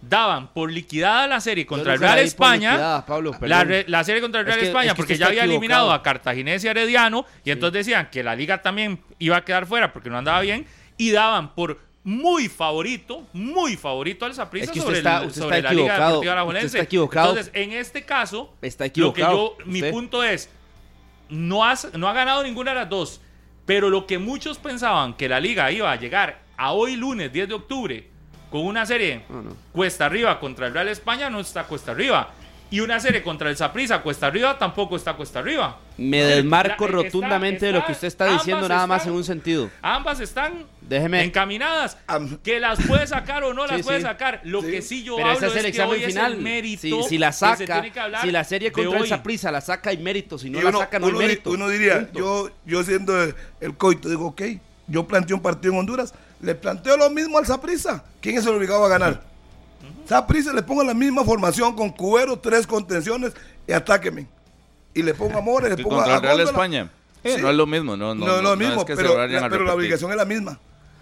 daban por liquidada la serie contra el Real España. la, serie contra el Real España, porque ya había eliminado a Cartaginés y Herediano, y entonces decían que la liga también iba a quedar fuera porque no andaba bien, y daban por muy favorito, muy favorito al Saprissa Es que sobre, está- el- usted sobre está la Liga equivocado. Deportiva Alajuelense. Está equivocado. Entonces, en este caso, Está lo que equivocado. yo, mi Usted. punto es, no, has, no ha ganado ninguna de las dos, pero lo que muchos pensaban que la liga iba a llegar a hoy lunes 10 de octubre con una serie No, no. cuesta arriba contra el Real España no está cuesta arriba. Y una serie contra el Saprissa cuesta arriba tampoco está cuesta arriba. Me desmarco la- está- rotundamente de lo que usted está diciendo, nada más están- en un sentido. Ambas están Déjeme. encaminadas. Am- Que las puede sacar o no las Sí, puede sí. sacar. Lo Sí. que sí yo Pero hablo ese es el que examen hoy final. es el mérito si, si la que se saca, que si la serie contra el. Saprissa la saca hay mérito, si no Y la uno, saca no hay uno mérito. uno diría, Punto. yo, yo siendo el, el coito, digo, ok, yo planteo un partido en Honduras, le planteo lo mismo al Saprissa. ¿Quién es el obligado a ganar? Saprissa le pongo la misma formación con cubero, tres contenciones y atáqueme. Y le pongo amor, le pongo contra a el Real. España. Eh, Sí. No es lo mismo, no, no, No, es lo no mismo, es que se pero, la, a pero la repetir. obligación es la misma.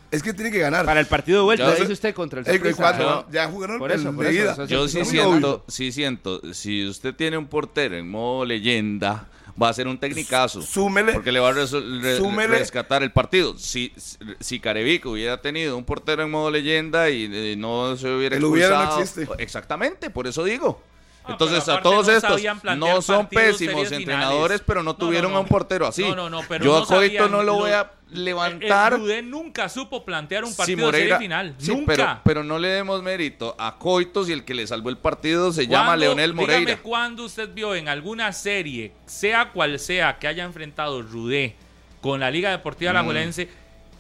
Es que tiene que ganar. Para el partido de vuelta, Yo- dice usted contra el Saprissa. Yo- ya jugaron Por eso, por Yo sí siento, obvio. sí siento, si usted tiene un portero en modo leyenda, va a ser un tecnicazo. Súmele. Porque le va a resol- re- Súmele. rescatar el partido. Si, si Carevico hubiera tenido un portero en modo leyenda y no se hubiera El hubiera no. Exactamente, por eso digo. Ah, Entonces a todos no estos no son pésimos entrenadores, finales. pero no No, tuvieron no, a un portero así. No, no, no, pero Yo no a Coito sabían no lo voy a levantar. El Rudé nunca supo plantear un partido de serie final. sí, nunca. Pero, pero no le demos mérito a Coitos y el que le salvó el partido se llama ¿Cuándo- Leonel Moreira. Dígame cuándo usted vio en alguna serie, sea cual sea, que haya enfrentado Rudé con la Liga Deportiva Mm. Alajuelense,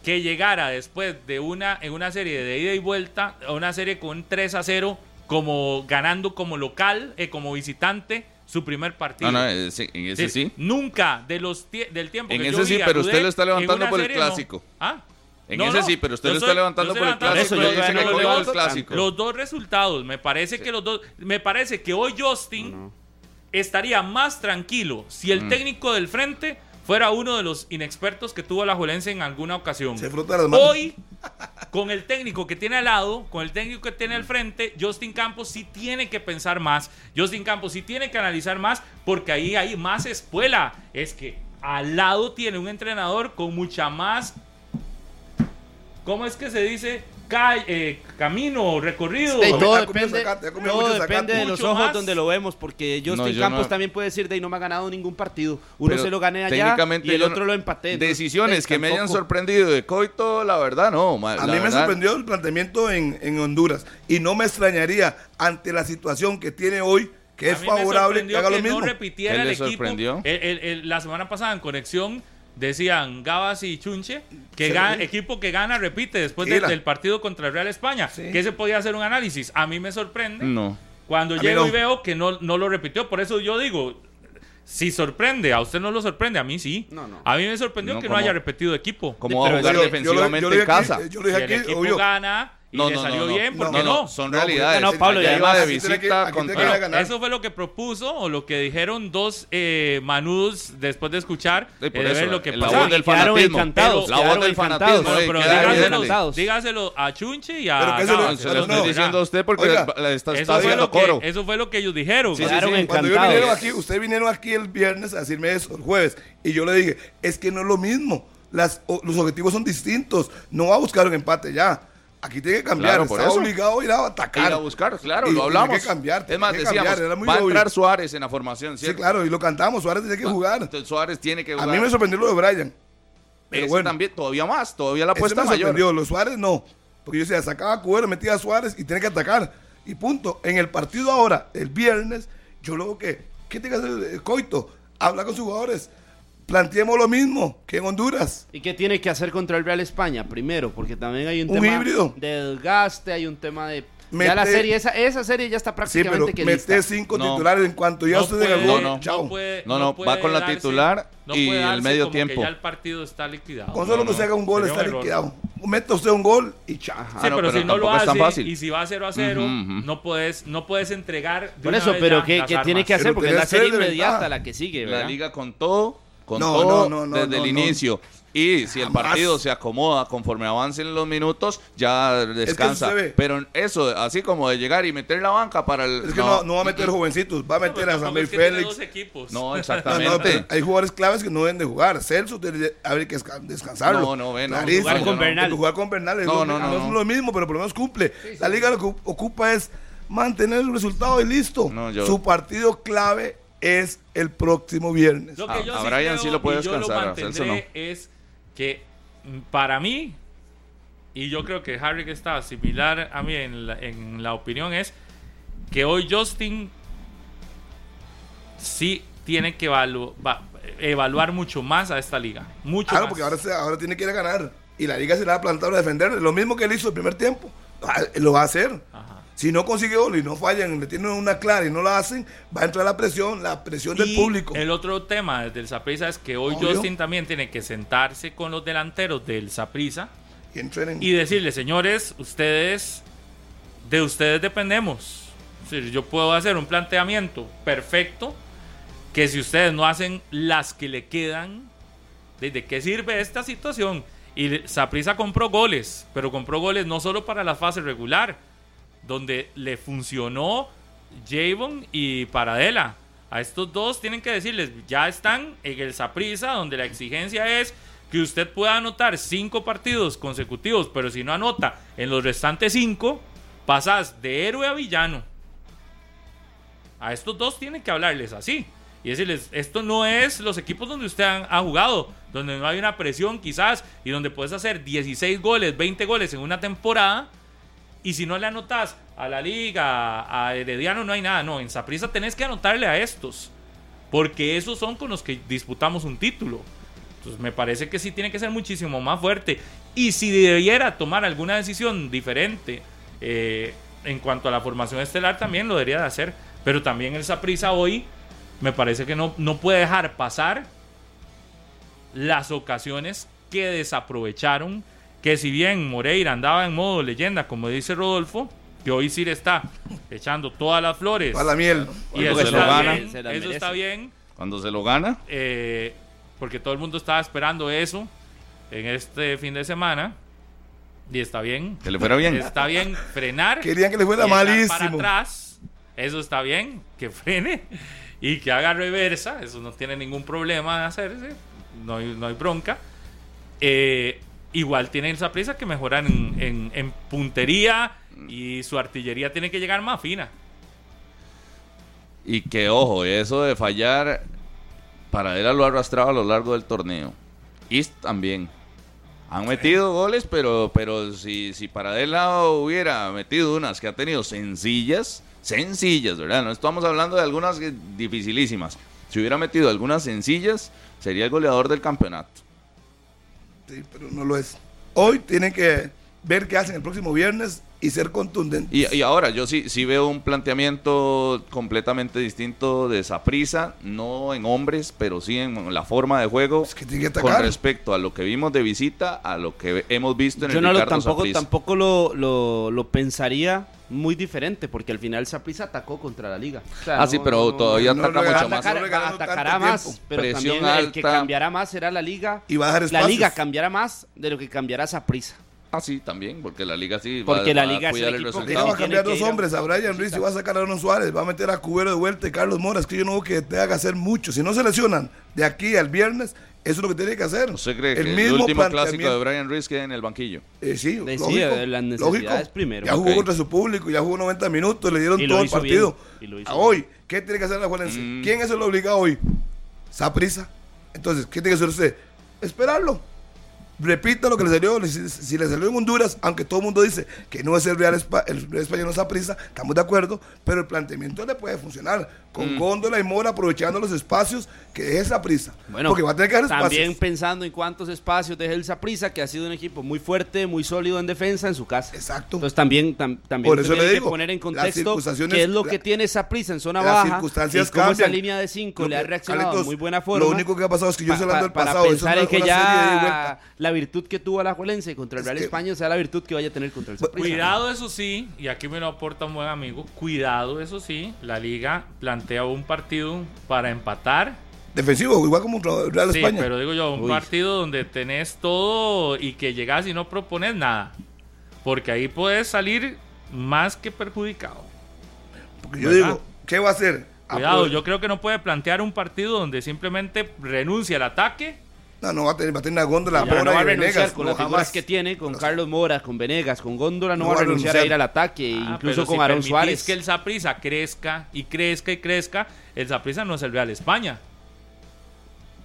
que llegara después de una, en una serie de ida y vuelta, a una serie con un 3 a 0, como ganando como local, eh, como visitante, su primer partido. No, no, ese- en ese sí. Nunca de los tie- del tiempo En que ese yo sí, vi pero usted lo está levantando por el serie, no. clásico. ¿Ah? En ese sí, pero usted yo lo está levantando por el. Eso, yo no lo levanto clásico. Los dos resultados, me parece que los dos, me parece que hoy Justin estaría más tranquilo si el Mm. técnico del frente fuera uno de los inexpertos que tuvo la Juelense en alguna ocasión. Se frota las manos. Hoy, con el técnico que tiene al lado, con el técnico que tiene al frente, Justin Campos sí tiene que pensar más. Justin Campos sí tiene que analizar más porque ahí hay más espuela. Es que al lado tiene un entrenador con mucha más. ¿Cómo es que se dice? Ca- eh, camino, recorrido. Sí, todo depende, todo depende de los ojos más. donde lo vemos, porque Justin No, yo Campos no. también puede decir de ahí no me ha ganado ningún partido. Uno Pero se lo gané allá y el otro no- lo empaté. Decisiones que me hayan tampoco. sorprendido de Coito, la verdad no. A mí me verdad, sorprendió el planteamiento en, en Honduras y no me extrañaría ante la situación que tiene hoy que A es me favorable que sorprendió haga lo que mismo. no repitiera ¿Qué el le equipo. El- el- el- la semana pasada en Conexión decían Gabas y Chunche que Sí. gana- equipo que gana repite después del, partido contra el Real España. Sí. Que se podía hacer un análisis. A mí me sorprende No. cuando A llego no. y veo que no, no lo repitió. Por eso yo digo, si sorprende, a usted no lo sorprende, a mí sí. No, no. A mí me sorprendió No, que no haya repetido equipo. ¿Cómo va a jugar Yo- yo lo- defensivamente yo lo dije en casa? yo lo Si dije el aquí, equipo obvio. gana y No, le no, salió no, no. bien, ¿por no, qué no? no, son No, porque- realidades. No, Pablo, Ya iba de visita que Bueno, eso fue lo que propuso o lo que dijeron dos eh, manudos después de escuchar Sí, por eh, de ver eso, lo que la pasaba. voz del Quedaron fanatismo. encantados, la voz del fanatismo. Eh, pero queda dígaselo, dígaselo a Chunche y a Pero que se lo- estoy no. diciendo a usted porque Oiga, le está, está que, coro. eso fue lo que ellos dijeron. Sí, Quedaron sí. Cuando encantados. vinieron aquí, ustedes vinieron aquí el viernes a decirme eso, el jueves, y yo le dije, es que no es lo mismo. Las, o- los objetivos son distintos. No va a buscar un empate ya. Aquí tiene que cambiar. Claro, por Está eso. obligado a ir a atacar. Ir a buscar, claro, Y lo tiene hablamos. que cambiar, es tiene más, decíamos, cambiar, era muy va a obvio. entrar Suárez en la formación, Sí, ¿cierto? claro, y lo cantamos. Suárez tiene que jugar. Entonces Suárez tiene que A jugar. mí me sorprendió lo de Brian. Pero Ese bueno, también, todavía más, todavía la apuesta me mayor. sorprendió. Los Suárez no. Porque yo decía, sacaba a Cubero, metía a Suárez y tiene que atacar. Y punto. En el partido ahora, el viernes, yo luego que, ¿qué tiene que hacer el Coito? Habla con sus jugadores. Planteemos lo mismo que en Honduras. ¿Y qué tiene que hacer contra el Real España? Primero, porque también hay un, Un tema híbrido. de desgaste, hay un tema de... Mete- ya la serie, esa, esa serie ya está Sí, prácticamente pero que mete lista. cinco No. titulares en cuanto ya No usted puede- gol. no, no. Chao. puede- No, no, puede va con la darse- titular y puede el medio como que tiempo. ya el partido está liquidado. Con solo No, que no. se haga un gol Sería está liquidado. Mete usted un gol y chao. Sí, no, pero, pero si no lo hace tan fácil. y si va 0 a 0, Ujú, ujú. no puedes no puedes entregar Por eso, pero ¿qué, tiene que hacer? Pero Porque es la serie inmediata la que sigue, La liga con todo con No, todo no, no, no, desde no, el no. inicio. Y si el Jamás. partido se acomoda conforme avancen los minutos, ya descansa. Pero eso, así como de llegar y meter la banca para el. Es que no, no va a meter jovencitos, va a meter a Samir es que tiene Félix. dos equipos. No, [LAUGHS] No, no, exactamente. hay jugadores claves que no deben de jugar. Celso tiene habría que desca- descansarlo. No, no, ve, no, Clarísimo. jugar con Bernal. Jugar con Bernal es No, no, no, no es lo mismo, pero por lo menos cumple. La liga lo que ocupa es mantener el resultado y listo. No, yo- Su partido clave es el próximo viernes. Lo A- que yo a sí Brian creo, sí lo puede y yo lo descansar, mantendré es que mm, para mí, y yo creo que Harry que está similar a mí en la, en la opinión, es que hoy Justin sí tiene que evalu- va- evaluar mucho más a esta liga. Mucho Claro, más. porque ahora, se- ahora tiene que ir a ganar. Y la liga se la va a plantar a defender. Lo mismo que él hizo el primer tiempo. Ah, Lo va a hacer. Ajá. Si no consigue gol y no fallan, le tienen una clara y no la hacen, va a entrar la presión, la presión del público. El otro tema del Saprissa es que hoy Obvio. Justin también tiene que sentarse con los delanteros del Saprissa Y entrenen. y decirle, señores, ustedes, de ustedes dependemos. Decir, yo puedo hacer un planteamiento perfecto que si ustedes no hacen las que le quedan, ¿de qué sirve esta situación? Y Saprissa compró goles, pero compró goles no solo para la fase regular, donde le funcionó Javon y Paradela. A estos dos tienen que decirles, ya están en el Saprissa, donde la exigencia es que usted pueda anotar cinco partidos consecutivos, pero si no anota en los restantes cinco, pasas de héroe a villano. A estos dos tienen que hablarles así. Y decirles, esto no es los equipos donde usted ha jugado, donde no hay una presión quizás y donde puedes hacer 16 goles, 20 goles en una temporada. Y si no le anotas a la liga, a Herediano, no hay nada. No, en Saprissa tenés que anotarle a estos. Porque esos son con los que disputamos un título. Entonces me parece que sí tiene que ser muchísimo más fuerte. Y si debiera tomar alguna decisión diferente eh, en cuanto a la formación estelar, también lo debería de hacer. Pero también el Saprissa hoy me parece que no, no puede dejar pasar las ocasiones que desaprovecharon. Que si bien Moreira andaba en modo leyenda, como dice Rodolfo, que hoy sí le está echando todas las flores. a la miel. Y Cuando eso se lo está gana. bien. Se Eso está bien. Cuando se lo gana, eh, porque todo el mundo estaba esperando eso en este fin de semana. Y está bien. que le fuera bien. Está bien frenar. Querían que le fuera echar Para malísimo. atrás. Eso está bien. Que frene y que haga reversa. Eso no tiene ningún problema de hacerse. No hay, no hay bronca. Eh, igual tiene esa prisa que mejorar en, en- en puntería y su artillería tiene que llegar más fina. Y que ojo, eso de fallar, Paradela lo ha arrastrado a lo largo del torneo. Y también. Han metido goles, pero, pero si, si Paradela hubiera metido unas que ha tenido sencillas, sencillas, ¿verdad? No estamos hablando de algunas dificilísimas. Si hubiera metido algunas sencillas, sería el goleador del campeonato. Sí, pero no lo es. Hoy tienen que ver qué hacen el próximo viernes y ser contundentes. Y, y ahora, yo sí, sí veo un planteamiento completamente distinto de Saprisa, no en hombres, pero sí en la forma de juego. Es que tiene que con respecto a lo que vimos de visita, a lo que hemos visto en Yo el no lo, Ricardo tampoco, tampoco lo, lo, lo pensaría muy diferente, porque al final Saprissa atacó contra la liga. O sea, Ah, sí, no- pero no- todavía no ataca lo mucho más. atacar. Atacará más, tiempo. pero Presión también el que cambiará más será la liga. Y va a dejar La liga cambiará más de lo que cambiará Saprissa. Ah, sí, también, porque la liga sí Porque va, la va liga a es el cuidar el resultado. va a cambiar dos a- hombres, a Brian Ruiz y va a sacar a Aaron Suárez, va a meter a Cubero de vuelta y Carlos Mora. Es que yo no veo que tenga que hacer mucho. Si no se lesionan de aquí al viernes, eso es lo que tiene que hacer. ¿Usted cree que el, último clásico de Brian Ruiz queda en el banquillo? Eh, sí, Sí, lógico, las necesidades lógico. primero. Ya jugó contra su público, ya jugó 90 minutos, le dieron todo el partido. bien, y lo hizo A hoy, ¿qué tiene que hacer la Juelense? Mm. ¿Quién es el obligado hoy? Saprisa. Entonces, ¿qué tiene que hacer usted? Esperarlo. Repita lo que le salió, si, si le salió en Honduras, aunque todo el mundo dice que no es el Real, Espa- el Real Español Saprisa, estamos de acuerdo, pero el planteamiento le puede funcionar. Con Mm. Góndola y Mora aprovechando los espacios que deje Saprisa. Bueno, porque va a tener que dar espacios. también pensando en cuántos espacios deja el Saprissa, que ha sido un equipo muy fuerte, muy sólido en defensa en su casa. Exacto. Entonces también, tam- también Por eso le que digo, poner en contexto qué es lo que la- tiene Saprissa en zona las baja circunstancias y cómo esa línea de 5 Lo le ha que- reaccionado de muy buena forma. Lo único que ha pasado es que yo Pa- estoy hablando del pa- pasado. Para eso no pensar es que ya. La virtud que tuvo la Juelense contra el Es Real que- España sea la virtud que vaya a tener contra el Saprissa. Cuidado, eso sí, y aquí me lo aporta un buen amigo. Cuidado, eso sí, la liga plantea un partido para empatar defensivo, igual como contra Real Sí, España. pero digo yo, un Uy. partido donde tenés todo y que llegas y no propones nada. Porque ahí puedes salir más que perjudicado. Porque yo ¿verdad? digo, ¿qué va a hacer? Cuidado, yo creo que no puede plantear un partido donde simplemente renuncia al ataque. No, no va a tener, va a tener una góndola Pero no Mora va a renunciar Venegas. con no, las figuras jamás. que tiene, con Carlos Mora, con Venegas, con Góndola, no, No va a va a renunciar a ir al ataque, Ah, incluso con si Aaron Suárez. que el Saprisa crezca y crezca y crezca, el Saprisa no es el Real España.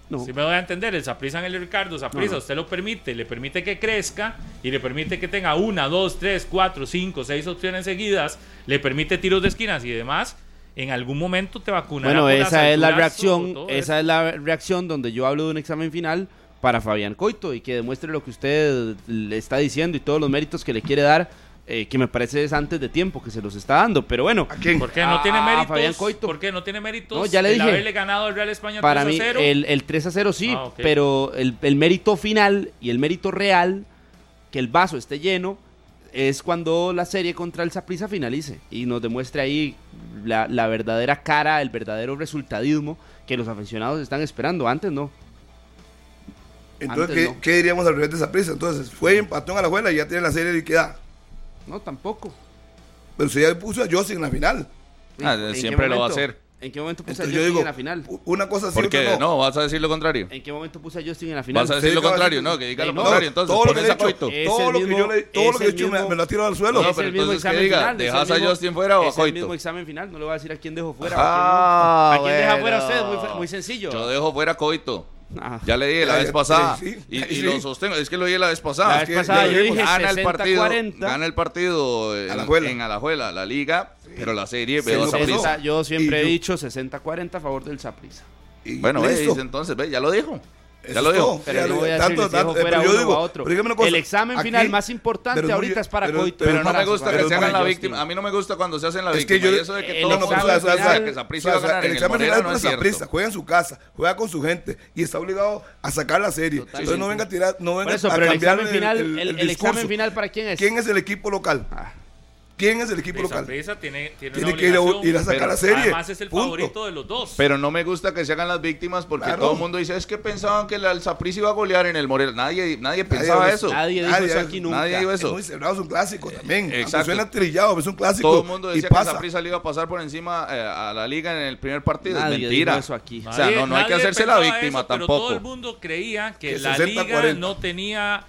No. Si me voy a entender, el Saprisa en el Ricardo no. usted lo permite, le permite que crezca y le permite que tenga una, dos, tres, cuatro, cinco, seis opciones seguidas, le permite tiros de esquinas y demás. En algún momento te vacunará. Bueno, esa es la reacción, esa es la reacción donde yo hablo de un examen final para Fabián Coito y que demuestre lo que usted le está diciendo y todos los méritos que le quiere dar, eh, que me parece es antes de tiempo que se los está dando, pero bueno, ¿A quién? ¿Por qué no tiene Ah, méritos? Fabián Coito. ¿Por qué no tiene méritos? No, ya le el dije. haberle ganado al Real España para 3 a mí 0? el, el 3 a 0 sí, Ah, pero el, el mérito final y el mérito real, que el vaso esté lleno, es cuando la serie contra el Saprissa finalice y nos demuestre ahí la, la verdadera cara, el verdadero resultadismo que los aficionados están esperando. Antes no. Entonces, Antes ¿qué, no. qué diríamos al revés de esa prisa? Entonces, fue empató en Alajuela y ya tiene la serie liquidada. No, tampoco. Pero si ya puso a Justin en la final. Ah, ¿En qué siempre lo va a hacer. ¿En qué momento puse Entonces a yo Justin digo, en la final? una cosa sí, Porque no, vas a decir lo contrario. ¿En qué momento puse a Justin en la final? Vas a decir Sí, lo contrario, no, que diga Eh, lo no, contrario, entonces todo lo que he. Es todo lo que mismo- yo le, todo lo que he dicho me, mismo- me lo ha tirado al suelo. No, Es pero el mismo entonces que examen diga, final, ¿dejas a Justin fuera o a Es el Coito? mismo examen final, no le voy a decir a quién dejo fuera. Ah, ¿A quién deja fuera bueno. usted? Muy, sencillo. Yo dejo fuera a Coito. Ah. Ya le dije la vez pasada. sí, sí, y, y sí. lo sostengo. Es que lo dije la vez pasada. La vez que pasada ya yo lo dije gana el partido, 60-40. gana el partido en Alajuela. en Alajuela, la liga, pero la serie veo lo a pasó. Saprissa. Esa- yo siempre he yo- dicho 60-40 a favor del Saprissa. Y Bueno, ve, listo. dice, entonces, ve, ya lo dijo. Eso Ya lo es dijo. Pero no voy a tanto- dejo fuera pero yo uno digo, a otro. pero cosa, El examen aquí- final más importante es ahorita es para pero- Coito. Pero Pero no me gusta que se hagan la Justin. víctima. A mí no me gusta cuando se hacen la Es víctima. que yo- y eso de que el todo el mundo examen sabe final- que Saprissa O iba a sea, el en el examen final no es esa prisa, cierto. juega en su casa, juega con su gente y está obligado a sacar la serie. Entonces no venga a tirar, no venga eso, a pero el cambiar examen final, el, el discurso. examen final para quién es? ¿Quién es el equipo local? ¿Quién es el equipo El local? Tiene, tiene, Tiene una que ir a, ir a sacar la serie. Además es el Punto. favorito de los dos. Pero no me gusta que se hagan las víctimas porque Claro. todo el mundo dice, es que pensaban que el Saprissa iba a golear en el Morera. Nadie, nadie pensaba eso. Nadie dijo Nadie- eso aquí nunca. nadie dijo Es eso. muy cerrado, es un clásico también. Aunque exacto. Suena trillado, es un clásico. Todo el mundo decía que. Saprissa le iba a pasar por encima eh, a la liga en el primer partido. Nadie es dijo mentira. eso aquí. O sea, no, no hay que hacerse la víctima eso, pero tampoco. todo el mundo creía que, Que la 60, liga 40. no tenía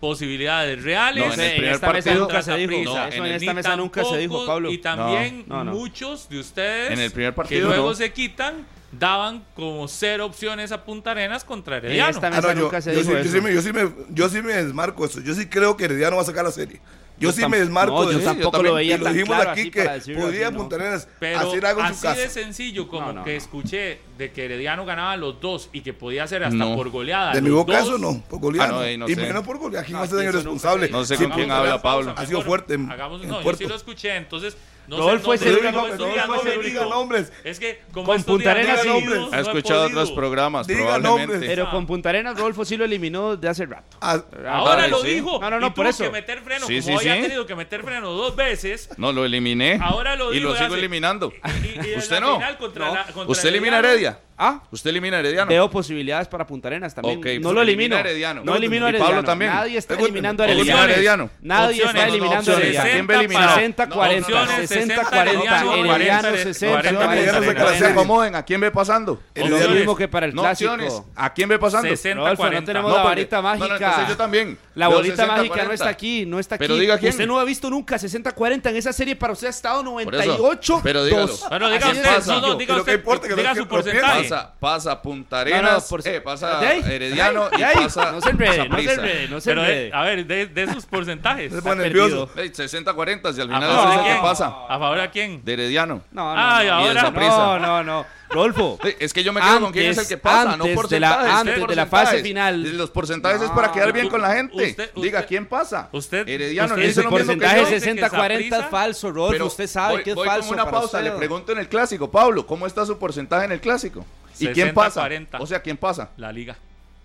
posibilidades reales. No, en el en primer esta mesa partido- nunca se dijo. No, eso en el- esta mesa nunca se dijo, Pablo. Y también No, no. muchos de ustedes En el primer que partido, luego no. se quitan daban como cero opciones a Punta Arenas contra En Herediano. Ah, mesa yo, nunca se yo dijo sí, yo, eso. sí me, yo, sí me, yo sí me desmarco eso. Yo sí creo que Herediano va a sacar la serie. Yo, Yo sí me desmarco no, de yo tampoco también. lo veía y lo dijimos claro aquí que así, ¿no? Punta Arenas Pero hacer algo en su así de sencillo como No, no, que no. escuché de que Herediano ganaba los dos y que podía ser hasta No. por goleada. De mi boca dos. eso no, por goleada. Ah, y sé. menos por goleada. ¿Quién No, va a ser el responsable? No sé con quién habla Pablo. Ha sido fuerte Hagamos, no, yo sí lo escuché, entonces no Rodolfo es no el único- no diga mérito. nombres. Es que como Con Punta Arenas no sí. Ha no escuchado otros programas, Diga probablemente. nombres. Pero con Punta Arenas, Rodolfo sí lo eliminó desde hace rato. Ah, Ahora lo sí. dijo. No, no, no, y por tuvo eso. que meter freno. Sí, como sí, hoy ha tenido que meter freno dos veces. No, lo eliminé. Ahora lo y digo. lo ya sigo eliminando. Y- y- y Usted no. final contra No. la- contra ¿Usted elimina Heredia? Ah, ¿Usted elimina a Herediano? veo posibilidades para Punta Arenas también. Ok, no pues lo elimino. Herediano. No elimino a Y Pablo Herediano. también. Nadie está eliminando a Herediano. Herediano. Nadie Opciones. está eliminando a. Herediano. ¿A quién ve eliminado? 60, 40, Opciones, 60, 60, 40, Herediano, Herediano, 40, 60, 40, 40. Herediano se No se clasifica. acomoden. ¿A quién ve pasando? Es Herediano. lo mismo que para el No clásico. ¿A quién ve pasando? 60, Rodolfo, no 40. tenemos No, la porque- varita no, no, mágica. yo también. La bolita 60, mágica no 40. está aquí, no está aquí. Pero diga quién. Usted no ha visto nunca 60-40 en esa serie. Para usted ha estado Por eso. 98. Pero dígalo. dos. Bueno, diga usted, pasa. no, no, diga Pero usted, importa, que diga su porcentaje. Pasa, pasa Punta No, Arenas, no, por- eh, pasa de ahí, Herediano de y ahí. pasa No se enrede, no se enrede, no se Pero, enrede. eh, a ver, de, de sus porcentajes. Se ¿A pone nervioso. Ey, 60-40, si al ¿A final eso de es lo que pasa. ¿A favor a quién? De Herediano. No, no, Ay, no. ahora- Y. No, no, no. Rodolfo. Sí, Es que yo me quedo con quién es el que pasa, antes no de la- porcentajes. antes ¿qué de la porcentajes? fase final. Los porcentajes es No. para quedar bien con la gente. Usted- Diga usted- quién pasa. usted- Herediano usted- lo que porcentaje yo. Saprissa- 60-40 es falso, Rodolfo. Pero usted sabe voy- que es voy falso. como una para pausa, usted. le pregunto en el clásico, Pablo, ¿cómo está su porcentaje en el clásico? ¿Y quién pasa? 60-40. O sea, ¿quién pasa? La liga.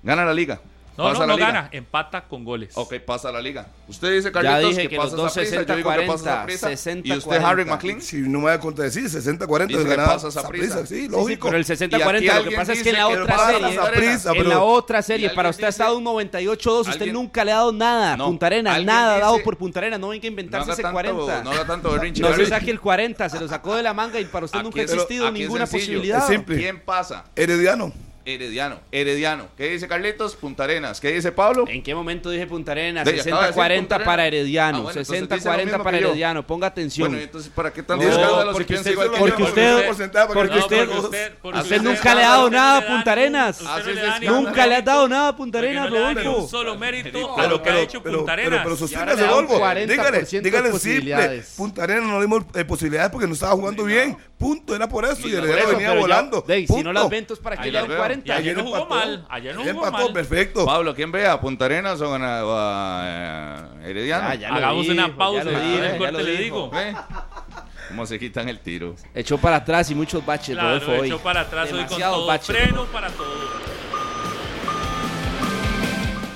Gana la liga. No, pasa no, la no liga. gana, empata con goles. Ok, pasa la liga. Usted dice, Ya Carlitos, dije que, que los pasa dos yo digo que 60-40, pasa Saprissa. 60-40. ¿Y usted, Harry McLean? Si no me voy a contradecir, 60-40 Dice es que ganar pasa Saprissa. Saprissa, sí, Sí, sí, lógico. pero el Y aquí 60-40 lo que pasa es que en la otra serie, en la otra serie, para usted ha estado un 98-2, usted nunca le ha dado nada, No, Punta alguien nada dado por Punta Arenas, no venga a No inventarse ese tanto, 40. no haga tanto berrinche. No se saque el 40, se lo sacó de la manga y para usted nunca ha existido ninguna posibilidad. ¿Quién pasa? Herediano. Herediano, Herediano. ¿Qué dice Carlitos? Punta Arenas. ¿Qué dice Pablo? ¿En qué momento dije Punta Arenas? De- acaba de decir 60-40 Punta para. Herediano, Ah, bueno, entonces dice lo 60-40 mismo para que. Herediano, ponga atención. Bueno, entonces, ¿para qué tan No, escándalo si porque piensa usted- que porque usted- porque que usted- porque nunca le ha dado nada a Punta Arenas. Nunca le has dado nada a Punta Arenas, Rodolfo. un solo mérito Pero- a lo que ha hecho Punta Arenas. pero un Volvo. 40% Dígale, dígale simple. Punta Arenas no le dimos eh, posibilidades porque no estaba jugando bien. Punto, era por eso. Y Herediano venía volando. Si no las ventos, ¿para qué Ahí le dan las veo. 40? Y ayer no Ayer jugó empató. mal, ayer no Ayer jugó empató, mal. perfecto. Pablo, ¿quién ve? ¿A Punta Arenas o a, a, eh, Herediano? Ah, Hagamos dijo, una pausa. dijo, del ya corte le digo. ¿Eh? ¿Cómo se quitan el tiro? Echó para atrás y muchos baches, Claro, Rodolfo, hoy. echó para atrás hoy con Demasiados todo. baches, Freno para todo.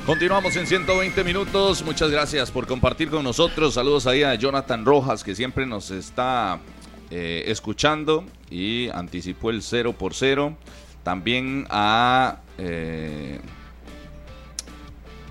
Continuamos en 120 minutos. Muchas gracias por compartir con nosotros. Saludos ahí a Jonathan Rojas, que siempre nos está eh, escuchando y anticipó el 0 por 0. También a eh,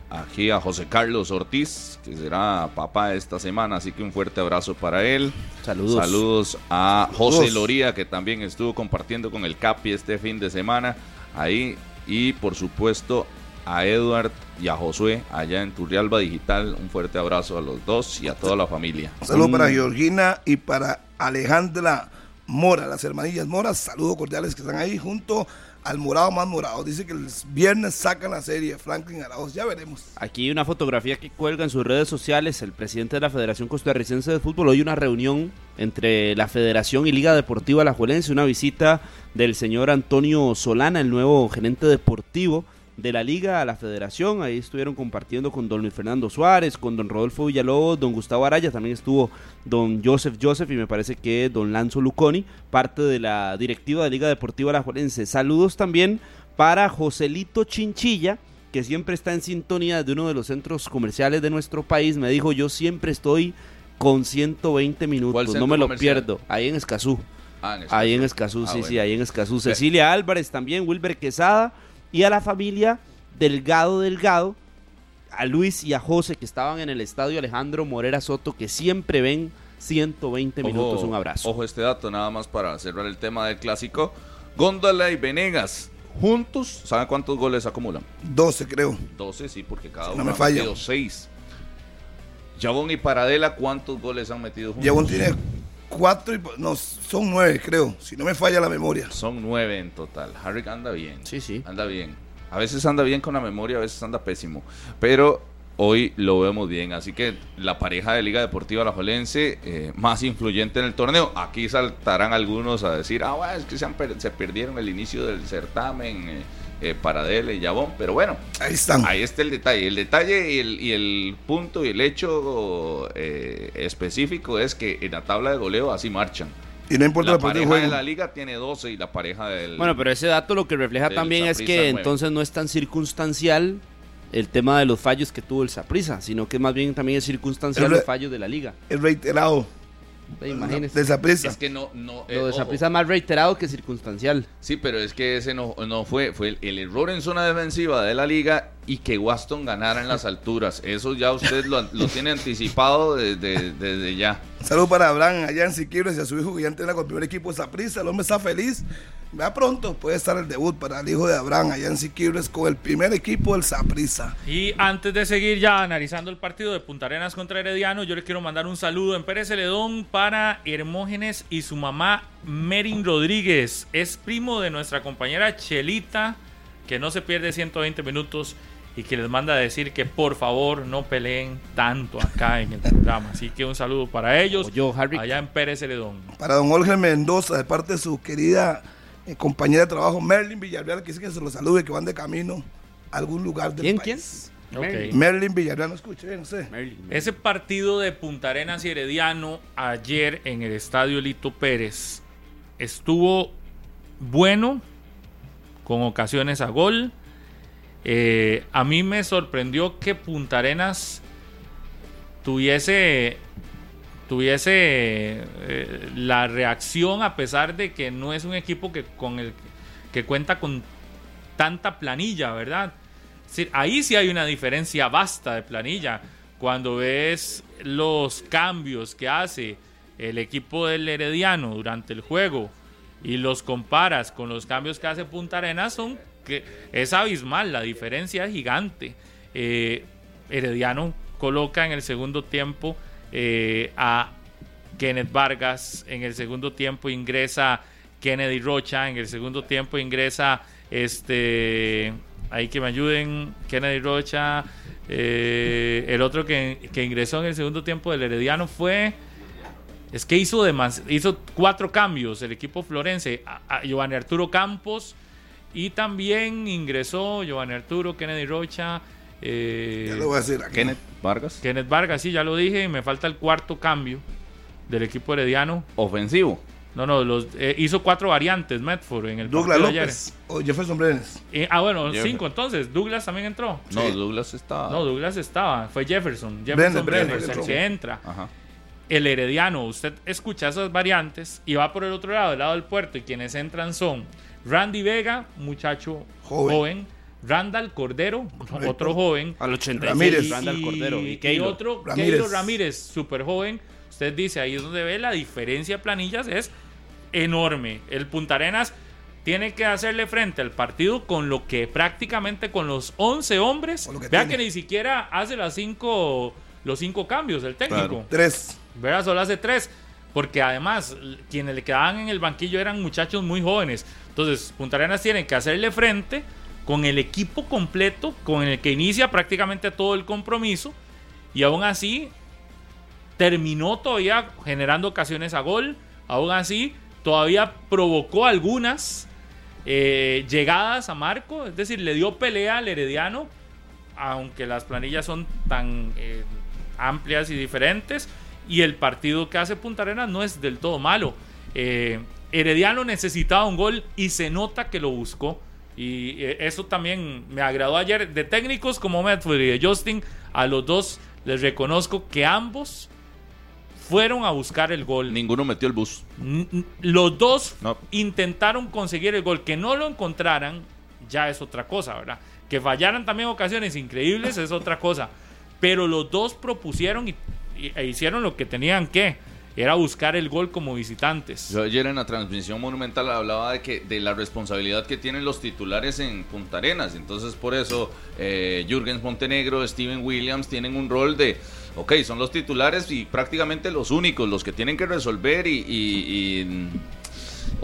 aquí a José Carlos Ortiz, que será papá esta semana, así que un fuerte abrazo para él. Saludos. Saludos a José Saludos. Loría, que también estuvo compartiendo con el Capi este fin de semana ahí. Y por supuesto a Edward y a Josué allá en Turrialba Digital. Un fuerte abrazo a los dos y a toda la familia. Saludos para Georgina y para Alejandra Mora, las hermanillas Moras. Saludos cordiales que están ahí junto al morado más morado. Dice que el viernes sacan la serie Franklin Arauz. Ya veremos. Aquí una fotografía que cuelga en sus redes sociales el presidente de la Federación Costarricense de Fútbol. Hoy una reunión entre la Federación y Liga Deportiva Alajuelense, una visita del señor Antonio Solana, el nuevo gerente deportivo de la Liga a la Federación. Ahí estuvieron compartiendo con don Luis Fernando Suárez, con don Rodolfo Villalobos, don Gustavo Araya, también estuvo don Joseph Joseph y me parece que don Lanzo Luconi, parte de la directiva de Liga Deportiva Alajuelense. Saludos también para Joselito Chinchilla, que siempre está en sintonía de uno de los centros comerciales de nuestro país. Me dijo, yo siempre estoy con 120 ¿Cuál minutos, no me lo comercial? pierdo. Ahí en Escazú. Ah, en Ahí en Escazú. Escazú, Ah, sí, bueno. sí, ahí en Escazú. Cecilia Álvarez también, Wilber Quesada y a la familia Delgado Delgado, a Luis y a José que estaban en el estadio Alejandro Morera Soto, que siempre ven 120 minutos. Ojo, Un abrazo. Ojo este dato, nada más para cerrar el tema del clásico. Góndola y Venegas juntos, ¿saben cuántos goles acumulan? 12 creo. 12, sí, porque cada uno no me ha falla. metido 6. Jabón y Paradela, ¿cuántos goles han metido juntos? Llevón tiene 4 y... No, son 9 creo. Si no me falla la memoria. Son 9 en total. Harry anda bien. Sí, sí. Anda bien. A veces anda bien con la memoria, a veces anda pésimo. Pero hoy lo vemos bien. Así que la pareja de Liga Deportiva Alajuelense, eh, más influyente en el torneo. Aquí saltarán algunos a decir, ah, bueno, es que se, han per- se perdieron el inicio del certamen, eh, eh, Paradela y Jabón. Pero bueno, Ahí están. Ahí está el detalle. El detalle y el, y el punto y el hecho eh, específico es que en la tabla de goleo así marchan. Y no importa La de pareja de juego. la liga tiene 12 y la pareja del... Bueno, pero ese dato lo que refleja también es que entonces no es tan circunstancial el tema de los fallos que tuvo el Saprisa, sino que más bien también es circunstancial El los fallos de la liga. Es reiterado. Eh, Imagínese. De esa prisa. Es que no... no eh, Lo de ojo. Saprissa es más reiterado que circunstancial. Sí, pero es que ese no, no fue, fue el, el error en zona defensiva de la liga y que Waston ganara en las [LAUGHS] alturas. Eso ya usted lo, lo tiene anticipado desde, desde ya. Saludos para Abraham allá en Siquibres y a su hijo que ya entrena con el primer equipo de Saprissa. El hombre está feliz. Vea pronto, puede estar el debut para el hijo de Abraham allá en Siquibres con el primer equipo del Saprissa. Y antes de seguir ya analizando el partido de Punta Arenas contra Herediano, yo le quiero mandar un saludo en Pérez Celedón para Hermógenes y su mamá Merin Rodríguez. Es primo de nuestra compañera Chelita, que no se pierde 120 minutos y que les manda a decir que por favor no peleen tanto acá en el programa. Así que un saludo para ellos yo, Harry. allá en Pérez Celedón. Para don Jorge Mendoza, de parte de su querida eh, compañera de trabajo, Merlin Villarreal, que dice que se lo salude, que van de camino a algún lugar del ¿Quién, país. Ok. Merlin Villarreal, no escuché, no sé. Merlin. Ese partido de Punta Arenas y Herediano ayer en el estadio Lito Pérez estuvo bueno, con ocasiones a gol. Eh, a mí me sorprendió que Punta Arenas tuviese tuviese eh, la reacción a pesar de que no es un equipo que con el que cuenta con tanta planilla, ¿verdad? ahí sí hay una diferencia vasta de planilla. Cuando ves los cambios que hace el equipo del Herediano durante el juego y los comparas con los cambios que hace Punta Arenas, son que es abismal, la diferencia es gigante. Eh, Herediano coloca en el segundo tiempo eh, a Kenneth Vargas, en el segundo tiempo ingresa Kennedy Rocha, en el segundo tiempo ingresa este, ahí que me ayuden, Kennedy Rocha, eh, el otro que, ingresó en el segundo tiempo del Herediano fue, es que hizo, hizo cuatro cambios el equipo florense, a, Giovanni Arturo Campos y también ingresó Giovanni Arturo, Kennedy Rocha, eh, ya lo voy a decir Kenneth Vargas. Kenneth Vargas, sí, ya lo dije. Me falta el cuarto cambio del equipo herediano. Ofensivo. No, no, los, eh, hizo cuatro variantes Medford en el Douglas López o Jefferson Brenes. ah, bueno, cinco entonces. Douglas también entró. No, Douglas estaba. No, Douglas estaba. Fue Jefferson. Jefferson Brenes, el que entra. El herediano, usted escucha esas variantes y va por el otro lado, del lado del puerto, y quienes entran son Randy Vega, muchacho joven Randall Cordero, otro joven. Al 86, Randall Cordero. Y, otro, Ramírez. Ramírez, súper joven. Usted dice, ahí es donde ve la diferencia de planillas, es enorme. El Punta Arenas tiene que hacerle frente al partido con lo que prácticamente con los 11 hombres. Vea que ni siquiera hace las cinco, los cinco cambios el técnico. Tres. Vea, solo hace tres. Porque además, quienes le quedaban en el banquillo eran muchachos muy jóvenes. Entonces, Punta Arenas tiene que hacerle frente con el equipo completo, con el que inicia prácticamente todo el compromiso, y aún así terminó todavía generando ocasiones a gol, aún así todavía provocó algunas eh, llegadas a Marco, es decir, le dio pelea al Herediano, aunque las planillas son tan eh, amplias y diferentes, y el partido que hace Punta Arenas no es del todo malo. Eh, Herediano necesitaba un gol y se nota que lo buscó. Y eh, eso también me agradó ayer. De técnicos como Medford y de Justin, a los dos les reconozco que ambos fueron a buscar el gol. Ninguno metió el bus. Los dos intentaron conseguir el gol. Que no lo encontraran, ya es otra cosa, ¿verdad? Que fallaran también ocasiones increíbles es otra cosa. Pero los dos propusieron y, e hicieron lo que tenían que era buscar el gol como visitantes. Yo ayer en la transmisión monumental hablaba de que de la responsabilidad que tienen los titulares en Punta Arenas. Entonces por eso eh, Jürgens Montenegro, Steven Williams tienen un rol de, ok, son los titulares y prácticamente los únicos, los que tienen que resolver y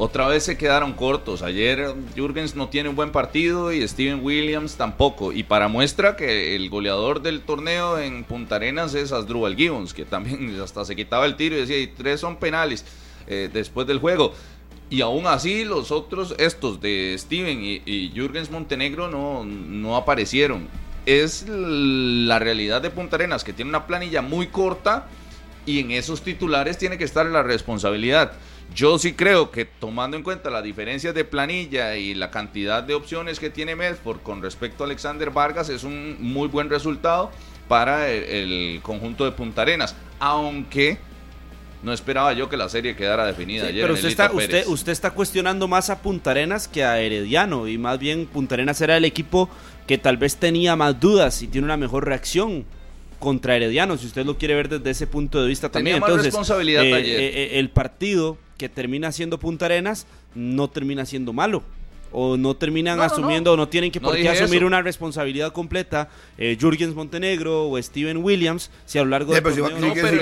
otra vez se quedaron cortos. Ayer Jürgens no tiene un buen partido y Steven Williams tampoco. Y para muestra que el goleador del torneo en Punta Arenas es Asdrúbal Gibbons, que también [LAUGHS] hasta se quitaba el tiro y decía, y tres son penales eh, después del juego. Y aún así los otros, estos de Steven y, y Jürgens Montenegro no, no aparecieron. Es la realidad de Punta Arenas, que tiene una planilla muy corta y en esos titulares tiene que estar la responsabilidad. Yo sí creo que tomando en cuenta las diferencias de planilla y la cantidad de opciones que tiene Medford con respecto a Alexander Vargas es un muy buen resultado para el, conjunto de Punta Arenas, aunque no esperaba yo que la serie quedara definida ayer. Pero usted está, usted, usted está cuestionando más a Punta Arenas que a Herediano y más bien Punta Arenas era el equipo que tal vez tenía más dudas y tiene una mejor reacción contra Herediano, si usted lo quiere ver desde ese punto de vista también. Entonces, responsabilidad eh, eh, eh, el partido que termina siendo Punta Arenas no termina siendo malo. O no terminan asumiendo o no tienen que por qué asumir una responsabilidad completa eh, Jürgens Montenegro o Steven Williams si a lo largo de si,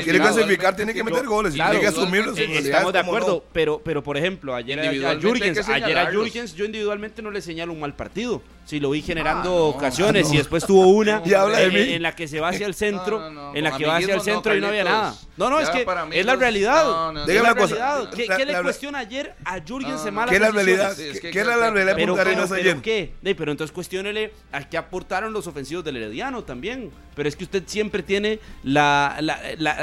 quiere clasificar tiene que meter goles tiene que asumir estamos de acuerdo pero pero por ejemplo ayer a, Jürgens ayer a Jürgens yo individualmente no le señalo un mal partido si lo vi generando ah, ocasiones y después tuvo una en, la que se va hacia el centro, en la que va hacia el centro y no había nada. No, no, es que es la realidad. Dígame cosa. ¿Qué, le cuestiona ayer a Jürgen Semala? ¿Qué es la realidad? ¿Qué es la realidad de Punta Arenas ayer? ¿Qué? Pero entonces cuestiónele a qué aportaron los ofensivos del Herediano también. Pero es que usted siempre tiene la,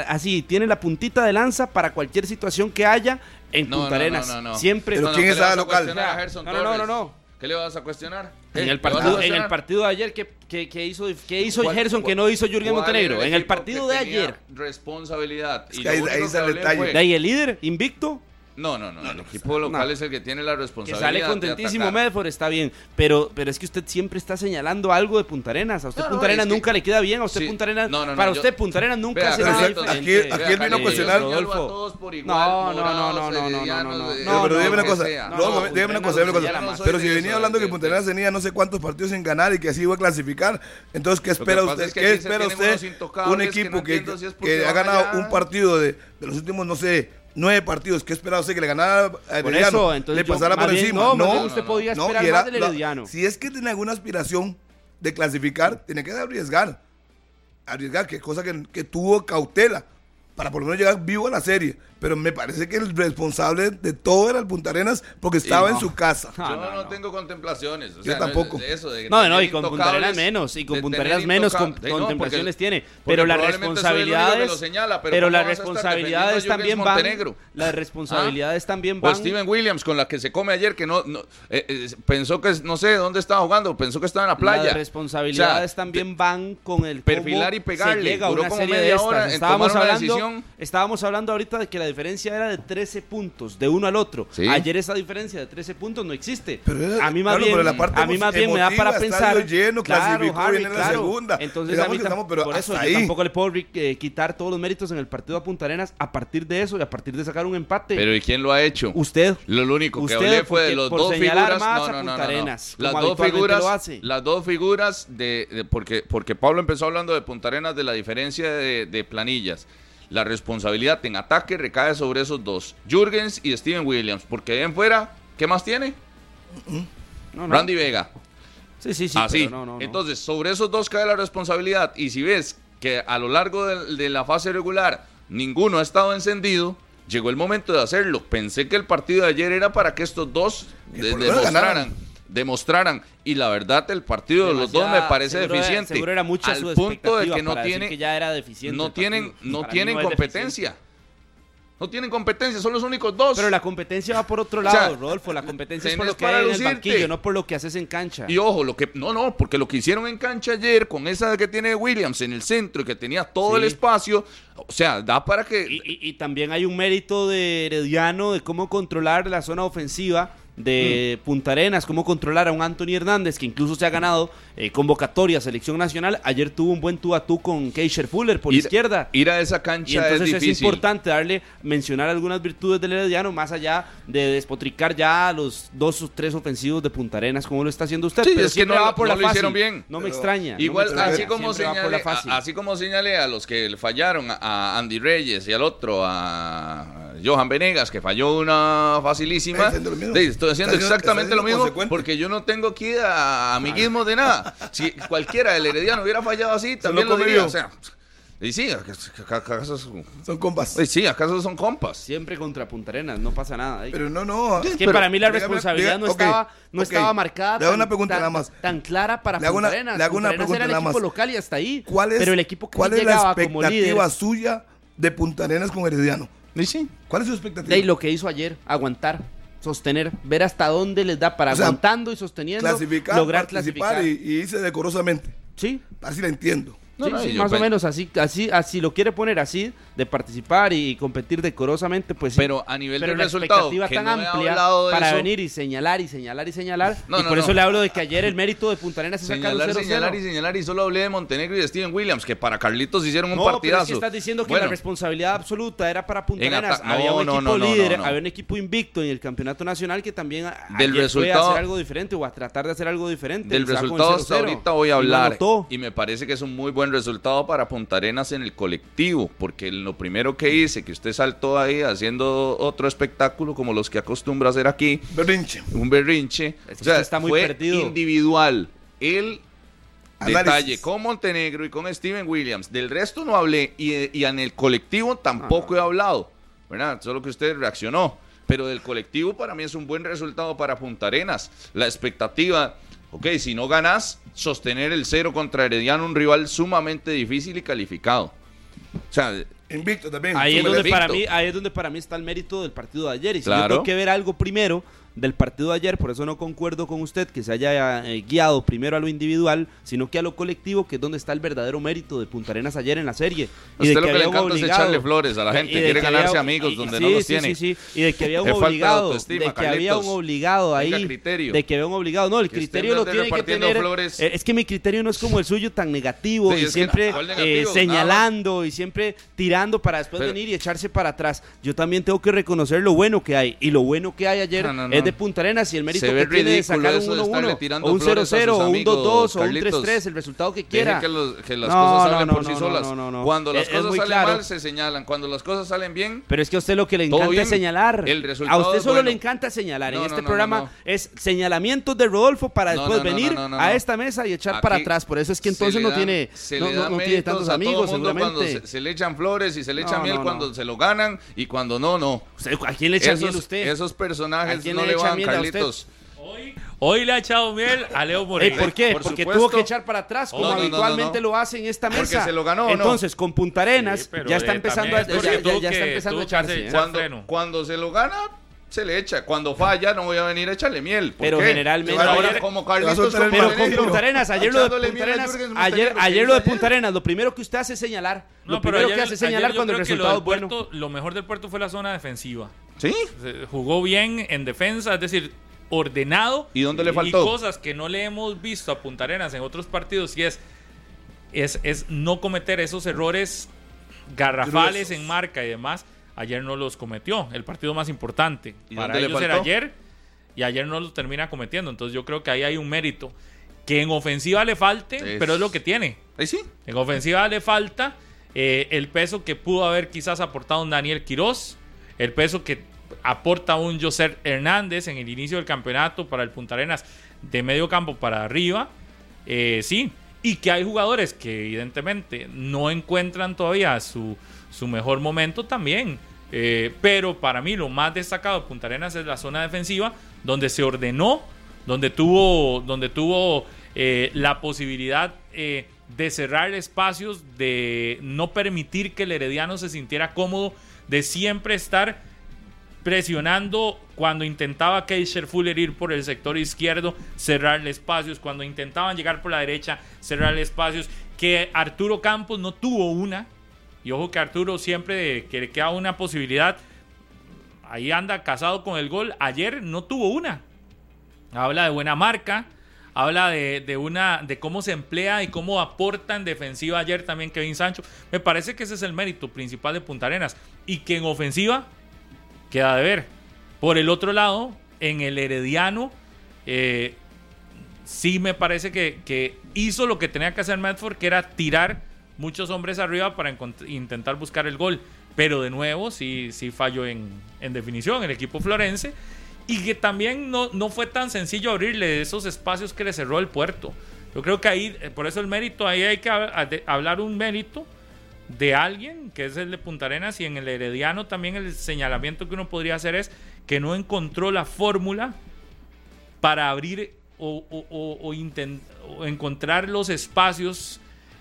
así, tiene la puntita de lanza para cualquier situación que haya en Punta Arenas. Siempre. ¿Pero quién es la local? No, no, no, no. ¿Qué le vas a cuestionar? En el ¿Qué vas a partido, en el partido de ayer, ¿qué, qué- qué hizo, qué hizo ¿Cuál- Gerson que no hizo Jürgen Montenegro? el En el partido de ayer. Responsabilidad. Es Y ahí- ahí está el detalle. fue- De ahí el líder, invicto, No, no, no. el equipo local no. es el que tiene la que responsabilidad. sale de contentísimo. Medford, está bien. Pero, pero es que usted siempre está señalando algo de Punta Arenas. A usted No, no, Punta Arenas que- nunca le queda bien. A usted Sí. Punta Arenas. No, no, no, para yo- usted Punta Arenas nunca diferente. aquí- aquí él vino a cuestionar- No, no, no, no, no, no, no, heredianos, no, pero dígame una que cosa, dígame una cosa, Pero si venía hablando que Punta Arenas tenía no sé cuántos partidos sin ganar y que así iba a clasificar, entonces ¿qué que espera usted? que ¿Qué se espera usted? Un que equipo que, que ha ganado un partido de, de los últimos, no sé, nueve partidos. ¿Qué espera usted que le ganara a Por Herediano? eso, entonces le pasara por bien, encima? No, no, bien usted podía no, esperar era más del la- Herediano. Si es que tiene alguna aspiración de clasificar, tiene que arriesgar. Arriesgar, que cosa que, que tuvo cautela para por lo menos llegar vivo a la serie. Pero me parece que el responsable de todo era el Punta Arenas porque estaba no. en su casa. Ah, Yo no, no, no. tengo contemplaciones. O Yo tampoco. No, es de eso, de No, no, y con Punta Arenas menos, y con Punta Arenas menos con- intoca- Sí, no, contemplaciones porque- tiene. Pero las responsabilidades. lo señala, pero pero ¿cómo las vas a estar responsabilidades también van. Las responsabilidades también O van. Steven Williams con la que se come ayer que no, no, eh, eh, pensó que no sé dónde estaba jugando, pensó que estaba en la playa. Las responsabilidades O sea, también van con el perfilar y pegarle. Se llega a Duró una como serie de media estas. Estábamos hablando, estábamos hablando ahorita de que la diferencia era de 13 puntos de uno al otro. Sí. Ayer esa diferencia de 13 puntos no existe. Pero a mí más claro, bien, pero la parte a mí más bien me da para pensar. lleno, clasificó, Harry, viene la segunda. Entonces a mí estamos, pero por eso yo tampoco le puedo eh, quitar todos los méritos en el partido a Punta Arenas a partir de eso y a partir de sacar un empate. Pero ¿y quién lo ha hecho? usted Lo, lo único que hablé fue de los por dos señalar figuras. más No, a no, Punta no, no. Arenas, Las dos figuras. lo hace. Las dos figuras de, de- porque porque Pablo empezó hablando de Punta Arenas de la diferencia de, de planillas. La responsabilidad en ataque recae sobre esos dos, Jürgens y Steven Williams, porque de en fuera, ¿qué más tiene? no, no. Randy Vega. Sí, sí, sí. Así. pero no, no, no. Entonces, sobre esos dos cae la responsabilidad. Y si ves que a lo largo de, de la fase regular ninguno ha estado encendido, llegó el momento de hacerlo. Pensé que el partido de ayer era para que estos dos Que de- demostraran. ganaran. Demostraran. Y la verdad, el partido de los dos me parece seguro era- deficiente. seguro era mucha al su punto de que no tienen, que ya era deficiente no tienen, no Para tienen no competencia. No tienen competencia, son los únicos dos. Pero la competencia va por otro O lado, sea, Rodolfo. La competencia es por lo que para hay en el banquillo, no por lo que haces en cancha. Y ojo, lo que no, no, porque lo que hicieron en cancha ayer con esa que tiene Williams en el centro y que tenía todo el espacio, o sea, da para que Y, y- y también hay un mérito de Herediano de cómo controlar la zona ofensiva de Punta Arenas, cómo controlar a un Anthony Hernández que incluso se ha ganado eh, convocatoria, selección nacional. Ayer tuvo un buen tú a tú con Keisher Fuller por ir, izquierda. ir a esa Y cancha entonces es es, difícil. importante darle, mencionar algunas virtudes del Herediano, más allá de despotricar ya a los dos o tres ofensivos de Punta Arenas, como lo está haciendo usted. Sí, pero es que no va lo- por no la lo fácil. hicieron bien. No me extraña. no me Igual, extraña. así como, señalé, así como señalé a los que le fallaron a, Andy Reyes y al otro a Johan Venegas, que falló una facilísima. Está haciendo lo mismo. Sí, estoy haciendo exactamente está lo mismo consecuente. porque yo no tengo aquí a amiguismo de nada. Si cualquiera del Herediano hubiera fallado así, también lo come diría. O sea, y sí, ¿acaso, Son compas. y sí, ¿acaso son compas? Siempre contra Punta Arenas, no pasa nada. ahí. Pero no, no. Es que pero para mí la dígame- responsabilidad diga- no, ok, estaba, no ok. estaba marcada Le hago tan, una pregunta tan- nada más. tan clara para Le hago Punta una- Arenas. le hago una Punta Arenas pregunta era el nada equipo más. local y hasta ahí. ¿Cuál es, pero el equipo que cuál es la llegaba como líder. expectativa suya de Punta Arenas con Herediano? Y sí. ¿Cuál es su expectativa? De lo que hizo ayer, aguantar, sostener, ver hasta dónde les da para O sea, aguantando y sosteniendo, clasificar, lograr clasificar. y, y irse decorosamente. Sí, A ver si la entiendo. No, sí, no, sí, más o pe- menos así, así, así lo quiere poner así, de participar y competir decorosamente, pues. Pero a nivel Pero de la resultado, expectativa que tan no he amplia hablado de para eso, venir y señalar y señalar y señalar. No, y no, por no. eso le hablo de que ayer el mérito de Punta Arenas es sacar un Señalar, 0-0. señalar y señalar y solo hablé de Montenegro y de Steven Williams, que para Carlitos hicieron un no, pero partidazo. es que estás diciendo que Bueno, la responsabilidad absoluta era para Punta En Arenas. ata- había no, un no, equipo no, no, líder, no, no. había un equipo invicto en el campeonato nacional que también a- Del ayer fue a resultado- hacer algo diferente o a tratar de hacer algo diferente. Del y el resultado hasta 0-0. ahorita voy a Y no hablar. anotó. Y me parece que es un muy buen resultado para Punta Arenas en el colectivo, porque lo primero que hice, que usted saltó ahí haciendo otro espectáculo como los que acostumbra hacer aquí, Berrinche. un berrinche, Es que o sea, está muy fue perdido. individual. El Análisis. detalle con Montenegro y con Steven Williams. Del resto no hablé y, y en el colectivo tampoco Ah. he hablado, ¿verdad? Solo que usted reaccionó. Pero del colectivo para mí es un buen resultado para Punta Arenas. La expectativa, ok, si no ganas, sostener el cero contra Herediano, un rival sumamente difícil y calificado. O sea, Invicto también. Ahí es, donde para mí, ahí es donde para mí está el mérito del partido de ayer. Y si Claro. yo tengo que ver algo primero del partido de ayer, por eso no concuerdo con usted que se haya eh, guiado primero a lo individual, sino que a lo colectivo, que es donde está el verdadero mérito de Punta Arenas ayer en la serie. Y de que, le encanta es echarle flores a la gente, quiere ganarse amigos donde no los sí, tiene. Sí, sí, y de que había un obligado, de, que había un obligado ahí, de que había un obligado, no, el criterio lo tiene que tener. Flores. Eh, es que mi criterio no es como el suyo tan negativo y siempre eh, señalando y siempre tirando para después venir y echarse para atrás. Yo también tengo que reconocer lo bueno que hay y lo bueno que hay ayer es de Punta Arenas y el mérito que tiene de sacar un 1-1 o un 0-0 o un 2-2 o un 3-3, el resultado que quiera. Que, los, que las cosas salen por sí solas. Cuando las cosas salen mal se señalan, cuando las cosas salen bien. Pero es que a usted lo que le encanta es señalar. a usted solo le encanta señalar. en este programa es señalamientos de Rodolfo para después venir a esta mesa y echar para atrás. Por eso es que entonces no tiene no tantos amigos seguramente. Se le echan flores y se le echan miel cuando se lo ganan y cuando no, no. ¿A quién le echa miel usted? Esos personajes no le van, Carlitos. Hoy, hoy le ha echado miel a Leo Moreno. ¿Por qué? Porque tuvo que echar para atrás, como habitualmente lo hace en esta mesa. Porque se lo ganó. Entonces, con Punta Arenas, ya está empezando a, ya, está empezando a echarse. Cuando, cuando se lo gana, se le echa. Cuando falla, no voy a venir a echarle miel. pero generalmente. Ahora, como Carlitos, pero con Punta Arenas, ayer lo de Punta Arenas, ayer, ayer lo de Punta Arenas, lo primero que usted hace es señalar. lo primero que hace es señalar cuando el resultado es bueno. lo mejor del puerto fue la zona defensiva. ¿Sí? Jugó bien en defensa, es decir, ordenado. ¿Y dónde le faltó? Y cosas que no le hemos visto a Punta Arenas en otros partidos y es, es, es no cometer esos errores garrafales en marca y demás ayer no los cometió. El partido más importante para ellos era ayer y ayer no lo termina cometiendo. Entonces yo creo que ahí hay un mérito. Que en ofensiva le falte, pero es lo que tiene. Ahí sí. En ofensiva le falta eh, el peso que pudo haber quizás aportado un Daniel Quirós, el peso que aporta un José Hernández en el inicio del campeonato para el Punta Arenas de medio campo para arriba. Eh, sí, y que hay jugadores que evidentemente no encuentran todavía su, su mejor momento también. Eh, pero para mí lo más destacado de Punta Arenas es la zona defensiva, donde se ordenó, donde tuvo, donde tuvo eh, la posibilidad eh, de cerrar espacios, de no permitir que el Herediano se sintiera cómodo, de siempre estar presionando cuando intentaba Keisher Fuller ir por el sector izquierdo, cerrarle espacios, cuando intentaban llegar por la derecha, cerrarle espacios, que Arturo Campos no tuvo una, y ojo que Arturo siempre que le queda una posibilidad, ahí anda casado con el gol. Ayer no tuvo una. Habla de buena marca, habla de, una, de cómo se emplea y cómo aporta en defensiva ayer también Kevin Sancho. Me parece que ese es el mérito principal de Punta Arenas. Y que en ofensiva queda de ver. Por el otro lado, en el Herediano, eh, sí me parece que, que, hizo lo que tenía que hacer Medford, que era tirar muchos hombres arriba para intentar buscar el gol. Pero de nuevo, sí, sí falló en, definición el equipo florense. Y que también no, no fue tan sencillo abrirle esos espacios que le cerró el puerto. Yo creo que ahí, eh, por eso el mérito, ahí hay que hablar un mérito de alguien, que es el de Punta Arenas, y en el Herediano también el señalamiento que uno podría hacer es que no encontró la fórmula para abrir o, o encontrar los espacios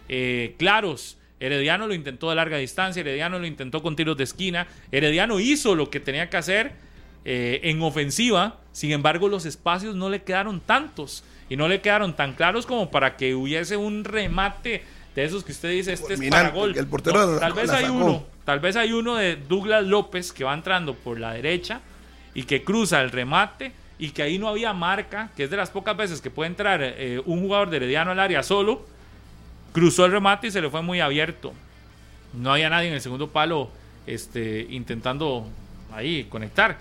eh, claros. Herediano lo intentó de larga distancia, Herediano lo intentó con tiros de esquina, Herediano hizo lo que tenía que hacer eh, en ofensiva, sin embargo los espacios no le quedaron tantos y no le quedaron tan claros como para que hubiese un remate de esos que usted dice, este es para gol. tal vez hay uno, tal vez hay uno de Douglas López que va entrando por la derecha y que cruza el remate y que ahí no había marca, que es de las pocas veces que puede entrar eh, un jugador de Herediano al área solo cruzó el remate y se le fue muy abierto. No había nadie en el segundo palo este, intentando ahí conectar.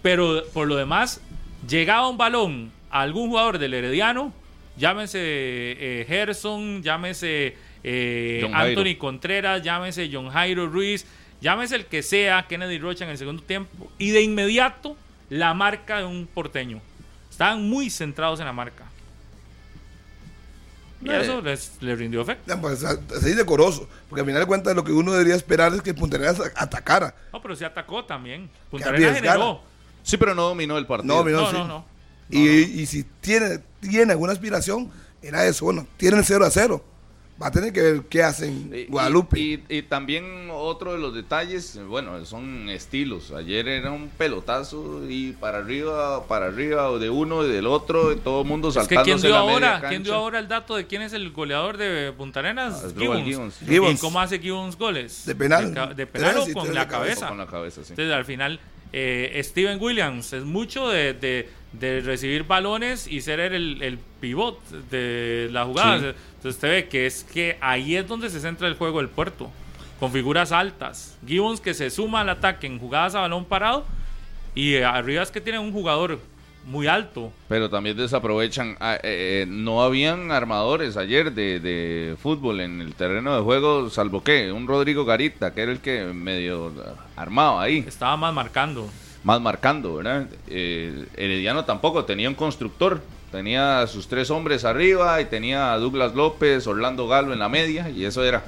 Pero por lo demás, llegaba un balón a algún jugador del Herediano, llámese eh, Gerson, llámese eh, Anthony Contreras, llámese John Jairo Ruiz, llámese el que sea, Kennedy Rocha en el segundo tiempo, y de inmediato la marca de un porteño. Estaban muy centrados en la marca. Y eso les, rindió efecto. pues, así decoroso. Porque al final de cuentas lo que uno debería esperar es que Punta Arenas atacara. No, pero se atacó también. Punta Arenas generó. Sí, pero no dominó el partido. No, no, no, no, y, y, si tiene, tiene alguna aspiración, era eso. Bueno, tienen 0 a 0. Va a tener que ver qué hacen Y- Guadalupe. Y, y también otro de los detalles, bueno, son estilos. Ayer era un pelotazo y para arriba, para arriba, o de uno y del otro, y todo el mundo Es que saltándose ¿quién dio ahora? ¿Quién dio ahora el dato de quién es el goleador de Punta Arenas? Asdrúbal Gibbons. Gibbons. Gibbons. ¿Y cómo hace Gibbons goles? De penal. De, de penal o con la cabeza. cabeza. Con la cabeza, sí. Entonces, al final, eh, Steven Williams es mucho de, de- de recibir balones y ser el, el pivot de la jugada. Sí. Entonces, usted ve que es que ahí es donde se centra el juego del puerto, con figuras altas. Gibbons que se suma al ataque en jugadas a balón parado y arriba es que tiene un jugador muy alto. Pero también desaprovechan. ah, eh, eh, no habían armadores ayer de, de fútbol en el terreno de juego, salvo que un Rodrigo Garita, que era el que medio armado ahí, Estaba más marcando. Más marcando, ¿verdad? Eh, Herediano tampoco tenía un constructor. Tenía a sus tres hombres arriba y tenía a Douglas López, Orlando Galo en la media, y eso era.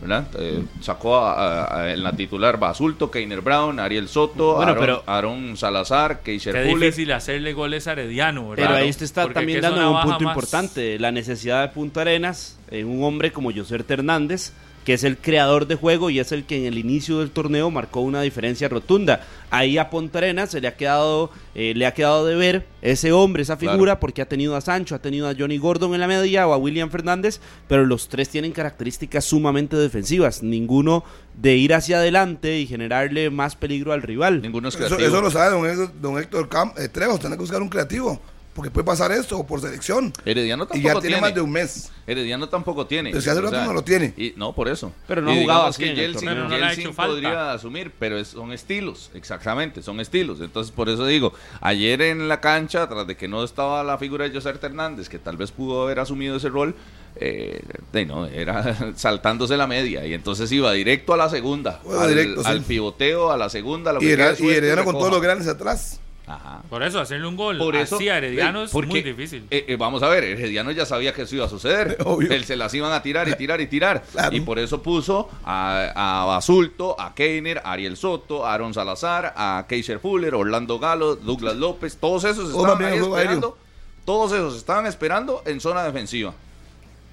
¿verdad? Eh, sacó a, a- a- en la titular Basulto, Keiner Brown, Ariel Soto, Bueno, Aaron, pero- Aaron Salazar, Keisher Qué Fuller. difícil hacerle goles a Herediano, ¿verdad? Pero ahí usted está Porque también es dando un punto más- importante, la necesidad de Punta Arenas en un hombre como Joser Hernández, que es el creador de juego y es el que en el inicio del torneo marcó una diferencia rotunda. Ahí a Punta Arenas se le ha quedado, eh, le ha quedado de ver ese hombre, esa figura, Claro. porque ha tenido a Sancho, ha tenido a Johnny Gordon en la media o a William Fernández, pero los tres tienen características sumamente defensivas, ninguno de ir hacia adelante y generarle más peligro al rival. Ninguno es Eso, creativo. eso lo sabe don Héctor, don Héctor Cam- eh, Trejos, tiene que buscar un creativo, porque puede pasar esto o por selección. Herediano Y tampoco ya tiene tiene. más de un mes. Herediano tampoco tiene. Pero si hace rato no lo tiene. Y, no, por eso. Pero no ha Y jugado digamos así que Yeltsin. No ha Yeltsin falta. podría asumir, pero es- son estilos, exactamente, son estilos. Entonces, por eso digo, ayer en la cancha, tras de que no estaba la figura de José Hernández, que tal vez pudo haber asumido ese rol, eh, de no, era [LAUGHS] saltándose la media y entonces iba directo a la segunda, Bueno, al, directo, sí. al pivoteo, a la segunda, lo Y, que Herediano- quede y Herediano con recoja. todos los grandes atrás. Ajá. Por eso, hacerle un gol Por eso, así a Herediano eh, es porque, muy difícil. eh, eh, vamos a ver, Herediano ya sabía que eso iba a suceder. [LAUGHS] Obvio. Él se las iban a tirar y tirar y tirar. [LAUGHS] Claro. Y por eso puso a, a Basulto, a Keiner, a Ariel Soto, a Aaron Salazar, a Keiser Fuller, Orlando Galo, Douglas López. Todos esos Todos estaban ahí esperando. Todos esos estaban esperando en zona defensiva.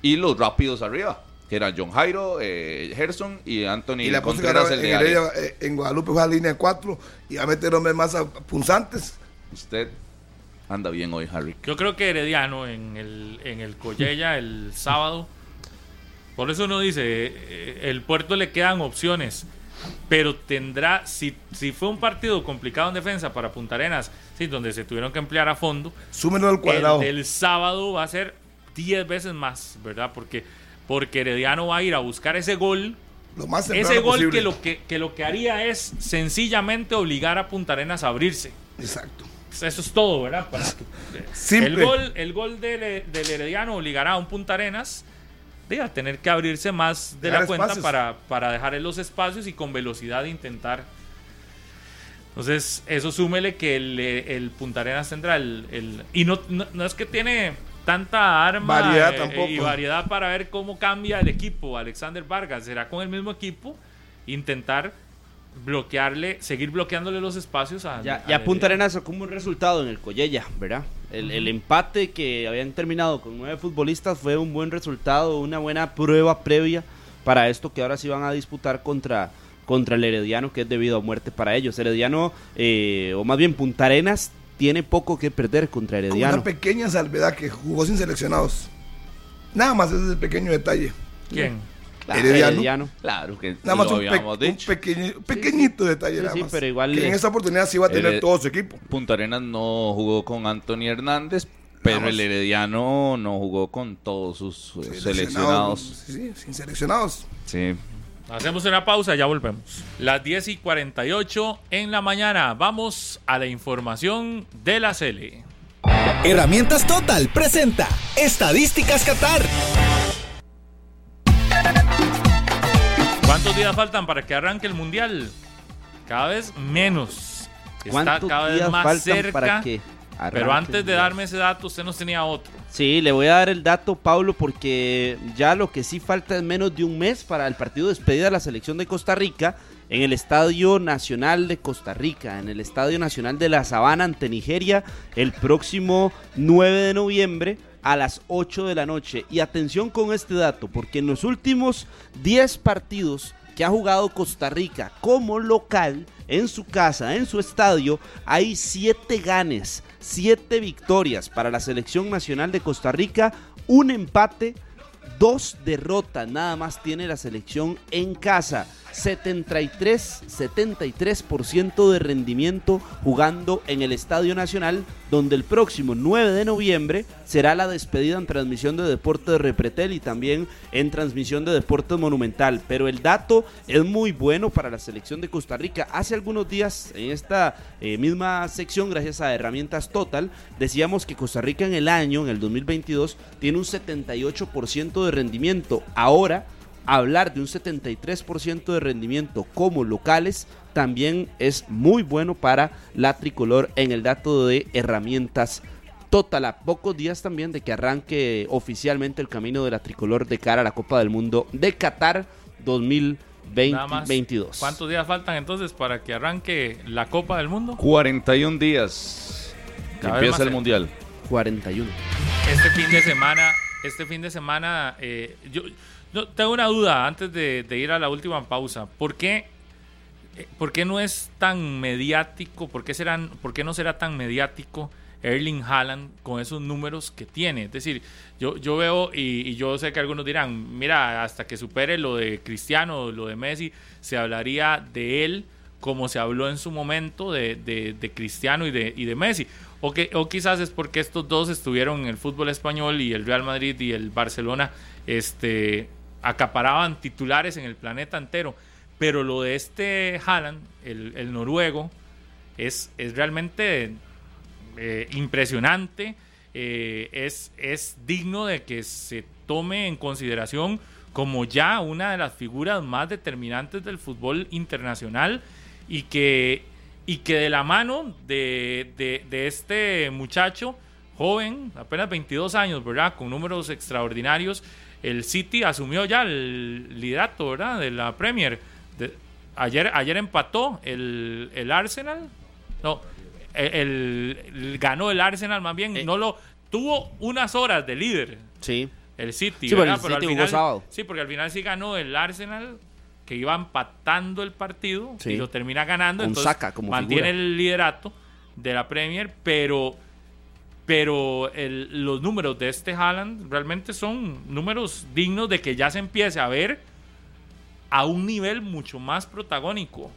Y los rápidos arriba, que eran John Jairo, eh, Gerson y Anthony Y la Contreras, ahora el en, de área. Heredia, eh, en Guadalupe fue a línea 4 y a meter hombres más a- punzantes. Usted anda bien hoy, Harry. Yo creo que Herediano en el, en el Collella el sábado. Por eso uno dice, eh, el puerto le quedan opciones. Pero tendrá, si, si fue un partido complicado en defensa para Punta Arenas, sí, donde se tuvieron que emplear a fondo, Súmenlo al cuadrado. el sábado va a ser 10 veces más, ¿verdad? Porque, porque Herediano va a ir a buscar ese gol lo más ese gol posible. que lo que, que lo que haría es sencillamente obligar a Punta Arenas a abrirse. Exacto. Pues Eso es todo, ¿verdad? Para [LAUGHS] el gol, el gol del, del Herediano obligará a un Punta Arenas de a tener que abrirse más de Dejar la cuenta espacios. para, para dejar en los espacios y con velocidad intentar. Entonces, eso súmele que el, el Punta Arenas tendrá el. el- y no, no, no es que tiene tanta arma Variedad eh, tampoco. y variedad para ver cómo cambia el equipo. Alexander Vargas será con el mismo equipo intentar bloquearle, seguir bloqueándole los espacios a. Ya, a ya Punta. Arenas sacó un buen resultado en el Collella, ¿verdad? El, el empate que habían terminado con nueve futbolistas fue un buen resultado, una buena prueba previa para esto que ahora sí van a disputar contra, contra el Herediano, que es debido a muerte para ellos. Herediano, eh, o más bien Punta Arenas, tiene poco que perder contra Con Herediano. una pequeña salvedad que jugó sin seleccionados. Nada más ese es el pequeño detalle. ¿Quién? Claro, Herediano. Claro que Nada más lo un, pe- pequeño- pequeñito detalle. Sí, nada sí, más. pero igual Que en esta oportunidad sí va a tener Hered- todo su equipo. Punta Arenas no jugó con Anthony Hernández, pero el Herediano no jugó con todos sus eh, seleccionados. Sí, sí, sin seleccionados. Sí. Hacemos una pausa, ya volvemos. Las 10 y 48 en la mañana. Vamos a la información de la Cele. Herramientas Total presenta Estadísticas Qatar. ¿Cuántos días faltan para que arranque el mundial? Cada vez menos. Está ¿Cuántos cada vez días más faltan cerca. para que pero antes de darme ese dato, usted nos tenía otro. Sí, le voy a dar el dato, Pablo, porque ya lo que sí falta es menos de un mes para el partido de despedida de la selección de Costa Rica en el Estadio Nacional de Costa Rica, en el Estadio Nacional de la Sabana ante Nigeria, el próximo 9 de noviembre. a las 8 de la noche. Y atención con este dato, porque en los últimos 10 partidos que ha jugado Costa Rica como local, en su casa, en su estadio, hay 7 ganes, 7 victorias para la selección nacional de Costa Rica, un empate, dos derrotas nada más tiene la selección en casa. 73, 73% de rendimiento jugando en el Estadio Nacional, donde el próximo 9 de noviembre será la despedida en transmisión de Deportes de Repretel y también en transmisión de Deportes Monumental. Pero el dato es muy bueno para la selección de Costa Rica. Hace algunos días en esta eh, misma sección, gracias a Herramientas Total, decíamos que Costa Rica en el año, en el 2022, tiene un 78% de rendimiento. Ahora hablar de un 73% de rendimiento como locales también es muy bueno para la tricolor en el dato de herramientas total a pocos días también de que arranque oficialmente el camino de la tricolor de cara a la Copa del Mundo de Qatar 2022. ¿Cuántos días faltan entonces para que arranque la Copa del Mundo? 41 días. Que empieza el Mundial. 41. Este fin de semana, este fin de semana, eh, yo, no, tengo una duda antes de, ir a la última pausa. ¿Por qué, eh, ¿Por qué no es tan mediático? ¿Por qué, serán, ¿Por qué no será tan mediático Erling Haaland con esos números que tiene? Es decir, yo, yo veo y, yo sé que algunos dirán, mira, hasta que supere lo de Cristiano, lo de Messi, se hablaría de él como se habló en su momento de, de, Cristiano y de, y de Messi. O, que, o quizás es porque estos dos estuvieron en el fútbol español y el Real Madrid y el Barcelona este, acaparaban titulares en el planeta entero. Pero lo de este Haaland, el, noruego, es, es realmente eh, impresionante. Eh, es, es digno de que se tome en consideración como ya una de las figuras más determinantes del fútbol internacional y que, y que de la mano de, de, de este muchacho joven, apenas 22 años, ¿verdad? Con números extraordinarios, el City asumió ya el liderato, ¿verdad? De la Premier. ayer, ayer empató el, Arsenal. No, el, ganó el Arsenal más bien. Eh. no lo tuvo unas horas de líder. Sí. El City, sí, Pero al final, Sí, porque al final sí ganó el Arsenal que iba empatando el partido y lo termina ganando. entonces mantiene el liderato de la Premier, pero pero los números de este Haaland realmente son números dignos de que ya se empiece a ver a un nivel mucho más protagónico.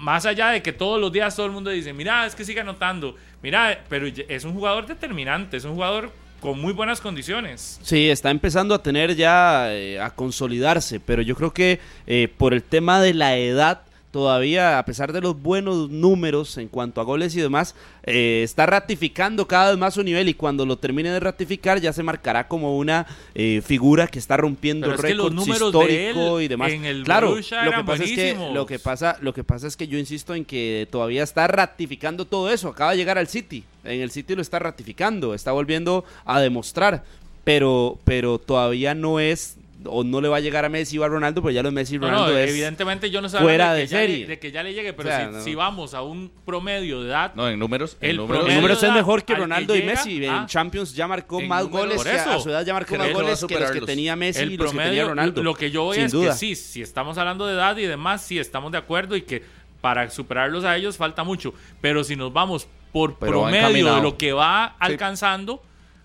Más allá de que todos los días todo el mundo dice, mira, es que sigue anotando, mira, pero es un jugador determinante, es un jugador con muy buenas condiciones. Sí, está empezando a tener ya, eh, a consolidarse, pero yo creo que eh, por el tema de la edad, todavía, a pesar de los buenos números en cuanto a goles y demás, eh, está ratificando cada vez más su nivel y cuando lo termine de ratificar ya se marcará como una eh, figura que está rompiendo récords históricos y demás. claro, lo que pasa es que lo que pasa, lo que pasa es que yo insisto en que todavía está ratificando todo eso. Acaba de llegar al City, en el City lo está ratificando, está volviendo a demostrar, pero, pero todavía no es o no le va a llegar a Messi o a Ronaldo, pero ya los Messi y Ronaldo es evidentemente yo no sé fuera de, que serie. de que ya le llegue, pero si, vamos a un promedio de edad, no en números, el números, es mejor que Ronaldo y Messi. en ah, Champions ya marcó más goles, que a su edad ya marcó más goles que los que tenía Messi y los que tenía Ronaldo. Lo que yo voy es que sí, si estamos hablando de edad y demás, sí estamos de acuerdo y que para superarlos a ellos falta mucho, pero si nos vamos por promedio de lo que va alcanzando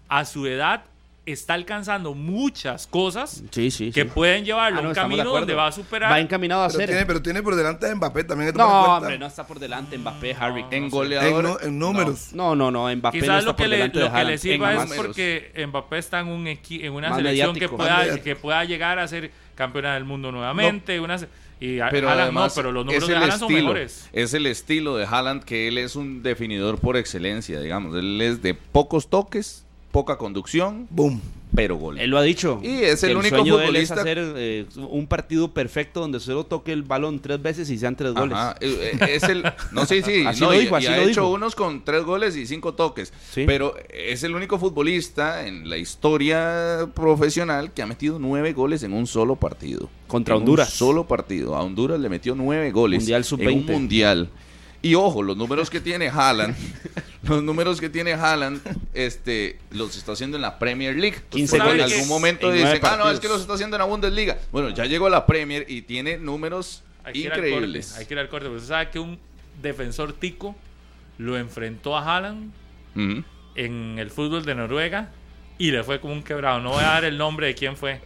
a su edad está alcanzando muchas cosas que pueden llevarlo a ah, un camino donde va a superar. Va encaminado a pero ser. Tiene, pero tiene por delante a Mbappé también. no, hombre, no está por delante Mbappé, Harry. en goleador. En, números. No, no, no. Mbappé Quizás no está lo que, por le, delante lo que le sirva es porque Mbappé está en, un en una selección que pueda, que pueda llegar a ser campeona del mundo nuevamente. Una, y pero además, no, pero los números de Haaland son mejores. Es el estilo de Haaland que él es un definidor por excelencia, digamos. Él es de pocos toques, poca conducción. Boom pero gol. Él lo ha dicho. Y es el, único sueño futbolista. De él es hacer eh, un partido perfecto donde solo toque el balón tres veces y sean tres goles. Eh, eh, es el, no, sí, sí. [LAUGHS] así lo dijo, así y ha hecho unos con tres goles y cinco toques. Pero es el único futbolista en la historia profesional que ha metido nueve goles en un solo partido. Contra Honduras. Un solo partido. A Honduras le metió nueve goles. Mundial En un mundial. Y ojo, los números que tiene Haaland [LAUGHS] los números que tiene Haaland este, los está haciendo en la Premier League. 15 Porque en algún en momento dicen, ah, no, partidos". es que los está haciendo en la Bundesliga. Bueno, ya llegó a la Premier y tiene números Hay que ir al increíbles. corte, hay que ir al corte. Porque usted sabe que un defensor tico lo enfrentó a Haaland en el fútbol de Noruega y le fue como un quebrado. No voy a dar el nombre de quién fue,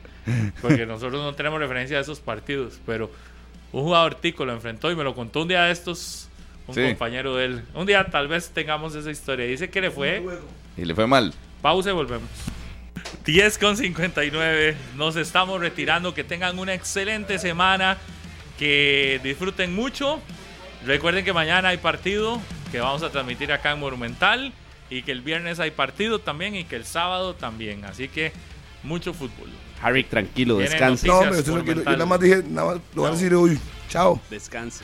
porque [LAUGHS] nosotros no tenemos referencia a esos partidos, pero un jugador tico lo enfrentó y me lo contó un día de estos, un Sí. compañero de él. Un día tal vez tengamos esa historia. Dice que le fue. Y le fue mal. Pausa y volvemos. 10 con 59. Nos estamos retirando. Que tengan una excelente semana. Que disfruten mucho. Recuerden que mañana hay partido que vamos a transmitir acá en Monumental. Y que el viernes hay partido también. Y que el sábado también. Así que mucho fútbol. Harry, tranquilo, descanse. No, hombre. Yo nada más dije, nada más, lo voy a decir hoy. Chao. Descanse.